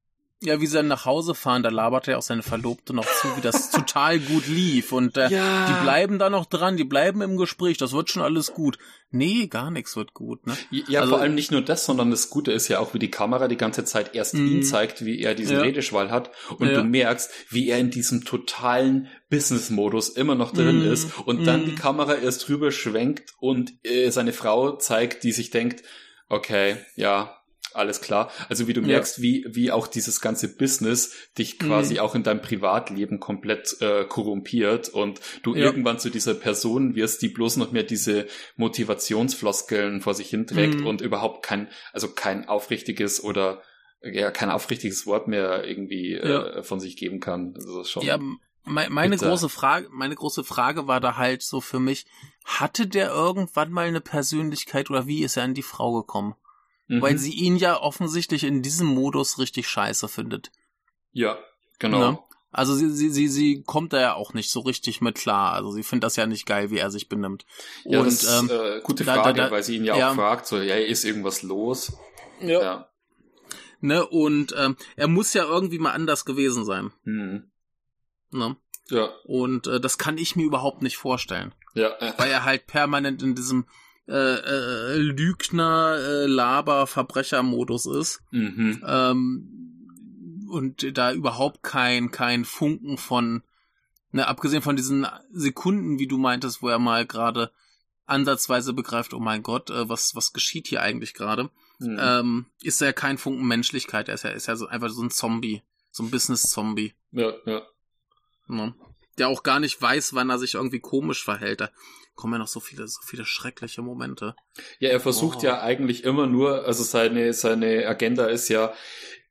Ja, wie sie dann nach Hause fahren, da labert er auch seine Verlobte noch zu, wie das total gut lief. Und äh, ja. die bleiben da noch dran, die bleiben im Gespräch, das wird schon alles gut. Nee, gar nichts wird gut, ne? Ja, also, vor allem nicht nur das, sondern das Gute ist ja auch, wie die Kamera die ganze Zeit erst ihn mhm. zeigt, wie er diesen ja. Redeschwall hat. Und ja. du merkst, wie er in diesem totalen Business-Modus immer noch drin mm, ist und mm. dann die Kamera erst rüber schwenkt und äh, seine Frau zeigt, die sich denkt, okay, ja, alles klar. Also wie du merkst, ja. wie, wie auch dieses ganze Business dich quasi mhm. auch in deinem Privatleben komplett äh, korrumpiert und du ja. irgendwann zu dieser Person wirst, die bloß noch mehr diese Motivationsfloskeln vor sich hinträgt mhm. und überhaupt kein, also kein aufrichtiges oder ja, kein aufrichtiges Wort mehr irgendwie ja. äh, von sich geben kann. Das ist schon. Ja, meine bitter. große Frage, meine große Frage war da halt so für mich, hatte der irgendwann mal eine Persönlichkeit oder wie ist er an die Frau gekommen? Mhm. weil sie ihn ja offensichtlich in diesem Modus richtig scheiße findet. Ja, genau. Ne? Also sie, sie, sie, sie kommt da ja auch nicht so richtig mit klar. Also sie findet das ja nicht geil, wie er sich benimmt. Und, ja, das ist ähm, äh, gute Frage, da, da, weil sie ihn ja, ja, auch fragt, so, ja, ist irgendwas los? Ja. ja. Ne, und ähm, er muss ja irgendwie mal anders gewesen sein. Mhm. Ne? Ja. Und äh, das kann ich mir überhaupt nicht vorstellen. Ja. Weil er halt permanent in diesem äh, äh, Lügner, äh, Laber, Verbrechermodus ist. Mhm. Ähm, und da überhaupt kein, kein Funken von, ne, abgesehen von diesen Sekunden, wie du meintest, wo er mal gerade ansatzweise begreift, oh mein Gott, äh, was, was geschieht hier eigentlich gerade, mhm. ähm, ist er kein Funken Menschlichkeit, er ist ja, ist ja so, einfach so ein Zombie, so ein Business-Zombie. Ja, ja. ja. Der auch gar nicht weiß, wann er sich irgendwie komisch verhält. Kommen ja noch so viele, so viele schreckliche Momente. Ja, er versucht wow. ja eigentlich immer nur, also seine, seine Agenda ist ja,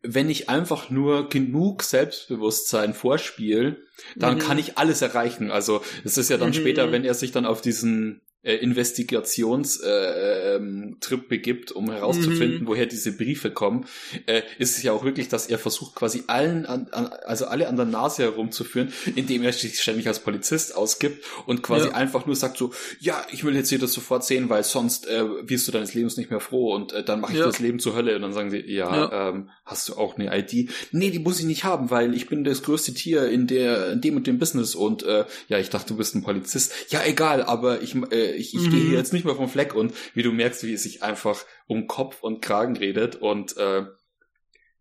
wenn ich einfach nur genug Selbstbewusstsein vorspiele, dann mhm. kann ich alles erreichen. Also es ist ja dann mhm. später, wenn er sich dann auf diesen äh, Investigationstrip äh, ähm, begibt, um herauszufinden, mhm. woher diese Briefe kommen, äh, ist es ja auch wirklich, dass er versucht, quasi allen, an, an, also alle an der Nase herumzuführen, indem er sich ständig als Polizist ausgibt und quasi ja. einfach nur sagt so, ja, ich will jetzt hier das sofort sehen, weil sonst äh, wirst du deines Lebens nicht mehr froh und äh, dann mache ich ja. das Leben zur Hölle und dann sagen sie, ja, ja. Ähm, hast du auch eine ID? Nee, die muss ich nicht haben, weil ich bin das größte Tier in der in dem und dem Business und äh, ja, ich dachte, du bist ein Polizist. Ja, egal, aber ich äh, ich, ich mhm. gehe jetzt nicht mehr vom Fleck und wie du merkst, wie es sich einfach um Kopf und Kragen redet und äh,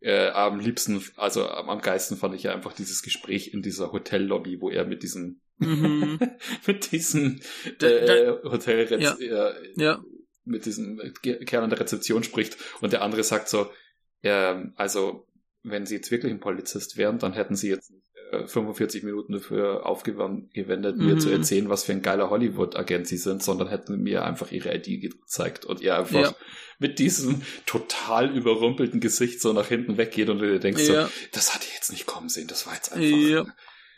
äh, am liebsten, also am geilsten fand ich ja einfach dieses Gespräch in dieser Hotellobby, wo er mit diesem mhm. mit diesem äh, Hotel ja. Äh, ja. mit diesem Kerl an der Rezeption spricht und der andere sagt so, äh, also wenn sie jetzt wirklich ein Polizist wären, dann hätten sie jetzt 45 Minuten dafür aufgewendet, mhm. mir zu erzählen, was für ein geiler Hollywood-Agent sie sind, sondern hätten mir einfach ihre ID gezeigt und ihr einfach ja. mit diesem total überrumpelten Gesicht so nach hinten weggeht und du denkst ja. so, das hatte ich jetzt nicht kommen sehen, das war jetzt einfach. Ja.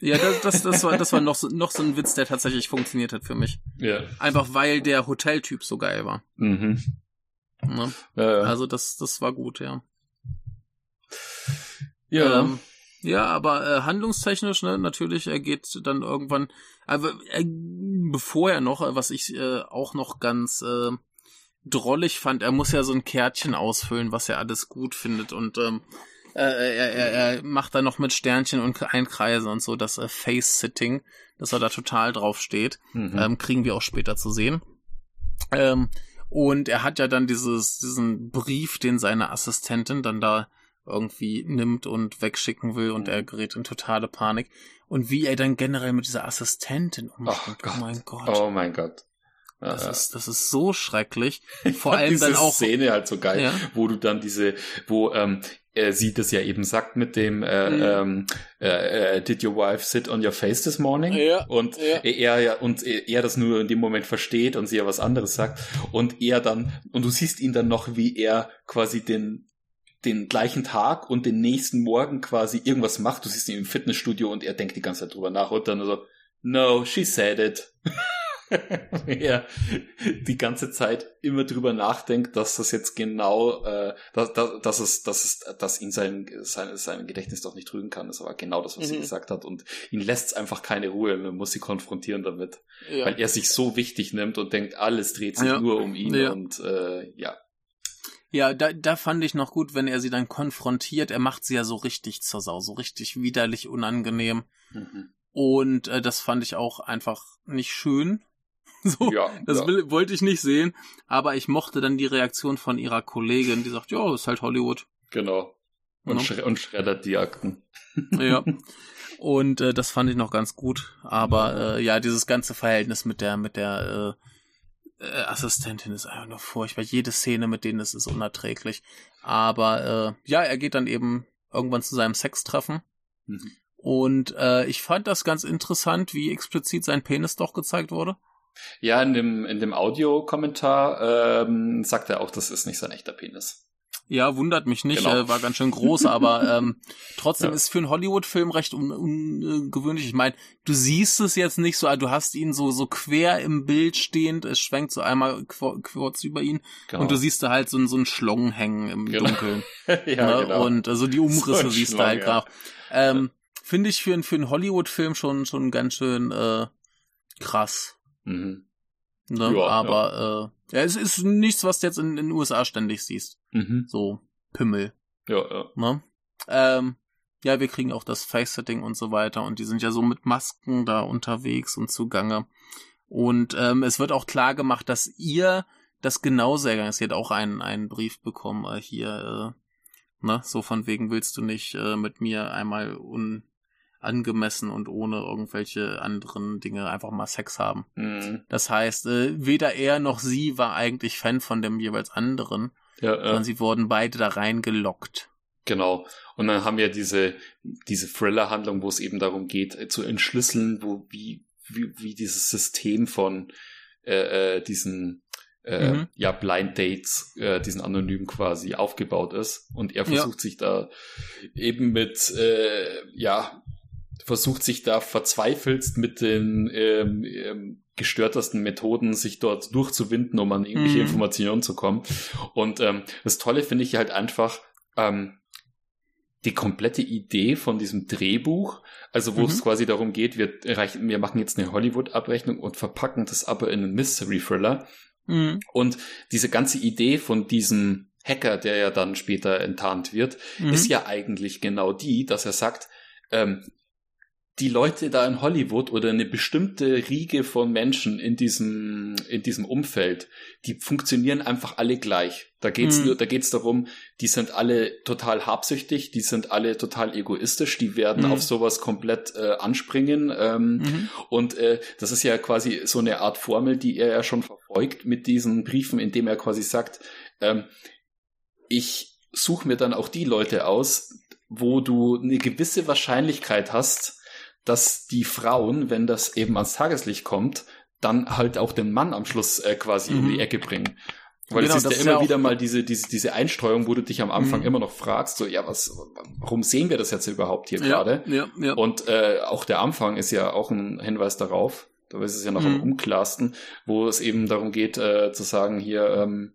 Ja, das, das, das war, das war noch so, noch so ein Witz, der tatsächlich funktioniert hat für mich. Ja. Einfach weil der Hoteltyp so geil war. Mhm. Ne? Ja, ja. Also das, das war gut, ja. Ja. Ähm, ja, aber äh, handlungstechnisch, ne, natürlich, er geht dann irgendwann, aber äh, bevor er noch, äh, was ich äh, auch noch ganz äh, drollig fand, er muss ja so ein Kärtchen ausfüllen, was er alles gut findet und ähm, äh, er, er, er macht da noch mit Sternchen und Einkreise und so das äh, Face-Sitting, dass er da total drauf steht. Mhm. Ähm, kriegen wir auch später zu sehen. Ähm, und er hat ja dann dieses, diesen Brief, den seine Assistentin dann da irgendwie nimmt und wegschicken will und er gerät in totale Panik. Und wie er dann generell mit dieser Assistentin umgeht. Oh, oh, mein Gott. Oh mein Gott. Das ja, ist, das ist so schrecklich. Vor allem diese dann auch. Szene halt so geil, ja? wo du dann diese, wo ähm, er sieht das ja eben sagt mit dem äh, mhm. ähm, äh, äh, Did your wife sit on your face this morning? Ja, und ja. er ja und er das nur in dem Moment versteht und sie ja was anderes sagt und er dann und du siehst ihn dann noch, wie er quasi den den gleichen Tag und den nächsten Morgen quasi irgendwas macht. Du siehst ihn im Fitnessstudio und er denkt die ganze Zeit drüber nach und dann so, no, she said it. er die ganze Zeit immer drüber nachdenkt, dass das jetzt genau, äh, dass, dass, dass es, dass es, dass ihn sein, sein, sein Gedächtnis doch nicht trügen kann. Das war genau das, was mhm. sie gesagt hat. Und ihn lässt es einfach keine Ruhe. Man muss sie konfrontieren damit. Ja. Weil er sich so wichtig nimmt und denkt, alles dreht sich ja. nur um ihn. Ja. Und äh, ja, ja, da, da fand ich noch gut, wenn er sie dann konfrontiert. Er macht sie ja so richtig zur Sau, so richtig widerlich unangenehm. Mhm. Und äh, das fand ich auch einfach nicht schön. So, ja, das ja. Will, wollte ich nicht sehen. Aber ich mochte dann die Reaktion von ihrer Kollegin, die sagt, ja, ist halt Hollywood. Genau. Und, ja. sch und schreddert die Akten. Ja. Und äh, das fand ich noch ganz gut. Aber äh, ja, dieses ganze Verhältnis mit der, mit der äh, äh, Assistentin ist einfach nur furchtbar. Jede Szene mit denen ist, ist unerträglich. Aber äh, ja, er geht dann eben irgendwann zu seinem Sextreffen. Mhm. Und äh, ich fand das ganz interessant, wie explizit sein Penis doch gezeigt wurde. Ja, in dem, in dem Audiokommentar ähm, sagt er auch, das ist nicht sein echter Penis. Ja, wundert mich nicht, genau. äh, war ganz schön groß, aber ähm, trotzdem ja. ist für einen Hollywood-Film recht ungewöhnlich. Un, ich meine, du siehst es jetzt nicht so, du hast ihn so so quer im Bild stehend, es schwenkt so einmal kurz über ihn genau. und du siehst da halt so, so einen Schlong hängen im genau. Dunkeln. ja, ne? genau. Und also die Umrisse so siehst du halt ja. gerade. Ähm, Finde ich für, für einen Hollywood-Film schon schon ganz schön äh, krass. Mhm. Ne? Ja, aber ja. Äh, ja, es ist nichts, was du jetzt in, den USA ständig siehst. Mhm. So Pimmel. Ja, ja. Ne? Ähm, ja, wir kriegen auch das Face-Setting und so weiter und die sind ja so mit Masken da unterwegs und zugange. Und ähm, es wird auch klar gemacht, dass ihr das genauso ergangen ist. Ihr habt auch einen, einen Brief bekommen äh, hier, äh, ne, so von wegen willst du nicht äh, mit mir einmal un angemessen und ohne irgendwelche anderen Dinge einfach mal Sex haben. Mhm. Das heißt, äh, weder er noch sie war eigentlich Fan von dem jeweils anderen, ja, ja. sondern sie wurden beide da reingelockt. Genau. Und dann haben wir diese, diese Thriller-Handlung, wo es eben darum geht, äh, zu entschlüsseln, wo, wie, wie, wie dieses System von äh, äh, diesen äh, mhm. ja, Blind Dates, äh, diesen Anonymen quasi aufgebaut ist. Und er versucht ja. sich da eben mit, äh, ja, versucht sich da verzweifelst mit den ähm, ähm, gestörtesten Methoden, sich dort durchzuwinden, um an irgendwelche mhm. Informationen zu kommen. Und ähm, das Tolle finde ich halt einfach, ähm, die komplette Idee von diesem Drehbuch, also wo mhm. es quasi darum geht, wir, reichen, wir machen jetzt eine Hollywood-Abrechnung und verpacken das aber in einen Mystery-Thriller. Mhm. Und diese ganze Idee von diesem Hacker, der ja dann später enttarnt wird, mhm. ist ja eigentlich genau die, dass er sagt, ähm, die Leute da in Hollywood oder eine bestimmte Riege von Menschen in diesem, in diesem Umfeld, die funktionieren einfach alle gleich. Da geht's mhm. nur, da geht's darum, die sind alle total habsüchtig, die sind alle total egoistisch, die werden mhm. auf sowas komplett äh, anspringen. Ähm, mhm. Und äh, das ist ja quasi so eine Art Formel, die er ja schon verfolgt mit diesen Briefen, indem er quasi sagt, ähm, ich suche mir dann auch die Leute aus, wo du eine gewisse Wahrscheinlichkeit hast, dass die Frauen, wenn das eben ans Tageslicht kommt, dann halt auch den Mann am Schluss äh, quasi mhm. in die. Ecke bringen. Weil genau, es ist ja immer ja wieder mal diese, diese, diese Einstreuung, wo du dich am Anfang mhm. immer noch fragst, so, ja, was, warum sehen wir das jetzt überhaupt hier ja, gerade? Ja, ja. Und äh, auch der Anfang ist ja auch ein Hinweis darauf, da ist es ja noch mhm. am unklarsten, wo es eben darum geht, äh, zu sagen, hier, ähm,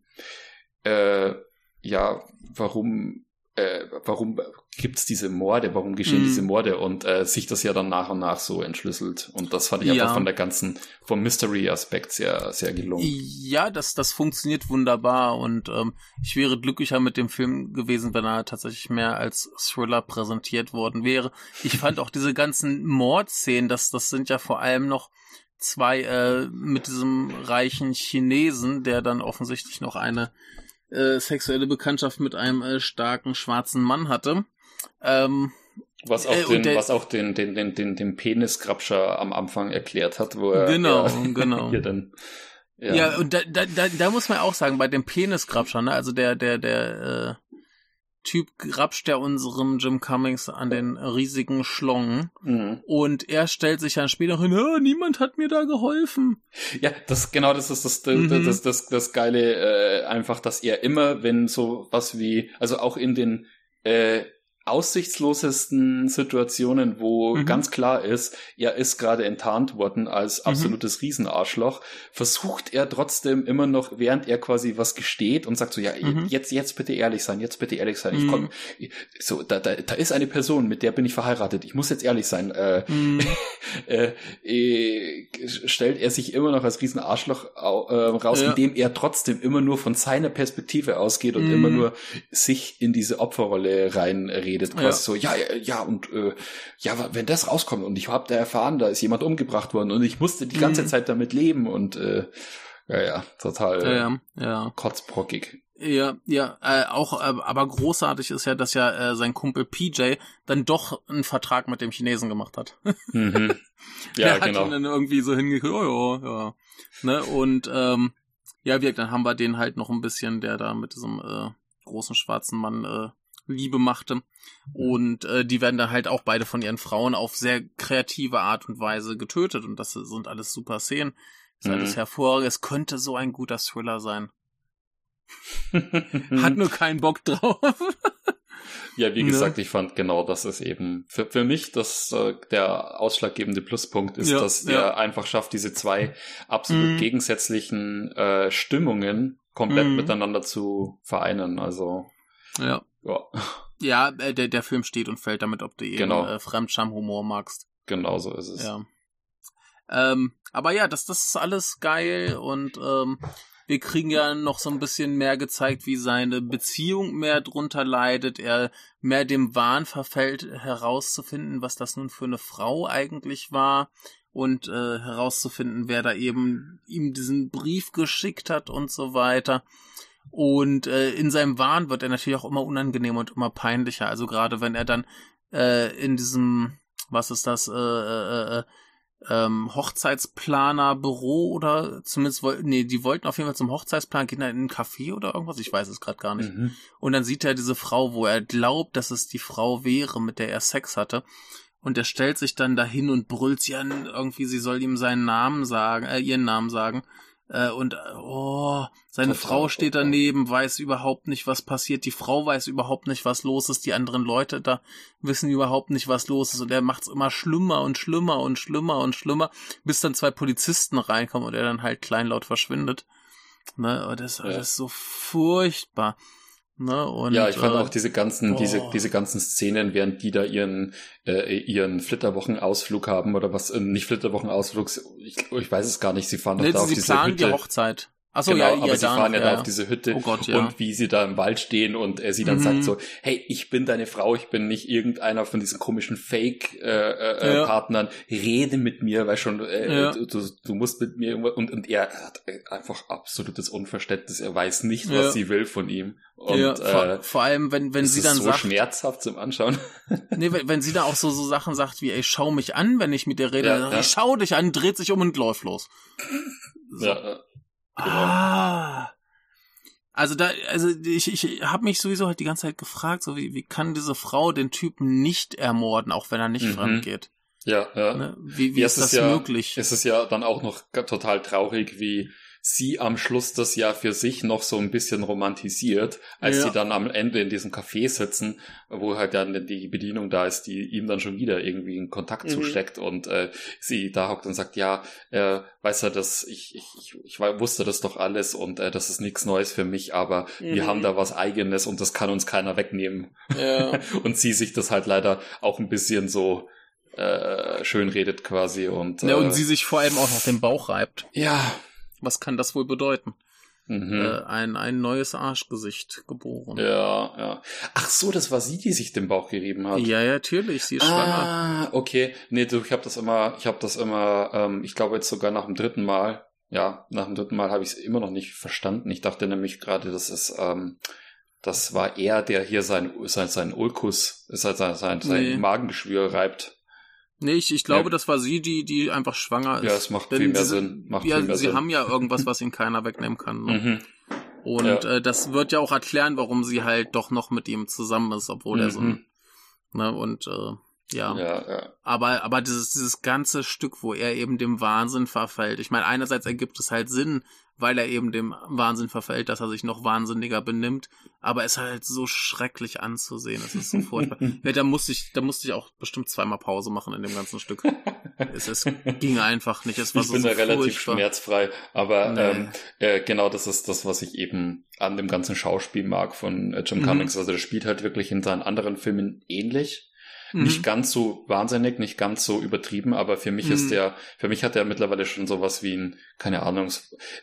äh, ja, warum äh, warum gibt's diese Morde, warum geschehen mm. diese Morde und äh, sich das ja dann nach und nach so entschlüsselt. Und das fand ich ja. einfach von der ganzen, vom Mystery-Aspekt sehr, sehr gelungen. Ja, das, das funktioniert wunderbar und ähm, ich wäre glücklicher mit dem Film gewesen, wenn er tatsächlich mehr als Thriller präsentiert worden wäre. Ich fand auch diese ganzen Mordszenen, das, das sind ja vor allem noch zwei äh, mit diesem reichen Chinesen, der dann offensichtlich noch eine äh, sexuelle Bekanntschaft mit einem äh, starken schwarzen Mann hatte. Ähm, was auch, äh, den, der, was auch den, den, den, den, den Peniskrabscher am Anfang erklärt hat, wo er genau, ja, genau. hier dann ja. ja, und da, da, da, da muss man auch sagen, bei dem Peniskrabscher, ne, also der, der, der, äh, Typ grapscht er unserem Jim Cummings an den riesigen Schlong. Mhm. Und er stellt sich dann später hin, niemand hat mir da geholfen. Ja, das genau das ist das, das, mhm. das, das, das Geile, äh, einfach, dass er immer, wenn so was wie, also auch in den äh, aussichtslosesten Situationen, wo mhm. ganz klar ist, er ist gerade enttarnt worden als mhm. absolutes mhm. Riesenarschloch, versucht er trotzdem immer noch, während er quasi was gesteht und sagt so, ja, mhm. jetzt, jetzt bitte ehrlich sein, jetzt bitte ehrlich sein. Ich komm, mhm. so, da, da, da ist eine Person, mit der bin ich verheiratet. Ich muss jetzt ehrlich sein. Äh, mhm. äh, äh, stellt er sich immer noch als Riesenarschloch äh, raus, ja. indem er trotzdem immer nur von seiner Perspektive ausgeht und immer nur sich in diese Opferrolle reinredet redet, quasi ja. so, ja, ja, und äh, ja, wenn das rauskommt und ich habe da erfahren, da ist jemand umgebracht worden und ich musste die ganze mhm. Zeit damit leben und äh, ja, ja, total ja, ja. kotzbrockig. Ja, ja, äh, auch, äh, aber großartig ist ja, dass ja äh, sein Kumpel PJ dann doch einen Vertrag mit dem Chinesen gemacht hat. Mhm. Ja, Der hat genau. ihn dann irgendwie so hingekriegt, oh ja, ja. Ne, und ähm, ja, wir, dann haben wir den halt noch ein bisschen, der da mit diesem äh, großen schwarzen Mann äh, Liebe machte. Und äh, die werden dann halt auch beide von ihren Frauen auf sehr kreative Art und Weise getötet. Und das sind alles super Szenen. Das ist mhm. alles hervorragend. Es könnte so ein guter Thriller sein. Hat nur keinen Bock drauf. ja, wie ne? gesagt, ich fand genau, das ist eben für, für mich das äh, der ausschlaggebende Pluspunkt ist, ja, dass ja. er einfach schafft, diese zwei absolut mhm. gegensätzlichen äh, Stimmungen komplett mhm. miteinander zu vereinen. Also ja. Ja. Ja, äh, der, der Film steht und fällt damit, ob du eben genau. äh, Fremdscham-Humor magst. Genau so ist es. Ja. Ähm, aber ja, das, das ist alles geil und ähm, wir kriegen ja noch so ein bisschen mehr gezeigt, wie seine Beziehung mehr drunter leidet, er mehr dem Wahn verfällt, herauszufinden, was das nun für eine Frau eigentlich war und äh, herauszufinden, wer da eben ihm diesen Brief geschickt hat und so weiter. Und äh, in seinem Wahn wird er natürlich auch immer unangenehmer und immer peinlicher. Also gerade wenn er dann äh, in diesem, was ist das, äh, äh, äh, ähm, Hochzeitsplaner-Büro oder zumindest wollten, nee, die wollten auf jeden Fall zum Hochzeitsplan, gehen dann in ein Café oder irgendwas, ich weiß es gerade gar nicht. Mhm. Und dann sieht er diese Frau, wo er glaubt, dass es die Frau wäre, mit der er Sex hatte. Und er stellt sich dann dahin und brüllt sie an, irgendwie, sie soll ihm seinen Namen sagen, äh, ihren Namen sagen. Äh, und oh, seine Total, Frau steht daneben, weiß überhaupt nicht, was passiert. Die Frau weiß überhaupt nicht, was los ist. Die anderen Leute da wissen überhaupt nicht, was los ist. Und er macht's immer schlimmer und schlimmer und schlimmer und schlimmer, bis dann zwei Polizisten reinkommen und er dann halt kleinlaut verschwindet. Ne, das ist alles ja. so furchtbar. Ne, und, ja, ich fand äh, auch diese ganzen, oh. diese, diese ganzen Szenen, während die da ihren, äh, ihren Flitterwochenausflug haben oder was, äh, nicht Flitterwochenausflug, ich, ich weiß es gar nicht, sie fahren doch nee, da auf diese Hütte. die Hochzeit. Achso, genau, ja, aber sie fahren ja, ja, da auf diese Hütte oh Gott, ja. und wie sie da im Wald stehen und er sie dann mhm. sagt so, hey, ich bin deine Frau, ich bin nicht irgendeiner von diesen komischen Fake-Partnern, äh, äh, ja. rede mit mir, weil schon, äh, du, du, musst mit mir irgendwas, und, und er hat einfach absolutes Unverständnis, er weiß nicht, was sie will von ihm. Und, ja, vor, äh, vor allem, wenn, wenn sie dann so sagt. schmerzhaft zum Anschauen. nee, wenn, wenn sie da auch so, so Sachen sagt wie, ey, schau mich an, wenn ich mit dir rede, ja, ja. ich schau dich an, dreht sich um und läuft los. So. Ja. Ah. Also da, also ich, ich habe mich sowieso halt die ganze Zeit gefragt, so wie, wie kann diese Frau den Typen nicht ermorden, auch wenn er nicht mhm. fremd geht? Ja, ja. Ne? Wie, wie ja, ist das ja, möglich? Es ist ja dann auch noch total traurig, wie sie am Schluss das ja für sich noch so ein bisschen romantisiert, als ja. sie dann am Ende in diesem Café sitzen, wo halt dann die Bedienung da ist, die ihm dann schon wieder irgendwie in Kontakt mhm. zusteckt und äh, sie da hockt und sagt, ja, äh, weiß er das, ich, ich, ich, ich wusste das doch alles und äh, das ist nichts Neues für mich, aber mhm. wir haben da was eigenes und das kann uns keiner wegnehmen. Ja. und sie sich das halt leider auch ein bisschen so äh, schön redet quasi und ja, und äh, sie sich vor allem auch noch den Bauch reibt. Ja, was kann das wohl bedeuten? Mhm. Äh, ein, ein neues Arschgesicht geboren. Ja, ja. Ach so, das war sie, die sich den Bauch gerieben hat. Ja, ja, natürlich, sie ist ah, schwanger. Ah, okay. Nee, du, ich habe das immer, ich habe das immer, ähm, ich glaube jetzt sogar nach dem dritten Mal, ja, nach dem dritten Mal habe ich es immer noch nicht verstanden. Ich dachte nämlich gerade, das ist, ähm, das war er, der hier sein, sein, sein Ulkus, sein, sein, sein, nee. sein Magengeschwür reibt. Nee, ich, ich glaube, ja. das war sie, die, die einfach schwanger ist. Ja, es macht viel mehr sie, Sinn. Macht ja, viel mehr sie Sinn. haben ja irgendwas, was ihnen keiner wegnehmen kann. Ne? mhm. Und ja. äh, das wird ja auch erklären, warum sie halt doch noch mit ihm zusammen ist, obwohl mhm. er so ein, mhm. ne, und äh, ja. ja, ja. Aber, aber dieses, dieses ganze Stück, wo er eben dem Wahnsinn verfällt. Ich meine, einerseits ergibt es halt Sinn, weil er eben dem Wahnsinn verfällt, dass er sich noch wahnsinniger benimmt. Aber es ist halt so schrecklich anzusehen. Es ist so furchtbar. ja, da musste ich, da musste ich auch bestimmt zweimal Pause machen in dem ganzen Stück. es, es ging einfach nicht. Es war ich so, bin so da relativ schmerzfrei, aber nee. ähm, äh, genau das ist das, was ich eben an dem ganzen Schauspiel mag von äh, Jim Cummings. Mhm. Also der spielt halt wirklich in seinen anderen Filmen ähnlich Mhm. Nicht ganz so wahnsinnig, nicht ganz so übertrieben, aber für mich mhm. ist der, für mich hat er mittlerweile schon sowas wie ein, keine Ahnung,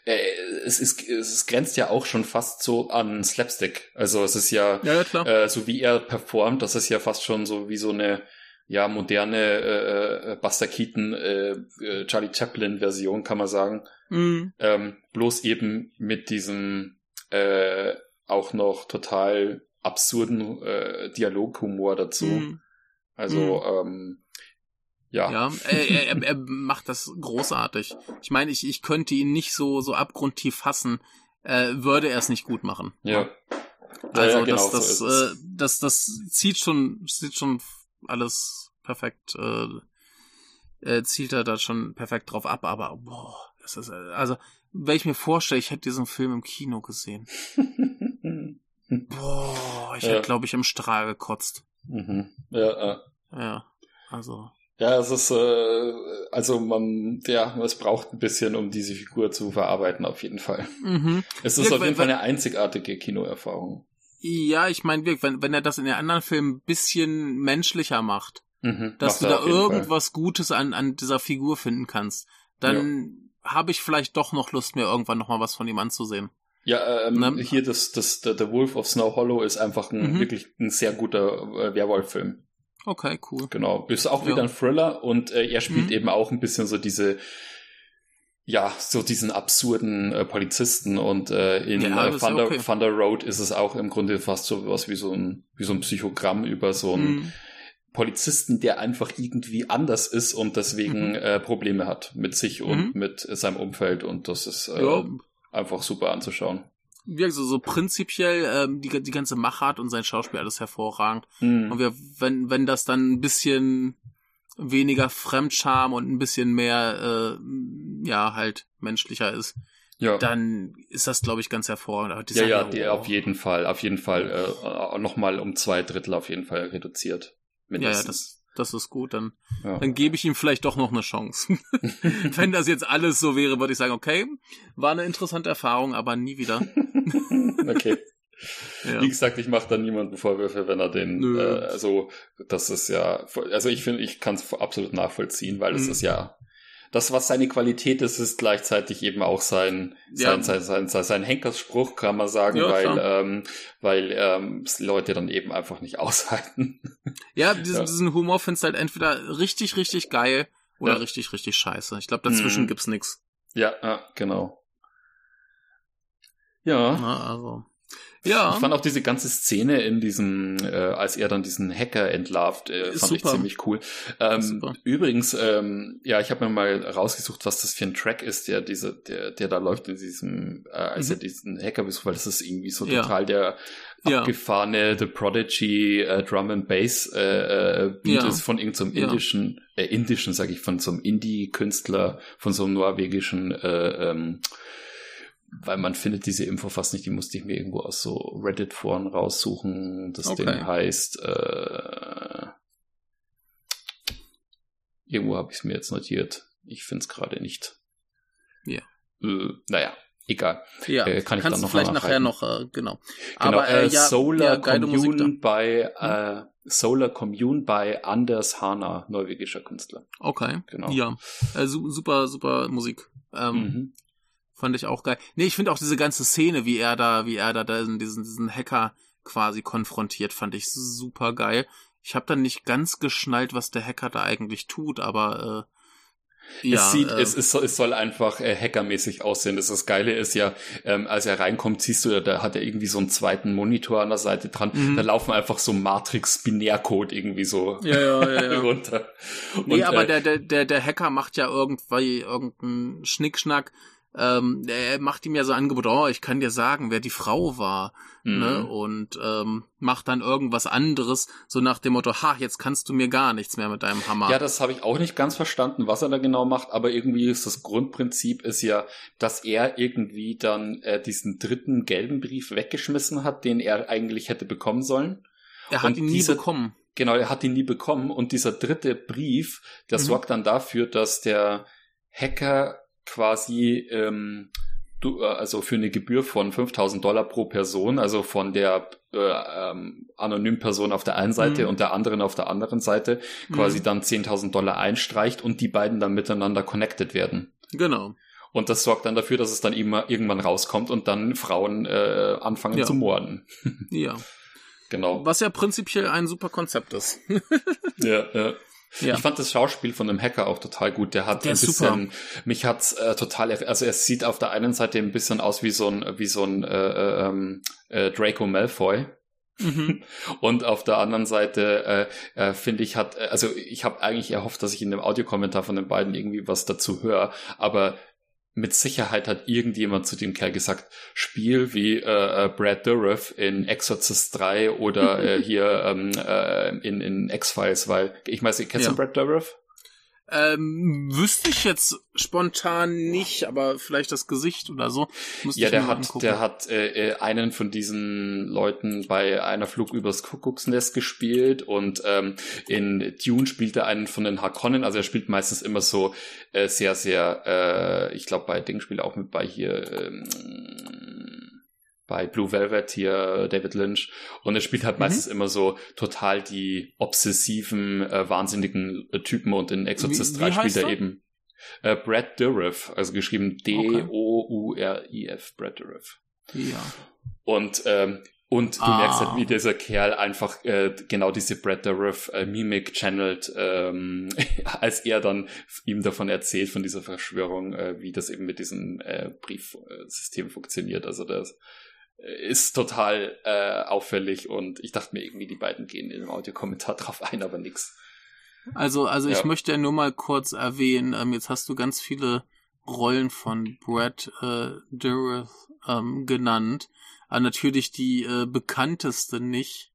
äh, es ist, es grenzt ja auch schon fast so an Slapstick. Also es ist ja, ja, ja äh, so wie er performt, das ist ja fast schon so wie so eine, ja, moderne äh, äh Buster Keaton, äh, äh, Charlie Chaplin Version, kann man sagen. Mhm. Ähm, bloß eben mit diesem äh, auch noch total absurden äh, Dialoghumor dazu. Mhm. Also, mhm. ähm, ja. Ja, er, er, er macht das großartig. Ich meine, ich, ich könnte ihn nicht so, so abgrundtief fassen, äh, würde er es nicht gut machen. Ja. Also ja, genau, das, das, so äh, das, das zieht schon, zieht schon alles perfekt, äh, äh, zielt er da schon perfekt drauf ab, aber boah, das ist, äh, also, wenn ich mir vorstelle, ich hätte diesen Film im Kino gesehen. boah, ich ja. hätte, glaube ich, im Strahl gekotzt. Mhm. Ja, ja. Ja, also. Ja, es ist, äh, also man, ja, es braucht ein bisschen, um diese Figur zu verarbeiten, auf jeden Fall. Mhm. Es ist ja, auf jeden Fall eine einzigartige Kinoerfahrung. Ja, ich meine, wenn, wenn er das in den anderen Filmen ein bisschen menschlicher macht, mhm, dass du da irgendwas Fall. Gutes an, an dieser Figur finden kannst, dann ja. habe ich vielleicht doch noch Lust, mir irgendwann nochmal was von ihm anzusehen. Ja, ähm, ne? hier das, das, der, The Wolf of Snow Hollow ist einfach ein, mhm. wirklich ein sehr guter äh, Werwolf-Film. Okay, cool. Genau. Ist auch wieder ja. ein Thriller und äh, er spielt mhm. eben auch ein bisschen so diese, ja, so diesen absurden äh, Polizisten und äh, in ja, äh, Thunder, okay. Thunder Road ist es auch im Grunde fast so was wie so ein, wie so ein Psychogramm über so einen mhm. Polizisten, der einfach irgendwie anders ist und deswegen mhm. äh, Probleme hat mit sich und mhm. mit seinem Umfeld und das ist äh, ja. Einfach super anzuschauen wie gesagt, so, so prinzipiell ähm, die, die ganze Machart und sein Schauspiel alles hervorragend. Mhm. Und wir, wenn, wenn das dann ein bisschen weniger Fremdscham und ein bisschen mehr, äh, ja, halt menschlicher ist, ja. dann ist das, glaube ich, ganz hervorragend. Ja, ja, die, auf jeden Fall, auf jeden Fall äh, nochmal um zwei Drittel auf jeden Fall reduziert. Mindestens. Ja, ja, das, das ist gut, dann, ja. dann gebe ich ihm vielleicht doch noch eine Chance. Wenn das jetzt alles so wäre, würde ich sagen, okay, war eine interessante Erfahrung, aber nie wieder. okay. Ja. Wie gesagt, ich mache da niemanden Vorwürfe, wenn er den, äh, also das ist ja, also ich finde, ich kann es absolut nachvollziehen, weil es mhm. ist ja das, was seine Qualität ist, ist gleichzeitig eben auch sein, ja. sein, sein, sein, sein Henkersspruch, kann man sagen, ja, weil, ähm, weil ähm, Leute dann eben einfach nicht aushalten. Ja, diesen, ja. diesen Humor findest du halt entweder richtig, richtig geil oder richtig, richtig scheiße. Ich glaube, dazwischen mhm. gibt's nix. Ja, ja, genau. Ja. Na, also. Ja. Ich fand auch diese ganze Szene in diesem, äh, als er dann diesen Hacker entlarvt, äh, fand super. ich ziemlich cool. Ähm, übrigens, ähm, ja, ich habe mir mal rausgesucht, was das für ein Track ist, der diese, der, der da läuft in diesem, äh, als mhm. er diesen Hacker besucht, weil das ist irgendwie so ja. total der abgefahrene The Prodigy äh, Drum and Bass äh, äh, Beat ja. ist von irgendeinem so indischen, äh, indischen, sag ich, von so einem Indie-Künstler, von so einem norwegischen äh, ähm, weil man findet diese Info fast nicht, die musste ich mir irgendwo aus so Reddit-Foren raussuchen. Das okay. Ding heißt, äh, irgendwo habe ich es mir jetzt notiert. Ich finde es gerade nicht. Ja. Äh, naja, egal. Ja, äh, kann ich dann noch vielleicht nachher noch, äh, genau. genau. Aber äh, äh ja, Solar ja, Commune bei äh, Solar Commune bei Anders Hana, norwegischer Künstler. Okay. Genau. Ja, äh, super, super Musik. Ähm, mhm. Fand ich auch geil. Nee, ich finde auch diese ganze Szene, wie er da, wie er da diesen, diesen Hacker quasi konfrontiert, fand ich super geil. Ich habe dann nicht ganz geschnallt, was der Hacker da eigentlich tut, aber äh, ja, es sieht, äh, es, ist, es soll einfach äh, hackermäßig aussehen. Das, das Geile ist ja, ähm, als er reinkommt, siehst du, da hat er irgendwie so einen zweiten Monitor an der Seite dran. Mhm. Da laufen einfach so Matrix-Binärcode irgendwie so ja, ja, ja, runter. Nee, Und, aber äh, der, der, der Hacker macht ja irgendwie irgendeinen Schnickschnack ähm, er macht ihm ja so Angebot, oh, ich kann dir sagen, wer die Frau war, mhm. ne? Und ähm, macht dann irgendwas anderes, so nach dem Motto, ha, jetzt kannst du mir gar nichts mehr mit deinem Hammer. Ja, das habe ich auch nicht ganz verstanden, was er da genau macht, aber irgendwie ist das Grundprinzip ist ja, dass er irgendwie dann äh, diesen dritten gelben Brief weggeschmissen hat, den er eigentlich hätte bekommen sollen. Er hat Und ihn nie bekommen. Genau, er hat ihn nie bekommen. Und dieser dritte Brief, der mhm. sorgt dann dafür, dass der Hacker quasi ähm, du, äh, also für eine Gebühr von 5000 Dollar pro Person, also von der äh, ähm, anonymen Person auf der einen Seite mhm. und der anderen auf der anderen Seite, quasi mhm. dann 10.000 Dollar einstreicht und die beiden dann miteinander connected werden. Genau. Und das sorgt dann dafür, dass es dann immer irgendwann rauskommt und dann Frauen äh, anfangen ja. zu morden. ja. Genau. Was ja prinzipiell ein super Konzept ist. ja, ja. Ja. Ich fand das Schauspiel von dem Hacker auch total gut. Der hat der ein bisschen, super. mich hat's äh, total, also er sieht auf der einen Seite ein bisschen aus wie so ein, wie so ein äh, äh, ähm, äh, Draco Malfoy. Mhm. Und auf der anderen Seite äh, äh, finde ich hat, also ich habe eigentlich erhofft, dass ich in dem Audiokommentar von den beiden irgendwie was dazu höre, aber mit Sicherheit hat irgendjemand zu dem Kerl gesagt, Spiel wie äh, äh Brad Dourif in Exorcist 3 oder äh, hier ähm, äh, in, in X-Files, weil ich meine, kennst ja. du Brad Dourif? Ähm, wüsste ich jetzt spontan nicht, aber vielleicht das Gesicht oder so. ja, der hat, angucken. der hat äh, äh, einen von diesen Leuten bei einer Flug übers Kuckucksnest gespielt und ähm, in Dune spielt er einen von den Harkonnen. Also er spielt meistens immer so äh, sehr, sehr, äh, ich glaube bei Ding spielt er auch mit bei hier. Ähm, bei Blue Velvet hier David Lynch und er spielt halt mhm. meistens immer so total die obsessiven, äh, wahnsinnigen äh, Typen und in Exorcist wie, 3 spielt er, er eben äh, Brad Dourif, also geschrieben D-O-U-R-I-F, Brad Dourif. Ja. Und ähm, und du ah. merkst halt, wie dieser Kerl einfach äh, genau diese Brad Dourif äh, Mimik channelt, ähm, als er dann ihm davon erzählt, von dieser Verschwörung, äh, wie das eben mit diesem äh, Briefsystem funktioniert. Also das ist total äh, auffällig und ich dachte mir irgendwie, die beiden gehen in dem Audiokommentar drauf ein, aber nix. Also, also ja. ich möchte nur mal kurz erwähnen, ähm, jetzt hast du ganz viele Rollen von Brad äh, Dourif ähm, genannt, aber natürlich die äh, bekannteste nicht.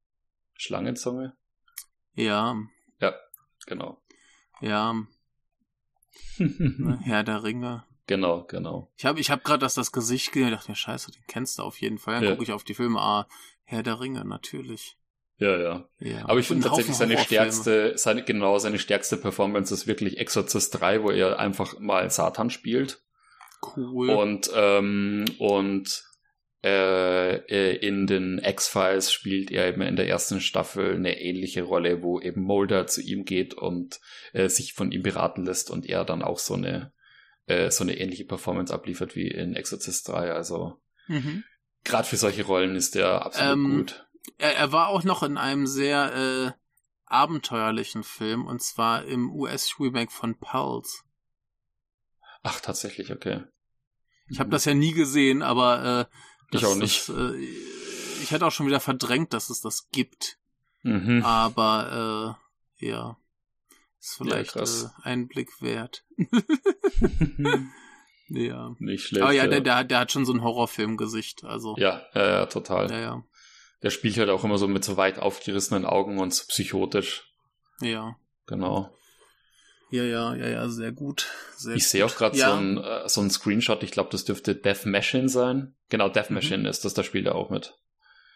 Schlangenzunge? Ja. Ja, genau. Ja. Herr der Ringe. Genau, genau. Ich habe ich hab gerade das, das Gesicht gesehen dachte mir, scheiße, den kennst du auf jeden Fall. Dann ja. gucke ich auf die Filme, ah, Herr der Ringe, natürlich. Ja, ja. ja. Aber ich finde tatsächlich seine stärkste, seine, genau, seine stärkste Performance ist wirklich Exorcist 3, wo er einfach mal Satan spielt. Cool. Und, ähm, und äh, äh, in den X-Files spielt er eben in der ersten Staffel eine ähnliche Rolle, wo eben Mulder zu ihm geht und äh, sich von ihm beraten lässt und er dann auch so eine äh, so eine ähnliche Performance abliefert wie in Exorcist 3. Also mhm. gerade für solche Rollen ist er absolut ähm, gut. Er, er, war auch noch in einem sehr äh, abenteuerlichen Film und zwar im US-Remake von Pulse. Ach, tatsächlich, okay. Ich habe das ja nie gesehen, aber äh, ich auch nicht. Das, äh, ich hätte auch schon wieder verdrängt, dass es das gibt. Mhm. Aber äh, ja, ist vielleicht ja, äh, ein Blick wert. ja. Nicht schlecht. Aber ja. Der, der, der hat schon so ein Horrorfilmgesicht. Also. Ja, ja, ja, total. Ja, ja. Der spielt halt auch immer so mit so weit aufgerissenen Augen und so psychotisch. Ja. Genau. Ja, ja, ja, ja, sehr gut. Sehr ich sehe auch gerade ja. so, ein, äh, so ein Screenshot, ich glaube, das dürfte Death Machine sein. Genau, Death mhm. Machine ist das, da spielt er auch mit.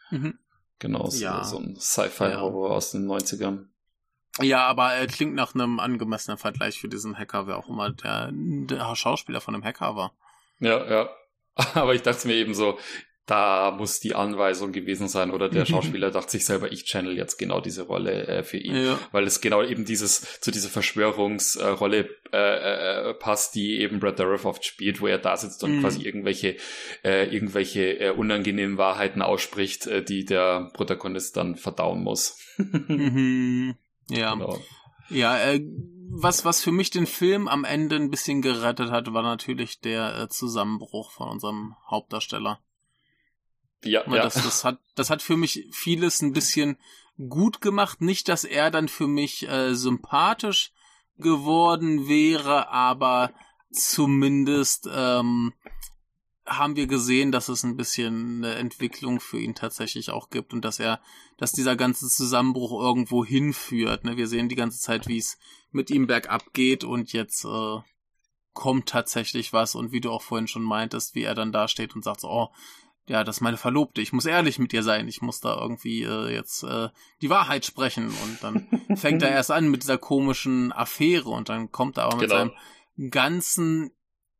Mhm. Genau, so, ja. so ein Sci-Fi-Horror ja. aus den 90ern. Ja, aber er klingt nach einem angemessenen Vergleich für diesen Hacker, wer auch immer der, der Schauspieler von einem Hacker war. Ja, ja. Aber ich dachte mir eben so, da muss die Anweisung gewesen sein oder der Schauspieler dachte sich selber, ich channel jetzt genau diese Rolle äh, für ihn, ja. weil es genau eben dieses zu dieser Verschwörungsrolle äh, äh, passt, die eben Brad Dourif oft spielt, wo er da sitzt und mhm. quasi irgendwelche äh, irgendwelche äh, unangenehmen Wahrheiten ausspricht, äh, die der Protagonist dann verdauen muss. mhm. Ja. Genau. Ja, äh, was, was für mich den Film am Ende ein bisschen gerettet hat, war natürlich der äh, Zusammenbruch von unserem Hauptdarsteller. Ja, ja. Das, das, hat, das hat für mich vieles ein bisschen gut gemacht. Nicht, dass er dann für mich äh, sympathisch geworden wäre, aber zumindest ähm, haben wir gesehen, dass es ein bisschen eine Entwicklung für ihn tatsächlich auch gibt und dass er, dass dieser ganze Zusammenbruch irgendwo hinführt. Ne? Wir sehen die ganze Zeit, wie es mit ihm bergab geht und jetzt äh, kommt tatsächlich was und wie du auch vorhin schon meintest, wie er dann da steht und sagt so, oh, ja, das ist meine Verlobte, ich muss ehrlich mit ihr sein, ich muss da irgendwie äh, jetzt äh, die Wahrheit sprechen und dann fängt er erst an mit dieser komischen Affäre und dann kommt er aber mit genau. seinem ganzen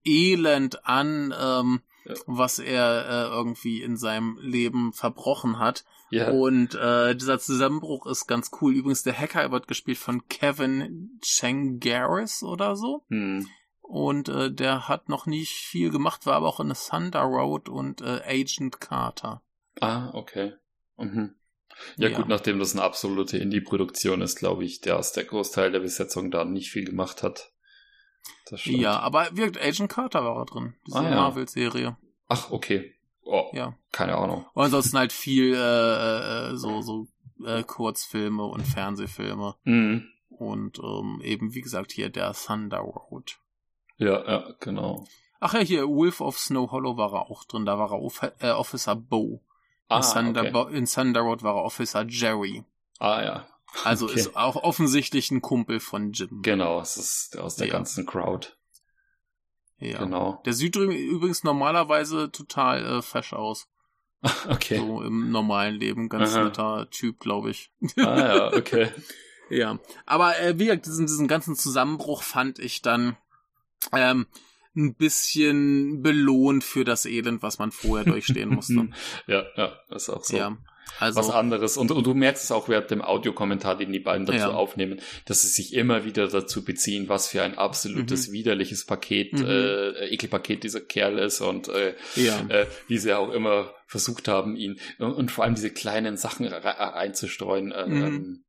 Elend an, ähm, ja. was er äh, irgendwie in seinem Leben verbrochen hat. Ja. Und äh, dieser Zusammenbruch ist ganz cool. Übrigens, der Hacker wird gespielt von Kevin Chengaris oder so. Hm. Und äh, der hat noch nicht viel gemacht, war aber auch in Thunder Road und äh, Agent Carter. Ah, okay. Mhm. Ja, ja, gut, nachdem das eine absolute Indie-Produktion ist, glaube ich, der aus der Großteil der Besetzung da nicht viel gemacht hat. Ja, aber wirkt Agent Carter war er drin. Diese ah, ja. Marvel-Serie. Ach, okay. Oh, ja. Keine Ahnung. Und ansonsten halt viel äh, äh, so, so äh, Kurzfilme und Fernsehfilme. Mhm. Und ähm, eben, wie gesagt, hier der Thunder Road. Ja, ja, genau. Ach ja, hier, Wolf of Snow Hollow war er auch drin, da war er Off äh, Officer Bo. Ah, in, Thunder, okay. in Thunder Road war er Officer Jerry. Ah ja, also okay. ist auch offensichtlich ein Kumpel von Jim. Genau, es ist aus der ja. ganzen Crowd. Ja. Genau. Der sieht übrigens normalerweise total äh, fesch aus. Okay. So im normalen Leben. Ganz Aha. netter Typ, glaube ich. Ah ja, okay. ja. Aber äh, wie gesagt, diesen, diesen ganzen Zusammenbruch fand ich dann ähm, ein bisschen belohnt für das Elend, was man vorher durchstehen musste. ja, ja, ist auch so. Ja. Also, was anderes. Und, und, du merkst es auch während dem Audiokommentar, den die beiden dazu ja. aufnehmen, dass sie sich immer wieder dazu beziehen, was für ein absolutes mhm. widerliches Paket, mhm. äh, Ekelpaket dieser Kerl ist und äh, ja. äh, wie sie auch immer versucht haben, ihn und, und vor allem diese kleinen Sachen einzustreuen. Äh, mhm. Ähm,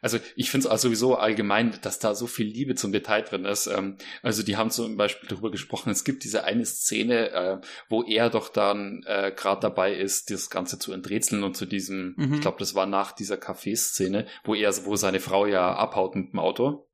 also ich finde es auch sowieso allgemein, dass da so viel Liebe zum Detail drin ist. Ähm, also die haben zum Beispiel darüber gesprochen, es gibt diese eine Szene, äh, wo er doch dann äh, gerade dabei ist, das Ganze zu enträtseln und zu diesem, mhm. ich glaube, das war nach dieser Kaffeeszene, wo er, wo seine Frau ja abhaut mit dem Auto.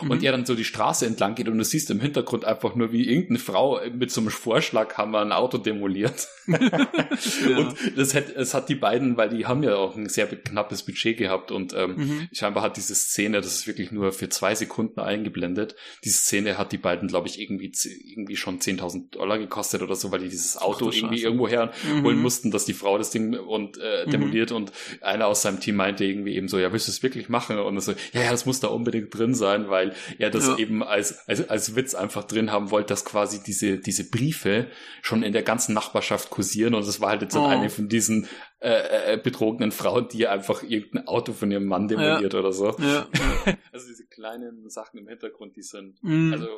Und mhm. er dann so die Straße entlang geht und du siehst im Hintergrund einfach nur, wie irgendeine Frau mit so einem Vorschlaghammer ein Auto demoliert. ja. Und das hat, es hat die beiden, weil die haben ja auch ein sehr knappes Budget gehabt und ähm, mhm. scheinbar hat diese Szene, das ist wirklich nur für zwei Sekunden eingeblendet, diese Szene hat die beiden, glaube ich, irgendwie, irgendwie schon 10.000 Dollar gekostet oder so, weil die dieses Auto Ach, irgendwie irgendwo herholen mhm. mussten, dass die Frau das Ding und äh, mhm. demoliert und einer aus seinem Team meinte irgendwie eben so, ja, willst du es wirklich machen? Und so, ja, ja, das muss da unbedingt drin sein, weil er das ja. eben als, als, als Witz einfach drin haben wollte, dass quasi diese, diese Briefe schon in der ganzen Nachbarschaft kursieren und das war halt jetzt oh. eine von diesen äh, äh, betrogenen Frauen, die einfach irgendein Auto von ihrem Mann demoliert ja. oder so. Ja. also diese kleinen Sachen im Hintergrund, die sind, mm. also,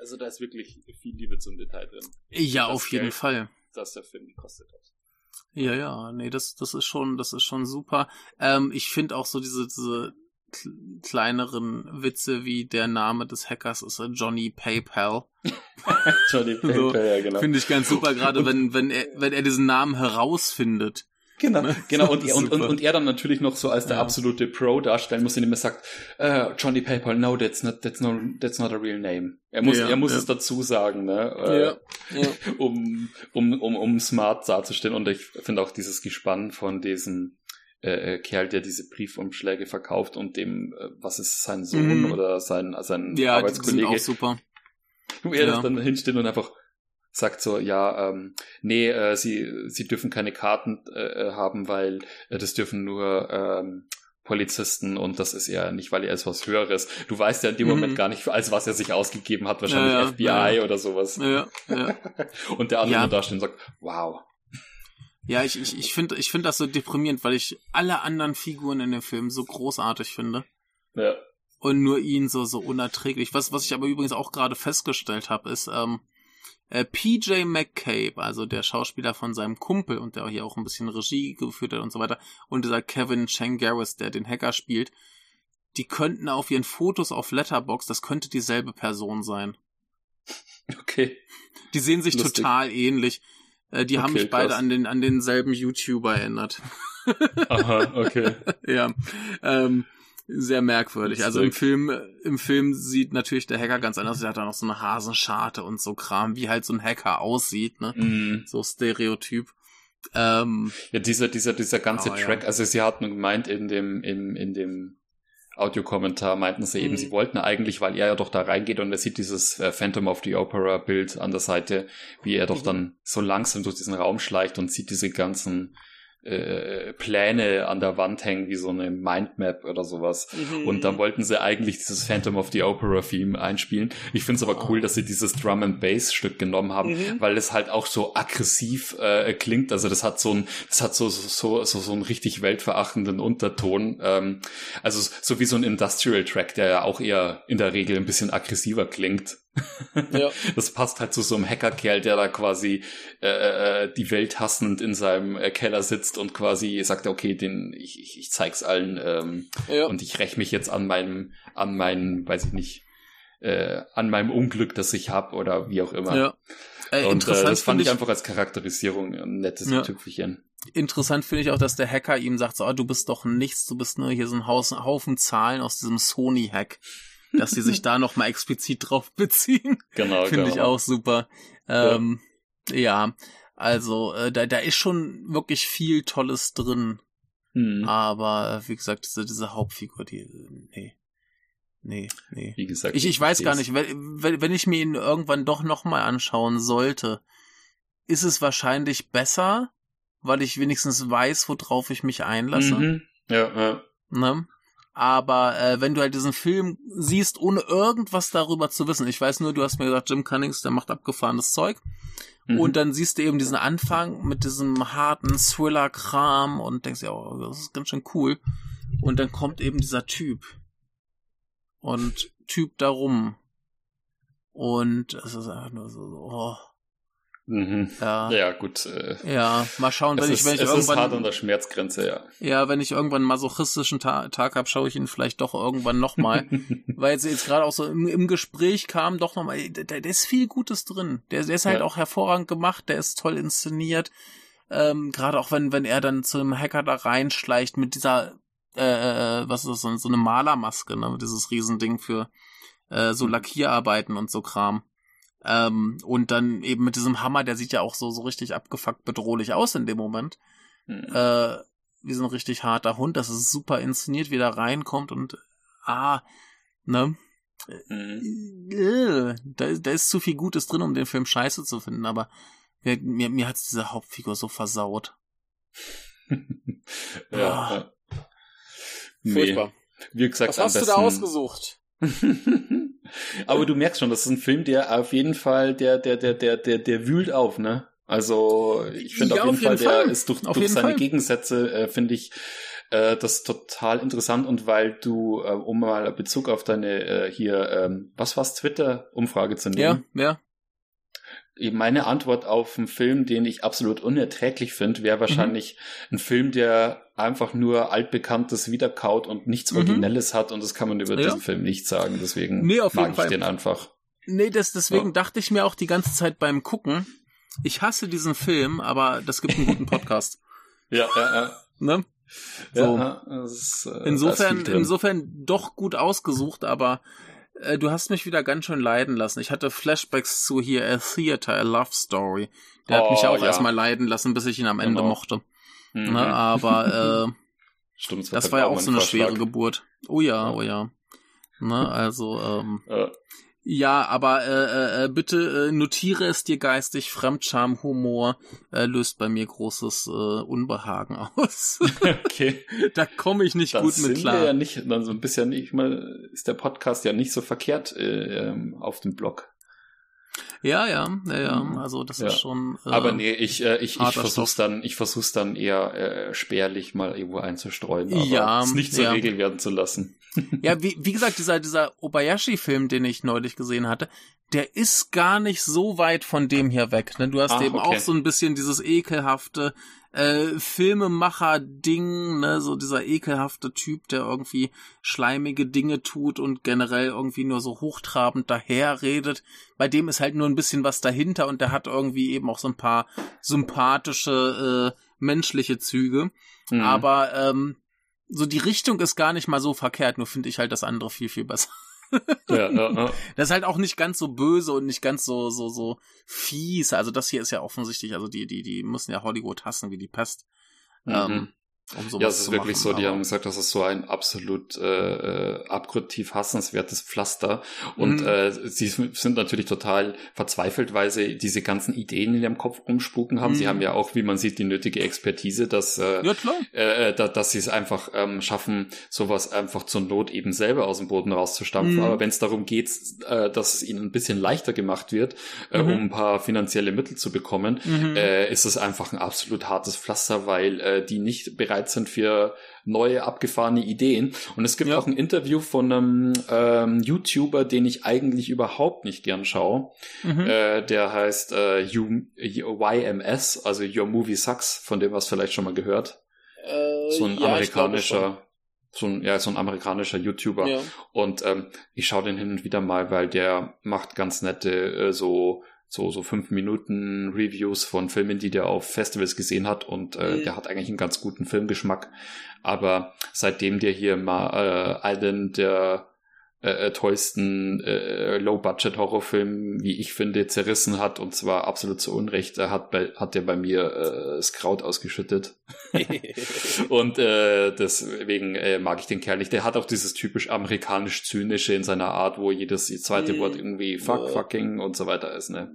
also da ist wirklich viel Liebe zum Detail drin. Ja, auf jeden Geld, Fall. Das der Film gekostet hat. Ja, ja, nee, das, das ist schon, das ist schon super. Ähm, ich finde auch so diese, diese kleineren Witze wie der Name des Hackers ist Johnny PayPal. Johnny PayPal, so, ja, genau. Finde ich ganz super, gerade wenn, wenn er, wenn er diesen Namen herausfindet. Genau, ne? genau. Und, und, und, und er dann natürlich noch so als der ja. absolute Pro darstellen muss, indem er sagt, uh, Johnny PayPal, no, that's not, that's no, that's not a real name. Er muss, ja, er muss ja. es dazu sagen, ne, äh, um, um, um, um smart darzustellen. Und ich finde auch dieses Gespann von diesem äh, äh, Kerl, der diese Briefumschläge verkauft und dem, äh, was ist sein Sohn mhm. oder sein, sein ja, Arbeitskollege. Ja, auch super. Wo er ja. dann hinsteht und einfach sagt so, ja, ähm, nee, äh, sie, sie dürfen keine Karten äh, haben, weil äh, das dürfen nur ähm, Polizisten und das ist ja nicht, weil er ist was Höheres. Du weißt ja in dem mhm. Moment gar nicht, als was er sich ausgegeben hat, wahrscheinlich ja, ja, FBI ja. oder sowas. Ja, ja. und der andere ja. da steht und sagt, wow, ja, ich, ich, ich finde ich find das so deprimierend, weil ich alle anderen Figuren in dem Film so großartig finde. Ja. Und nur ihn so, so unerträglich. Was, was ich aber übrigens auch gerade festgestellt habe, ist, ähm, äh, PJ McCabe, also der Schauspieler von seinem Kumpel und der hier auch ein bisschen Regie geführt hat und so weiter, und dieser Kevin Changaris, der den Hacker spielt, die könnten auf ihren Fotos auf Letterbox, das könnte dieselbe Person sein. Okay. Die sehen sich Lustig. total ähnlich. Äh, die okay, haben mich beide an den an denselben YouTuber erinnert. Aha, okay. ja. Ähm, sehr merkwürdig. Also im Film, im Film sieht natürlich der Hacker ganz anders. Er hat da noch so eine Hasenscharte und so Kram, wie halt so ein Hacker aussieht, ne? Mm. So Stereotyp. Ähm, ja, dieser, dieser, dieser ganze oh, Track, ja. also sie hatten gemeint in dem, in, in dem Audiokommentar meinten sie eben, mhm. sie wollten eigentlich, weil er ja doch da reingeht und er sieht dieses äh, Phantom of the Opera Bild an der Seite, wie er doch mhm. dann so langsam durch diesen Raum schleicht und sieht diese ganzen äh, Pläne an der Wand hängen, wie so eine Mindmap oder sowas. Mhm. Und da wollten sie eigentlich dieses Phantom of the Opera Theme einspielen. Ich finde es aber cool, dass sie dieses Drum and Bass Stück genommen haben, mhm. weil es halt auch so aggressiv äh, klingt. Also das hat so ein, das hat so so so so einen richtig weltverachtenden Unterton. Ähm, also so wie so ein Industrial Track, der ja auch eher in der Regel ein bisschen aggressiver klingt. Ja. Das passt halt zu so einem Hackerkerl, der da quasi äh, äh, die Welt hassend in seinem äh, Keller sitzt und quasi sagt, okay, den ich, ich, ich zeig's allen ähm, ja. und ich räche mich jetzt an meinem, an meinem, weiß ich nicht, äh, an meinem Unglück, das ich hab oder wie auch immer. Ja. Äh, und äh, das fand ich einfach als Charakterisierung ein nettes ja. Tüpfelchen. Interessant finde ich auch, dass der Hacker ihm sagt, so, oh, du bist doch nichts, du bist nur hier so ein Haufen Zahlen aus diesem Sony-Hack dass sie sich da nochmal explizit drauf beziehen. Genau, Finde genau. ich auch super. Ähm, ja. ja, also äh, da, da ist schon wirklich viel Tolles drin. Hm. Aber wie gesagt, diese, diese Hauptfigur, die, nee. Nee, nee. Wie gesagt, ich, ich weiß gar nicht, wenn, wenn ich mir ihn irgendwann doch nochmal anschauen sollte, ist es wahrscheinlich besser, weil ich wenigstens weiß, worauf ich mich einlasse. Mhm. Ja, ja. Ne? Aber äh, wenn du halt diesen Film siehst, ohne irgendwas darüber zu wissen, ich weiß nur, du hast mir gesagt, Jim Cunnings, der macht abgefahrenes Zeug. Mhm. Und dann siehst du eben diesen Anfang mit diesem harten Thriller-Kram und denkst ja, oh, das ist ganz schön cool. Und dann kommt eben dieser Typ. Und Typ darum. Und es ist einfach nur so, oh. Mhm. Ja. ja, gut. Äh, ja, mal schauen, wenn ich, ist, wenn ich es irgendwann. Ist hart an der Schmerzgrenze, ja. Ja, wenn ich irgendwann einen masochistischen Ta Tag habe, schaue ich ihn vielleicht doch irgendwann nochmal. weil es jetzt gerade auch so im, im Gespräch kam, doch nochmal, da, da ist viel Gutes drin. Der, der ist halt ja. auch hervorragend gemacht, der ist toll inszeniert. Ähm, gerade auch wenn, wenn er dann zu einem Hacker da reinschleicht mit dieser äh, was ist das, so, so eine Malermaske, ne? Dieses Riesending für äh, so mhm. Lackierarbeiten und so Kram. Ähm, und dann eben mit diesem Hammer, der sieht ja auch so, so richtig abgefuckt bedrohlich aus in dem Moment. Mhm. Äh, wie so ein richtig harter Hund. Das ist super inszeniert, wie der reinkommt und ah, ne? Mhm. Äh, da, da ist zu viel Gutes drin, um den Film scheiße zu finden, aber mir, mir, mir hat's diese Hauptfigur so versaut. ja. Ah. Nee. Furchtbar. Wie gesagt, Was hast besten... du da ausgesucht? Aber du merkst schon, das ist ein Film, der auf jeden Fall, der, der, der, der, der, der wühlt auf, ne? Also ich finde ja, auf, jeden Fall, jeden Fall, der ist durch, durch seine Fall. Gegensätze, äh, finde ich, äh, das total interessant und weil du, äh, um mal Bezug auf deine äh, hier, ähm, was war's, Twitter-Umfrage zu nehmen. Ja, ja meine Antwort auf einen Film, den ich absolut unerträglich finde, wäre wahrscheinlich mhm. ein Film, der einfach nur altbekanntes wiederkaut und nichts mhm. Originelles hat und das kann man über ja. diesen Film nicht sagen. Deswegen nee, mag ich Fall. den einfach. Nee, das, deswegen ja. dachte ich mir auch die ganze Zeit beim Gucken, ich hasse diesen Film, aber das gibt einen guten Podcast. ja, ja, ja. Ne? So. Ja, ist, äh, insofern, insofern doch gut ausgesucht, aber äh, du hast mich wieder ganz schön leiden lassen. Ich hatte Flashbacks zu hier A Theater, A Love Story. Der oh, hat mich auch ja. erstmal leiden lassen, bis ich ihn am Ende genau. mochte. Mhm. Ne, aber äh, Stimmt, das war ja auch so eine Vorschlag. schwere Geburt. Oh ja, oh ja. Ne, also ähm, ja. Ja, aber äh, äh, äh, bitte äh, notiere es dir geistig. Fremdscham, Humor äh, löst bei mir großes äh, Unbehagen aus. okay. da komme ich nicht das gut mit klar. Wir ja nicht, dann so ein bisschen nicht mal ist der Podcast ja nicht so verkehrt äh, ähm, auf dem Blog. Ja, ja, ja, ja. Mhm. Also das ja. ist schon. Äh, Aber nee, ich, äh, ich, ich versuch's dann, ich versuch's dann eher äh, spärlich mal irgendwo einzustreuen, aber ja, es nicht zur ja. Regel werden zu lassen. ja, wie, wie gesagt, dieser, dieser Obayashi-Film, den ich neulich gesehen hatte, der ist gar nicht so weit von dem hier weg. Ne? Du hast Ach, eben okay. auch so ein bisschen dieses ekelhafte äh, Filmemacher-Ding, ne? so dieser ekelhafte Typ, der irgendwie schleimige Dinge tut und generell irgendwie nur so hochtrabend daherredet. Bei dem ist halt nur ein bisschen was dahinter und der hat irgendwie eben auch so ein paar sympathische äh, menschliche Züge. Mhm. Aber ähm, so die Richtung ist gar nicht mal so verkehrt, nur finde ich halt das andere viel, viel besser. Ja, ja, ja. Das ist halt auch nicht ganz so böse und nicht ganz so, so, so fies. Also das hier ist ja offensichtlich, also die, die, die müssen ja Hollywood hassen wie die Pest. Mhm. Ähm, um ja, es ist wirklich machen, so, die haben gesagt, das ist so ein absolut äh, äh abgrundtief hassenswertes Pflaster. Und mhm. äh, sie sind natürlich total verzweifelt, weil sie diese ganzen Ideen in ihrem Kopf umspuken haben. Mhm. Sie haben ja auch, wie man sieht, die nötige Expertise, dass, äh, ja, äh, da, dass sie es einfach ähm, schaffen, sowas einfach zur Not eben selber aus dem Boden rauszustampfen. Mhm. Aber wenn es darum geht, äh, dass es ihnen ein bisschen leichter gemacht wird, äh, mhm. um ein paar finanzielle Mittel zu bekommen, mhm. äh, ist es einfach ein absolut hartes Pflaster, weil äh, die nicht bereit bereit sind für neue abgefahrene Ideen. Und es gibt ja. auch ein Interview von einem ähm, YouTuber, den ich eigentlich überhaupt nicht gern schaue. Mhm. Äh, der heißt äh, YMS, also Your Movie Sucks, von dem was vielleicht schon mal gehört. Äh, so ein ja, amerikanischer so ein, ja, so ein amerikanischer YouTuber. Ja. Und ähm, ich schaue den hin und wieder mal, weil der macht ganz nette äh, so so, so fünf Minuten Reviews von Filmen, die der auf Festivals gesehen hat und äh, mhm. der hat eigentlich einen ganz guten Filmgeschmack. Aber seitdem der hier mal äh, einen der äh, äh, tollsten äh, Low-Budget-Horrorfilm, wie ich finde, zerrissen hat und zwar absolut zu Unrecht. Er hat, bei, hat der bei mir äh, das Kraut ausgeschüttet. und äh, deswegen äh, mag ich den Kerl nicht. Der hat auch dieses typisch amerikanisch-zynische in seiner Art, wo jedes zweite mm. Wort irgendwie fuck, ja. fucking und so weiter ist. Ne?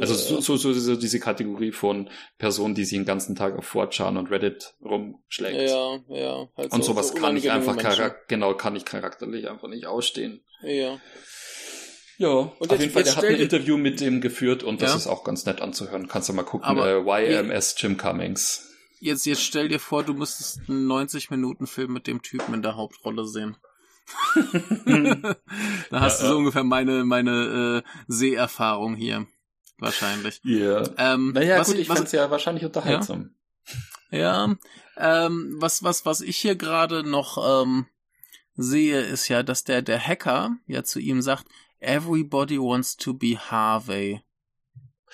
Also ja. so, so, so, diese Kategorie von Personen, die sich den ganzen Tag auf 4chan und Reddit rumschlägt. Ja, ja. Halt und sowas so kann ich einfach genau kann ich charakterlich einfach nicht ausstehen. Ja. Ja, und auf jetzt, jeden Fall, der hat ein Interview mit dem geführt und das ja? ist auch ganz nett anzuhören. Kannst du mal gucken, Aber, äh, YMS Jim Cummings. Jetzt, jetzt stell dir vor, du müsstest einen 90-Minuten-Film mit dem Typen in der Hauptrolle sehen. da hast ja, du so ungefähr meine, meine äh, Seherfahrung hier. Wahrscheinlich. Ja. Yeah. Ähm, naja, gut, ich was, fand's ja wahrscheinlich unterhaltsam. Ja, ja ähm, was, was, was ich hier gerade noch ähm, sehe, ist ja, dass der, der Hacker ja zu ihm sagt, Everybody wants to be Harvey.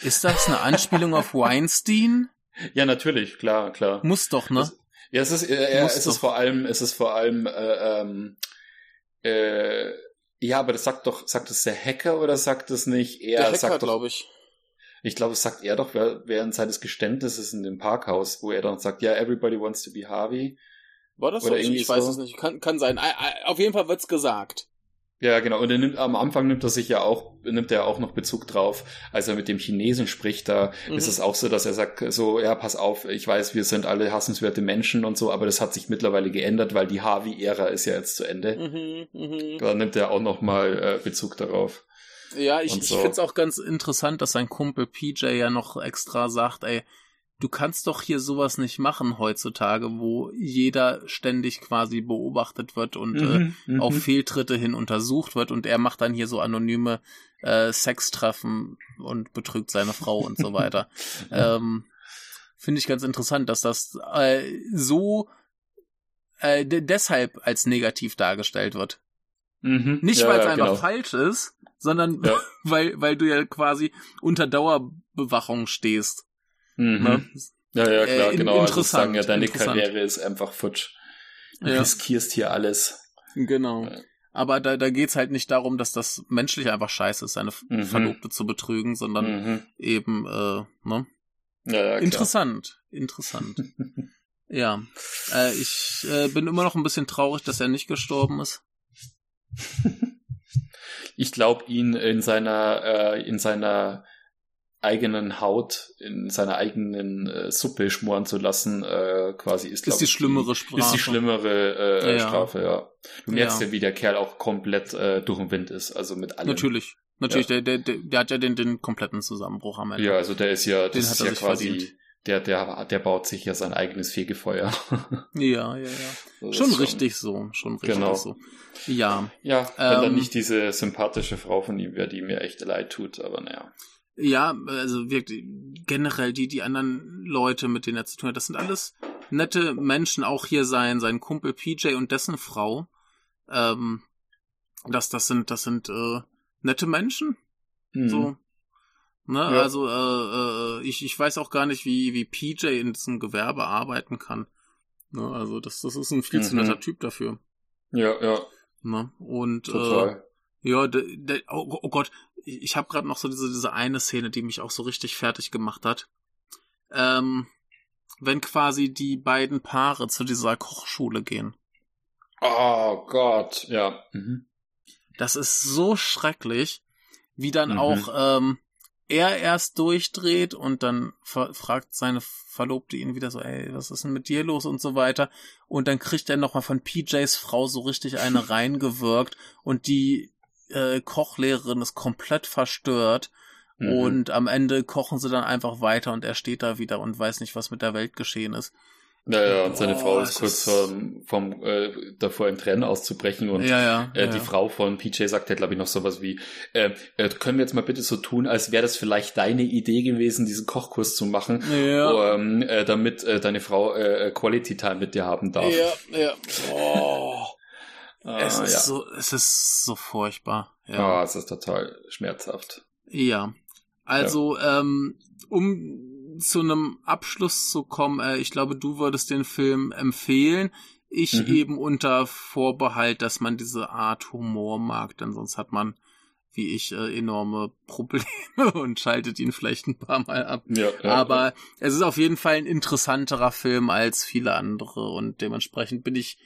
Ist das eine Anspielung auf Weinstein? Ja, natürlich, klar, klar. Muss doch, ne? Ja, es ist, äh, es ist vor allem, es ist vor allem, äh, ähm, äh, ja, aber das sagt doch, sagt es der Hacker oder sagt es nicht er? Der Hacker, glaube ich. Ich glaube, es sagt er doch während seines Geständnisses in dem Parkhaus, wo er dann sagt, ja, everybody wants to be Harvey. War das oder so? Ich, ich weiß es nicht. Kann, kann sein. Auf jeden Fall wird's gesagt. Ja, genau. Und er nimmt, am Anfang nimmt er sich ja auch, nimmt er auch noch Bezug drauf, als er mit dem Chinesen spricht, da mhm. ist es auch so, dass er sagt, so, ja, pass auf, ich weiß, wir sind alle hassenswerte Menschen und so, aber das hat sich mittlerweile geändert, weil die Harvey-Ära ist ja jetzt zu Ende. Mhm, mh. Da nimmt er auch noch mal äh, Bezug darauf. Ja, ich, so. ich finde es auch ganz interessant, dass sein Kumpel PJ ja noch extra sagt, ey, du kannst doch hier sowas nicht machen heutzutage, wo jeder ständig quasi beobachtet wird und mhm, äh, mhm. auf Fehltritte hin untersucht wird und er macht dann hier so anonyme äh, Sextreffen und betrügt seine Frau und so weiter. ähm, Finde ich ganz interessant, dass das äh, so äh, deshalb als negativ dargestellt wird. Mhm. Nicht, ja, weil es ja, einfach genau. falsch ist, sondern ja. weil, weil du ja quasi unter Dauerbewachung stehst. Mhm. Ne? Ja, ja, klar, äh, genau. Also sagen ja, deine Karriere ist einfach futsch. Du ja. riskierst hier alles. Genau. Ja. Aber da, da geht's halt nicht darum, dass das menschlich einfach scheiße ist, seine mhm. Verlobte zu betrügen, sondern mhm. eben, äh, ne? Ja, ja, interessant, interessant. ja, äh, ich äh, bin immer noch ein bisschen traurig, dass er nicht gestorben ist. ich glaube, ihn in seiner, äh, in seiner eigenen Haut in seiner eigenen äh, Suppe schmoren zu lassen, äh, quasi ist, ist die schlimmere Strafe. Ist die schlimmere äh, ja. Strafe, ja. Du merkst ja. ja, wie der Kerl auch komplett äh, durch den Wind ist, also mit allem. Natürlich. Natürlich, ja. der, der, der hat ja den, den kompletten Zusammenbruch am Ende. Ja, also der ist ja, das ist ja quasi, verdient. der, der, der baut sich ja sein eigenes Fegefeuer. ja, ja, ja. So schon richtig so, schon richtig genau. so. Ja. Ja, wenn ähm, dann nicht diese sympathische Frau von ihm wäre, die mir echt leid tut, aber naja. Ja, also wirklich generell die, die anderen Leute, mit denen er zu tun hat, das sind alles nette Menschen, auch hier sein, sein Kumpel PJ und dessen Frau. Ähm, das, das sind, das sind äh, nette Menschen. Mhm. So. Ne? Ja. Also äh, äh, ich, ich weiß auch gar nicht, wie, wie PJ in diesem Gewerbe arbeiten kann. Ne? Also das, das ist ein viel mhm. zu netter Typ dafür. Ja, ja. Ne? Und Total. Äh, ja, de, de, oh, oh Gott, ich habe gerade noch so diese, diese eine Szene, die mich auch so richtig fertig gemacht hat. Ähm, wenn quasi die beiden Paare zu dieser Kochschule gehen. Oh Gott, ja. Mhm. Das ist so schrecklich, wie dann mhm. auch ähm, er erst durchdreht und dann fragt seine Verlobte ihn wieder so, ey, was ist denn mit dir los und so weiter. Und dann kriegt er nochmal von PJs Frau so richtig eine reingewirkt und die äh, Kochlehrerin ist komplett verstört. Mhm. Und am Ende kochen sie dann einfach weiter und er steht da wieder und weiß nicht, was mit der Welt geschehen ist. Naja, und seine oh, Frau ist kurz vom, vom äh, davor im Trennen auszubrechen und ja, ja, äh, ja. die Frau von PJ sagt ja, glaube ich, noch sowas wie, äh, äh, können wir jetzt mal bitte so tun, als wäre das vielleicht deine Idee gewesen, diesen Kochkurs zu machen, ja. ähm, äh, damit äh, deine Frau äh, Quality Time mit dir haben darf. Ja, ja. Oh. Ah, es ist ja. so, es ist so furchtbar. Ja, ah, es ist total schmerzhaft. Ja. Also, ja. ähm, um zu einem Abschluss zu kommen, äh, ich glaube, du würdest den Film empfehlen. Ich mhm. eben unter Vorbehalt, dass man diese Art Humor mag, denn sonst hat man, wie ich, äh, enorme Probleme und schaltet ihn vielleicht ein paar Mal ab. Ja, ja, Aber es ist auf jeden Fall ein interessanterer Film als viele andere und dementsprechend bin ich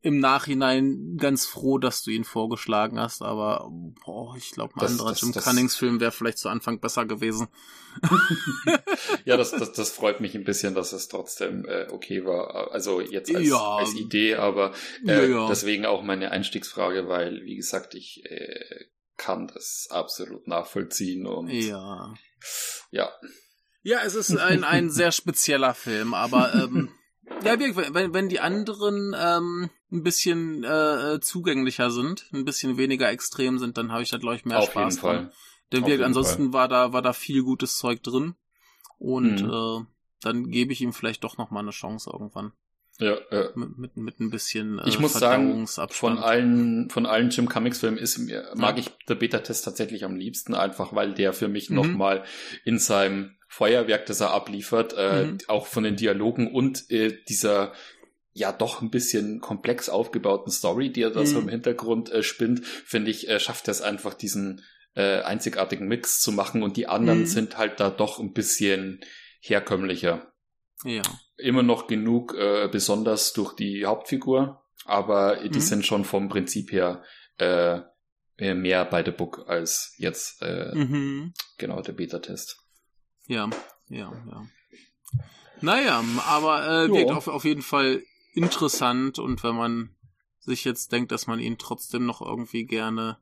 im Nachhinein ganz froh, dass du ihn vorgeschlagen hast, aber boah, ich glaube, ein das, anderer das, Jim das, Cunnings-Film wäre vielleicht zu Anfang besser gewesen. ja, das, das, das freut mich ein bisschen, dass es trotzdem äh, okay war. Also jetzt als, ja. als Idee, aber äh, ja, ja. deswegen auch meine Einstiegsfrage, weil, wie gesagt, ich äh, kann das absolut nachvollziehen und ja. Ja. Ja, es ist ein, ein sehr spezieller Film, aber ähm, ja, wenn, wenn die anderen ähm, ein bisschen äh, zugänglicher sind, ein bisschen weniger extrem sind, dann habe ich da glaube ich mehr Auf Spaß jeden dran. Fall. Denn wir, ansonsten Fall. war da war da viel gutes Zeug drin und mhm. äh, dann gebe ich ihm vielleicht doch noch mal eine Chance irgendwann. Ja, ja. Mit, mit, mit ein bisschen äh, Ich muss sagen, von allen von allen Jim Cummings Filmen ist mir mag ja. ich der Beta Test tatsächlich am liebsten einfach, weil der für mich mhm. noch mal in seinem Feuerwerk, das er abliefert, äh, mhm. auch von den Dialogen und äh, dieser ja doch ein bisschen komplex aufgebauten Story, die er da mhm. so im Hintergrund äh, spinnt, finde ich, äh, schafft er es einfach, diesen äh, einzigartigen Mix zu machen und die anderen mhm. sind halt da doch ein bisschen herkömmlicher. Ja. Immer noch genug, äh, besonders durch die Hauptfigur, aber die mhm. sind schon vom Prinzip her äh, mehr bei The Book als jetzt äh, mhm. genau der Beta-Test. Ja, ja, ja. Naja, aber äh, wirkt auf, auf jeden Fall interessant und wenn man sich jetzt denkt, dass man ihn trotzdem noch irgendwie gerne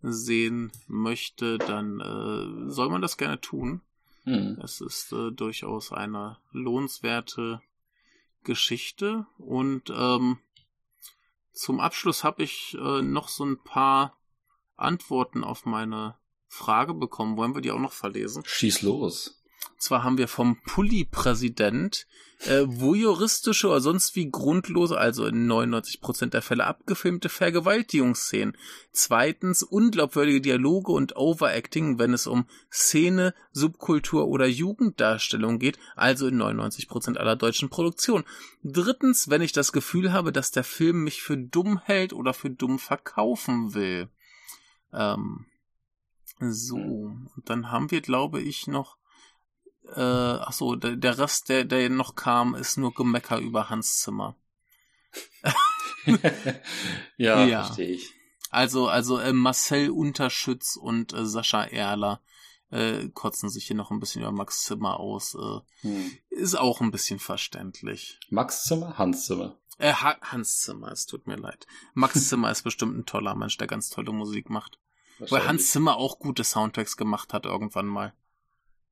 sehen möchte, dann äh, soll man das gerne tun. Hm. Es ist äh, durchaus eine lohnenswerte Geschichte und ähm, zum Abschluss habe ich äh, noch so ein paar Antworten auf meine Frage bekommen. Wollen wir die auch noch verlesen? Schieß los. Zwar haben wir vom Pulli-Präsident äh, voyeuristische oder sonst wie grundlose, also in 99% der Fälle abgefilmte Vergewaltigungsszenen. Zweitens unglaubwürdige Dialoge und Overacting, wenn es um Szene, Subkultur oder Jugenddarstellung geht, also in 99% aller deutschen Produktionen. Drittens, wenn ich das Gefühl habe, dass der Film mich für dumm hält oder für dumm verkaufen will. Ähm, so, und dann haben wir, glaube ich, noch äh, ach so, der, der Rest, der, der noch kam, ist nur Gemecker über Hans Zimmer. ja, ja, verstehe ich. Also, also äh, Marcel Unterschütz und äh, Sascha Erler äh, kotzen sich hier noch ein bisschen über Max Zimmer aus. Äh, hm. Ist auch ein bisschen verständlich. Max Zimmer, Hans Zimmer. Äh, ha Hans Zimmer, es tut mir leid. Max Zimmer ist bestimmt ein toller Mensch, der ganz tolle Musik macht. Weil Hans Zimmer auch gute Soundtracks gemacht hat irgendwann mal.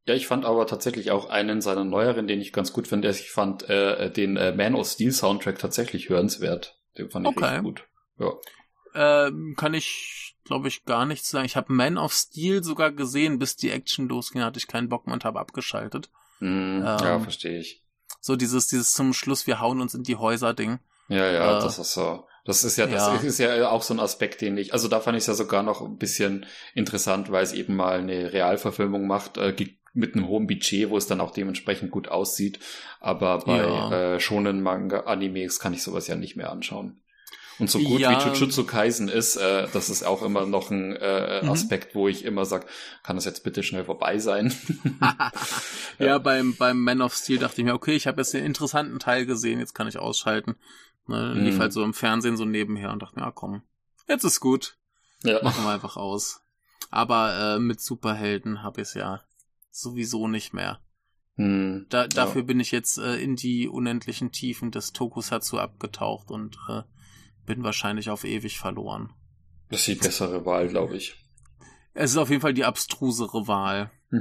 Ja, ich fand aber tatsächlich auch einen seiner neueren, den ich ganz gut finde. Ich fand äh, den äh, Man of Steel Soundtrack tatsächlich hörenswert. Den fand ich okay. richtig gut. Ja. Ähm, kann ich, glaube ich, gar nichts sagen. Ich habe Man of Steel sogar gesehen, bis die Action losging, hatte ich keinen Bock mehr und habe abgeschaltet. Mm, ähm, ja, verstehe ich. So dieses, dieses zum Schluss, wir hauen uns in die Häuser Ding. Ja, ja, äh, das ist so. Das ist ja, das ja. ist ja auch so ein Aspekt, den ich, also da fand ich es ja sogar noch ein bisschen interessant, weil es eben mal eine Realverfilmung macht, äh, mit einem hohen Budget, wo es dann auch dementsprechend gut aussieht. Aber bei ja. äh, schonen Manga-Animes kann ich sowas ja nicht mehr anschauen. Und so gut ja. wie Jujutsu Kaisen ist, äh, das ist auch immer noch ein äh, mhm. Aspekt, wo ich immer sag, kann das jetzt bitte schnell vorbei sein? ja. ja, beim, beim Man of Steel dachte ich mir, okay, ich habe jetzt den interessanten Teil gesehen, jetzt kann ich ausschalten. Ne, mhm. Lief halt so im Fernsehen so nebenher und dachte mir, ja komm, jetzt ist gut. Ja. Machen wir einfach aus. Aber äh, mit Superhelden habe ich es ja sowieso nicht mehr. Hm, da, dafür ja. bin ich jetzt äh, in die unendlichen Tiefen des Tokusatsu abgetaucht und äh, bin wahrscheinlich auf ewig verloren. Das ist die bessere Wahl, glaube ich. Es ist auf jeden Fall die abstrusere Wahl.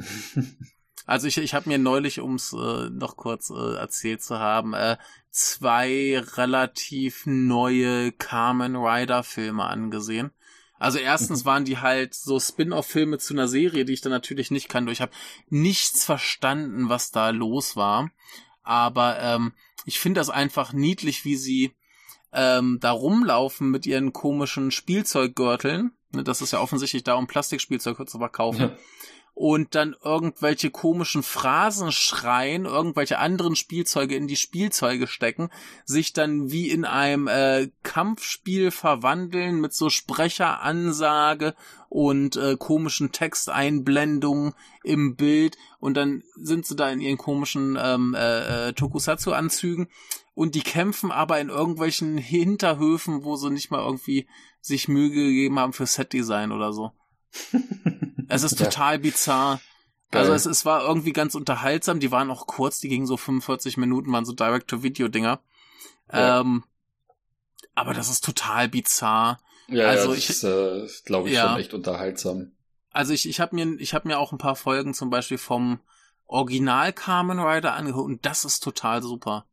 also ich, ich habe mir neulich, um es äh, noch kurz äh, erzählt zu haben, äh, zwei relativ neue Carmen Rider Filme angesehen. Also erstens waren die halt so Spin-off-Filme zu einer Serie, die ich dann natürlich nicht kannte. Ich habe nichts verstanden, was da los war. Aber ähm, ich finde das einfach niedlich, wie sie ähm, da rumlaufen mit ihren komischen Spielzeuggürteln. Ne, das ist ja offensichtlich da, um Plastikspielzeug zu verkaufen. Ja und dann irgendwelche komischen Phrasen schreien, irgendwelche anderen Spielzeuge in die Spielzeuge stecken, sich dann wie in einem äh, Kampfspiel verwandeln mit so Sprecheransage und äh, komischen Texteinblendungen im Bild und dann sind sie da in ihren komischen ähm, äh, äh Tokusatsu-Anzügen und die kämpfen aber in irgendwelchen Hinterhöfen, wo sie nicht mal irgendwie sich Mühe gegeben haben für Setdesign oder so. Es ist total ja. bizarr. Geil. Also es, es war irgendwie ganz unterhaltsam. Die waren auch kurz, die gingen so 45 Minuten, waren so Direct-to-Video-Dinger. Ja. Ähm, aber das ist total bizarr. Ja, also ja, das ich, ist, äh, glaube ich, ja. schon echt unterhaltsam. Also ich, ich habe mir, ich habe mir auch ein paar Folgen zum Beispiel vom Original Carmen Rider angehört und das ist total super.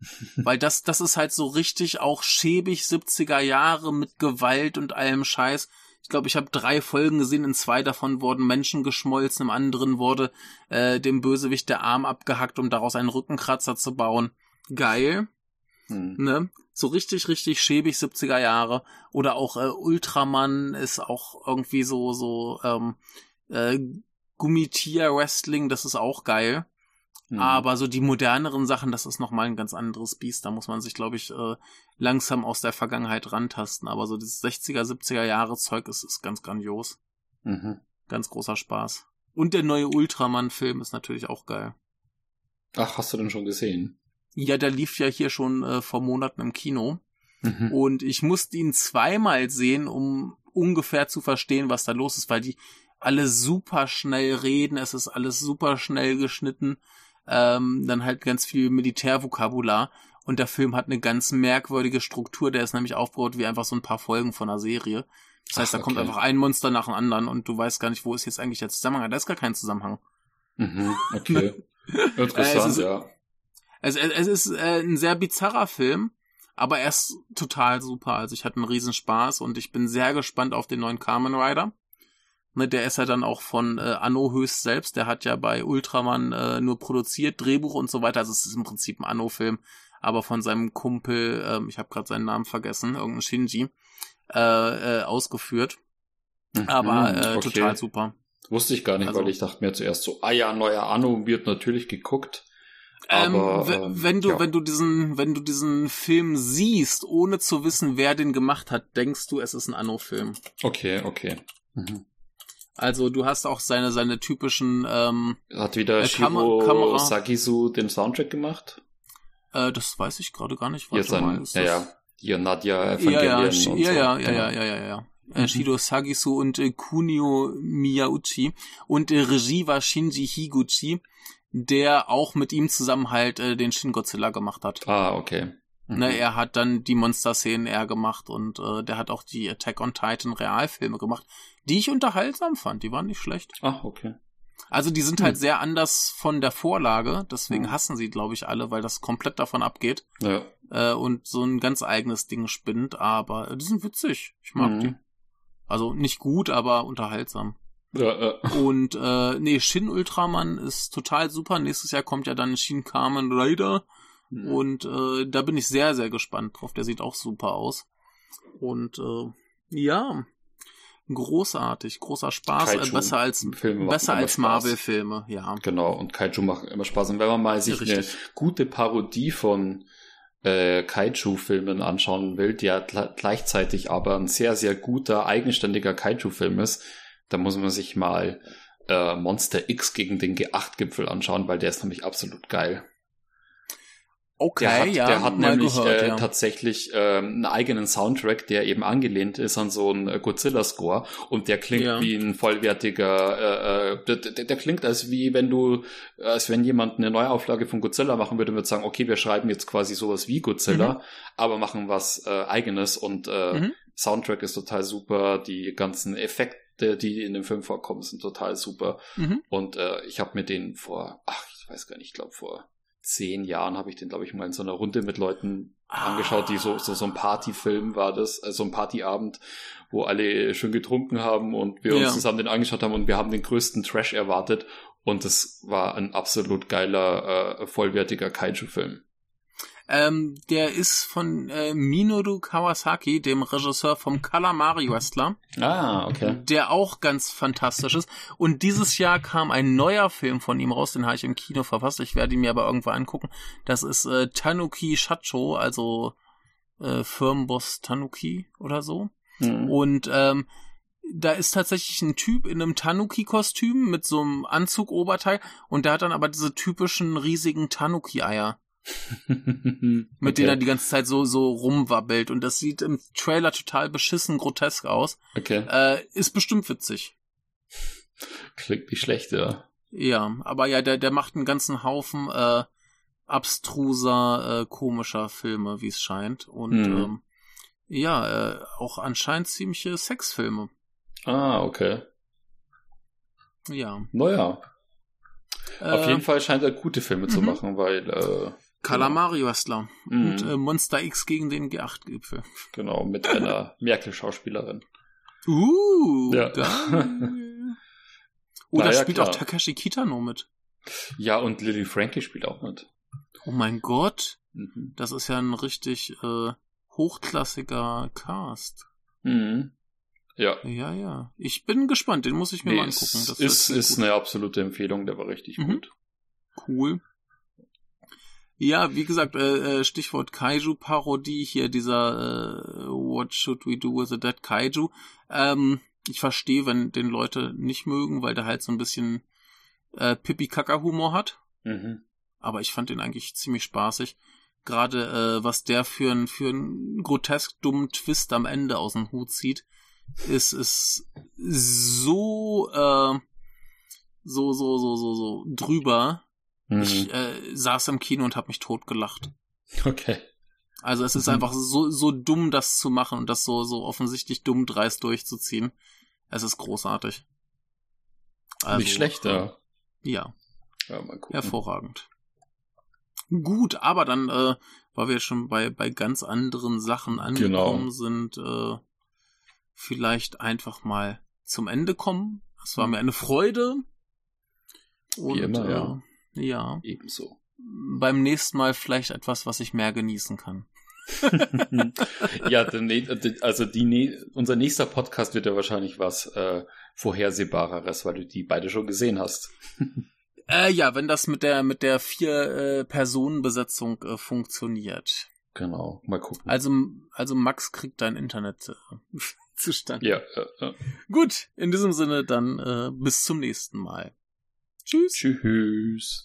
Weil das, das ist halt so richtig auch schäbig 70er Jahre mit Gewalt und allem Scheiß. Ich glaube, ich habe drei Folgen gesehen, in zwei davon wurden Menschen geschmolzen, im anderen wurde äh, dem Bösewicht der Arm abgehackt, um daraus einen Rückenkratzer zu bauen. Geil. Hm. Ne? So richtig, richtig schäbig 70er Jahre. Oder auch äh, Ultraman ist auch irgendwie so, so ähm, äh, Gummitier-Wrestling, das ist auch geil. Mhm. Aber so die moderneren Sachen, das ist nochmal ein ganz anderes Biest. Da muss man sich, glaube ich, äh, langsam aus der Vergangenheit rantasten. Aber so dieses 60er, 70er Jahre Zeug ist, ist ganz grandios. Mhm. Ganz großer Spaß. Und der neue Ultraman-Film ist natürlich auch geil. Ach, hast du denn schon gesehen? Ja, der lief ja hier schon äh, vor Monaten im Kino. Mhm. Und ich musste ihn zweimal sehen, um ungefähr zu verstehen, was da los ist, weil die alle super schnell reden, es ist alles super schnell geschnitten, ähm, dann halt ganz viel Militärvokabular und der Film hat eine ganz merkwürdige Struktur, der ist nämlich aufgebaut wie einfach so ein paar Folgen von einer Serie. Das heißt, Ach, okay. da kommt einfach ein Monster nach dem anderen und du weißt gar nicht, wo ist jetzt eigentlich der Zusammenhang. Da ist gar kein Zusammenhang. Mhm, okay. Interessant, es ist, ja. Es, es ist äh, ein sehr bizarrer Film, aber er ist total super. Also ich hatte einen riesen Spaß und ich bin sehr gespannt auf den neuen Carmen Rider. Ne, der ist ja dann auch von äh, Anno Höchst selbst. Der hat ja bei Ultraman äh, nur produziert, Drehbuch und so weiter. Also es ist im Prinzip ein Anno-Film, aber von seinem Kumpel, äh, ich habe gerade seinen Namen vergessen, irgendein Shinji, äh, äh, ausgeführt. Mhm, aber äh, okay. total super. Wusste ich gar nicht, also, weil ich dachte mir zuerst so, ah ja, neuer Anno wird natürlich geguckt. Ähm, aber, ähm, wenn du, ja. wenn du diesen, wenn du diesen Film siehst, ohne zu wissen, wer den gemacht hat, denkst du, es ist ein Anno-Film. Okay, okay. Mhm. Also du hast auch seine, seine typischen ähm, Hat wieder äh, Shiro Kamera. Sagisu den Soundtrack gemacht? Äh, das weiß ich gerade gar nicht. Warte mal, ist ja, ja. Hier Nadia Evangelion ja, ja, und so. ja, ja, ja, ja, ja, ja, ja. Äh, mhm. Shiro Sagisu und äh, Kunio Miyauchi. Und äh, Regie war Shinji Higuchi, der auch mit ihm zusammen halt äh, den Shin Godzilla gemacht hat. Ah, okay. Mhm. Ne, er hat dann die Monster-Szenen eher gemacht und äh, der hat auch die Attack on Titan Realfilme gemacht, die ich unterhaltsam fand. Die waren nicht schlecht. Ach, okay. Also die sind halt hm. sehr anders von der Vorlage, deswegen hm. hassen sie, glaube ich, alle, weil das komplett davon abgeht. Ja. Äh, und so ein ganz eigenes Ding spinnt, aber äh, die sind witzig. Ich mag mhm. die. Also nicht gut, aber unterhaltsam. Ja, ja. Und äh, nee, Shin Ultraman ist total super. Nächstes Jahr kommt ja dann Shin Kamen Rider. Mhm. Und äh, da bin ich sehr, sehr gespannt drauf. Der sieht auch super aus. Und äh, ja, großartig, großer Spaß, äh, besser als Filme besser als Marvel-Filme, ja. Genau, und Kaiju machen immer Spaß. Und wenn man mal sich Richtig. eine gute Parodie von äh, Kaiju-Filmen anschauen will, der gleichzeitig aber ein sehr, sehr guter, eigenständiger Kaiju-Film ist, dann muss man sich mal äh, Monster X gegen den G8-Gipfel anschauen, weil der ist nämlich absolut geil. Okay, der hat, ja. Der hat nämlich gehört, äh, ja. tatsächlich äh, einen eigenen Soundtrack, der eben angelehnt ist an so einen Godzilla-Score und der klingt ja. wie ein vollwertiger, äh, äh, der, der, der, klingt als wie wenn du, als wenn jemand eine Neuauflage von Godzilla machen würde und würde sagen, okay, wir schreiben jetzt quasi sowas wie Godzilla, mhm. aber machen was äh, eigenes und äh, mhm. Soundtrack ist total super, die ganzen Effekte, die in dem Film vorkommen, sind total super. Mhm. Und äh, ich habe mir den vor, ach, ich weiß gar nicht, ich glaube vor zehn Jahren habe ich den, glaube ich, mal in so einer Runde mit Leuten ah. angeschaut, die so, so, so ein Partyfilm war das, also ein Partyabend, wo alle schön getrunken haben und wir uns ja. zusammen den angeschaut haben und wir haben den größten Trash erwartet und es war ein absolut geiler, äh, vollwertiger Kaiju-Film. Ähm, der ist von äh, Minoru Kawasaki, dem Regisseur vom Calamari Wrestler. Ah, okay. Der auch ganz fantastisch ist. Und dieses Jahr kam ein neuer Film von ihm raus, den habe ich im Kino verfasst. Ich werde ihn mir aber irgendwo angucken. Das ist äh, Tanuki Shacho, also äh, Firmenboss Tanuki oder so. Mhm. Und ähm, da ist tatsächlich ein Typ in einem Tanuki-Kostüm mit so einem Anzug-Oberteil und der hat dann aber diese typischen riesigen Tanuki-Eier. mit okay. denen er die ganze Zeit so, so rumwabbelt. Und das sieht im Trailer total beschissen grotesk aus. Okay. Äh, ist bestimmt witzig. Klingt nicht schlecht, ja. Ja, aber ja, der, der macht einen ganzen Haufen äh, abstruser, äh, komischer Filme, wie es scheint. Und mhm. ähm, ja, äh, auch anscheinend ziemliche Sexfilme. Ah, okay. Ja. Naja. Auf jeden äh, Fall scheint er gute Filme zu mhm. machen, weil äh, Calamari-Wrestler mhm. und äh, Monster X gegen den G8-Gipfel. Genau, mit einer Merkel-Schauspielerin. Uh, ja. Oder naja, spielt klar. auch Takashi Kitano mit. Ja, und Lily Frankie spielt auch mit. Oh mein Gott. Mhm. Das ist ja ein richtig äh, hochklassiger Cast. Mhm. Ja. Ja, ja. Ich bin gespannt, den muss ich mir nee, mal angucken. Das ist, ist eine absolute Empfehlung, der war richtig mhm. gut. Cool. Ja, wie gesagt, äh, äh Stichwort Kaiju-Parodie hier, dieser äh, What Should We Do with a Dead Kaiju. Ähm, ich verstehe, wenn den Leute nicht mögen, weil der halt so ein bisschen äh, Pipi-Kaka-Humor hat. Mhm. Aber ich fand den eigentlich ziemlich spaßig. Gerade äh, was der für einen für einen grotesk dummen Twist am Ende aus dem Hut zieht, ist ist so äh, so so so so so drüber. Mhm. Ich äh, saß im Kino und habe mich totgelacht. Okay. Also es ist mhm. einfach so so dumm, das zu machen und das so so offensichtlich dumm dreist durchzuziehen. Es ist großartig. Also, Nicht schlecht, ja. Ja. ja mal Hervorragend. Gut, aber dann, äh, weil wir schon bei, bei ganz anderen Sachen angekommen genau. sind, äh, vielleicht einfach mal zum Ende kommen. Es war mir eine Freude. Und, Wie immer, ja. Äh, ja. Ebenso. Beim nächsten Mal vielleicht etwas, was ich mehr genießen kann. ja, also die, unser nächster Podcast wird ja wahrscheinlich was äh, Vorhersehbareres, weil du die beide schon gesehen hast. Äh, ja, wenn das mit der mit der vier äh, Personen Besetzung äh, funktioniert. Genau, mal gucken. Also also Max kriegt dein Internet äh, zustande. Ja, ja, ja. Gut, in diesem Sinne dann äh, bis zum nächsten Mal. Tschüss. Tschüss.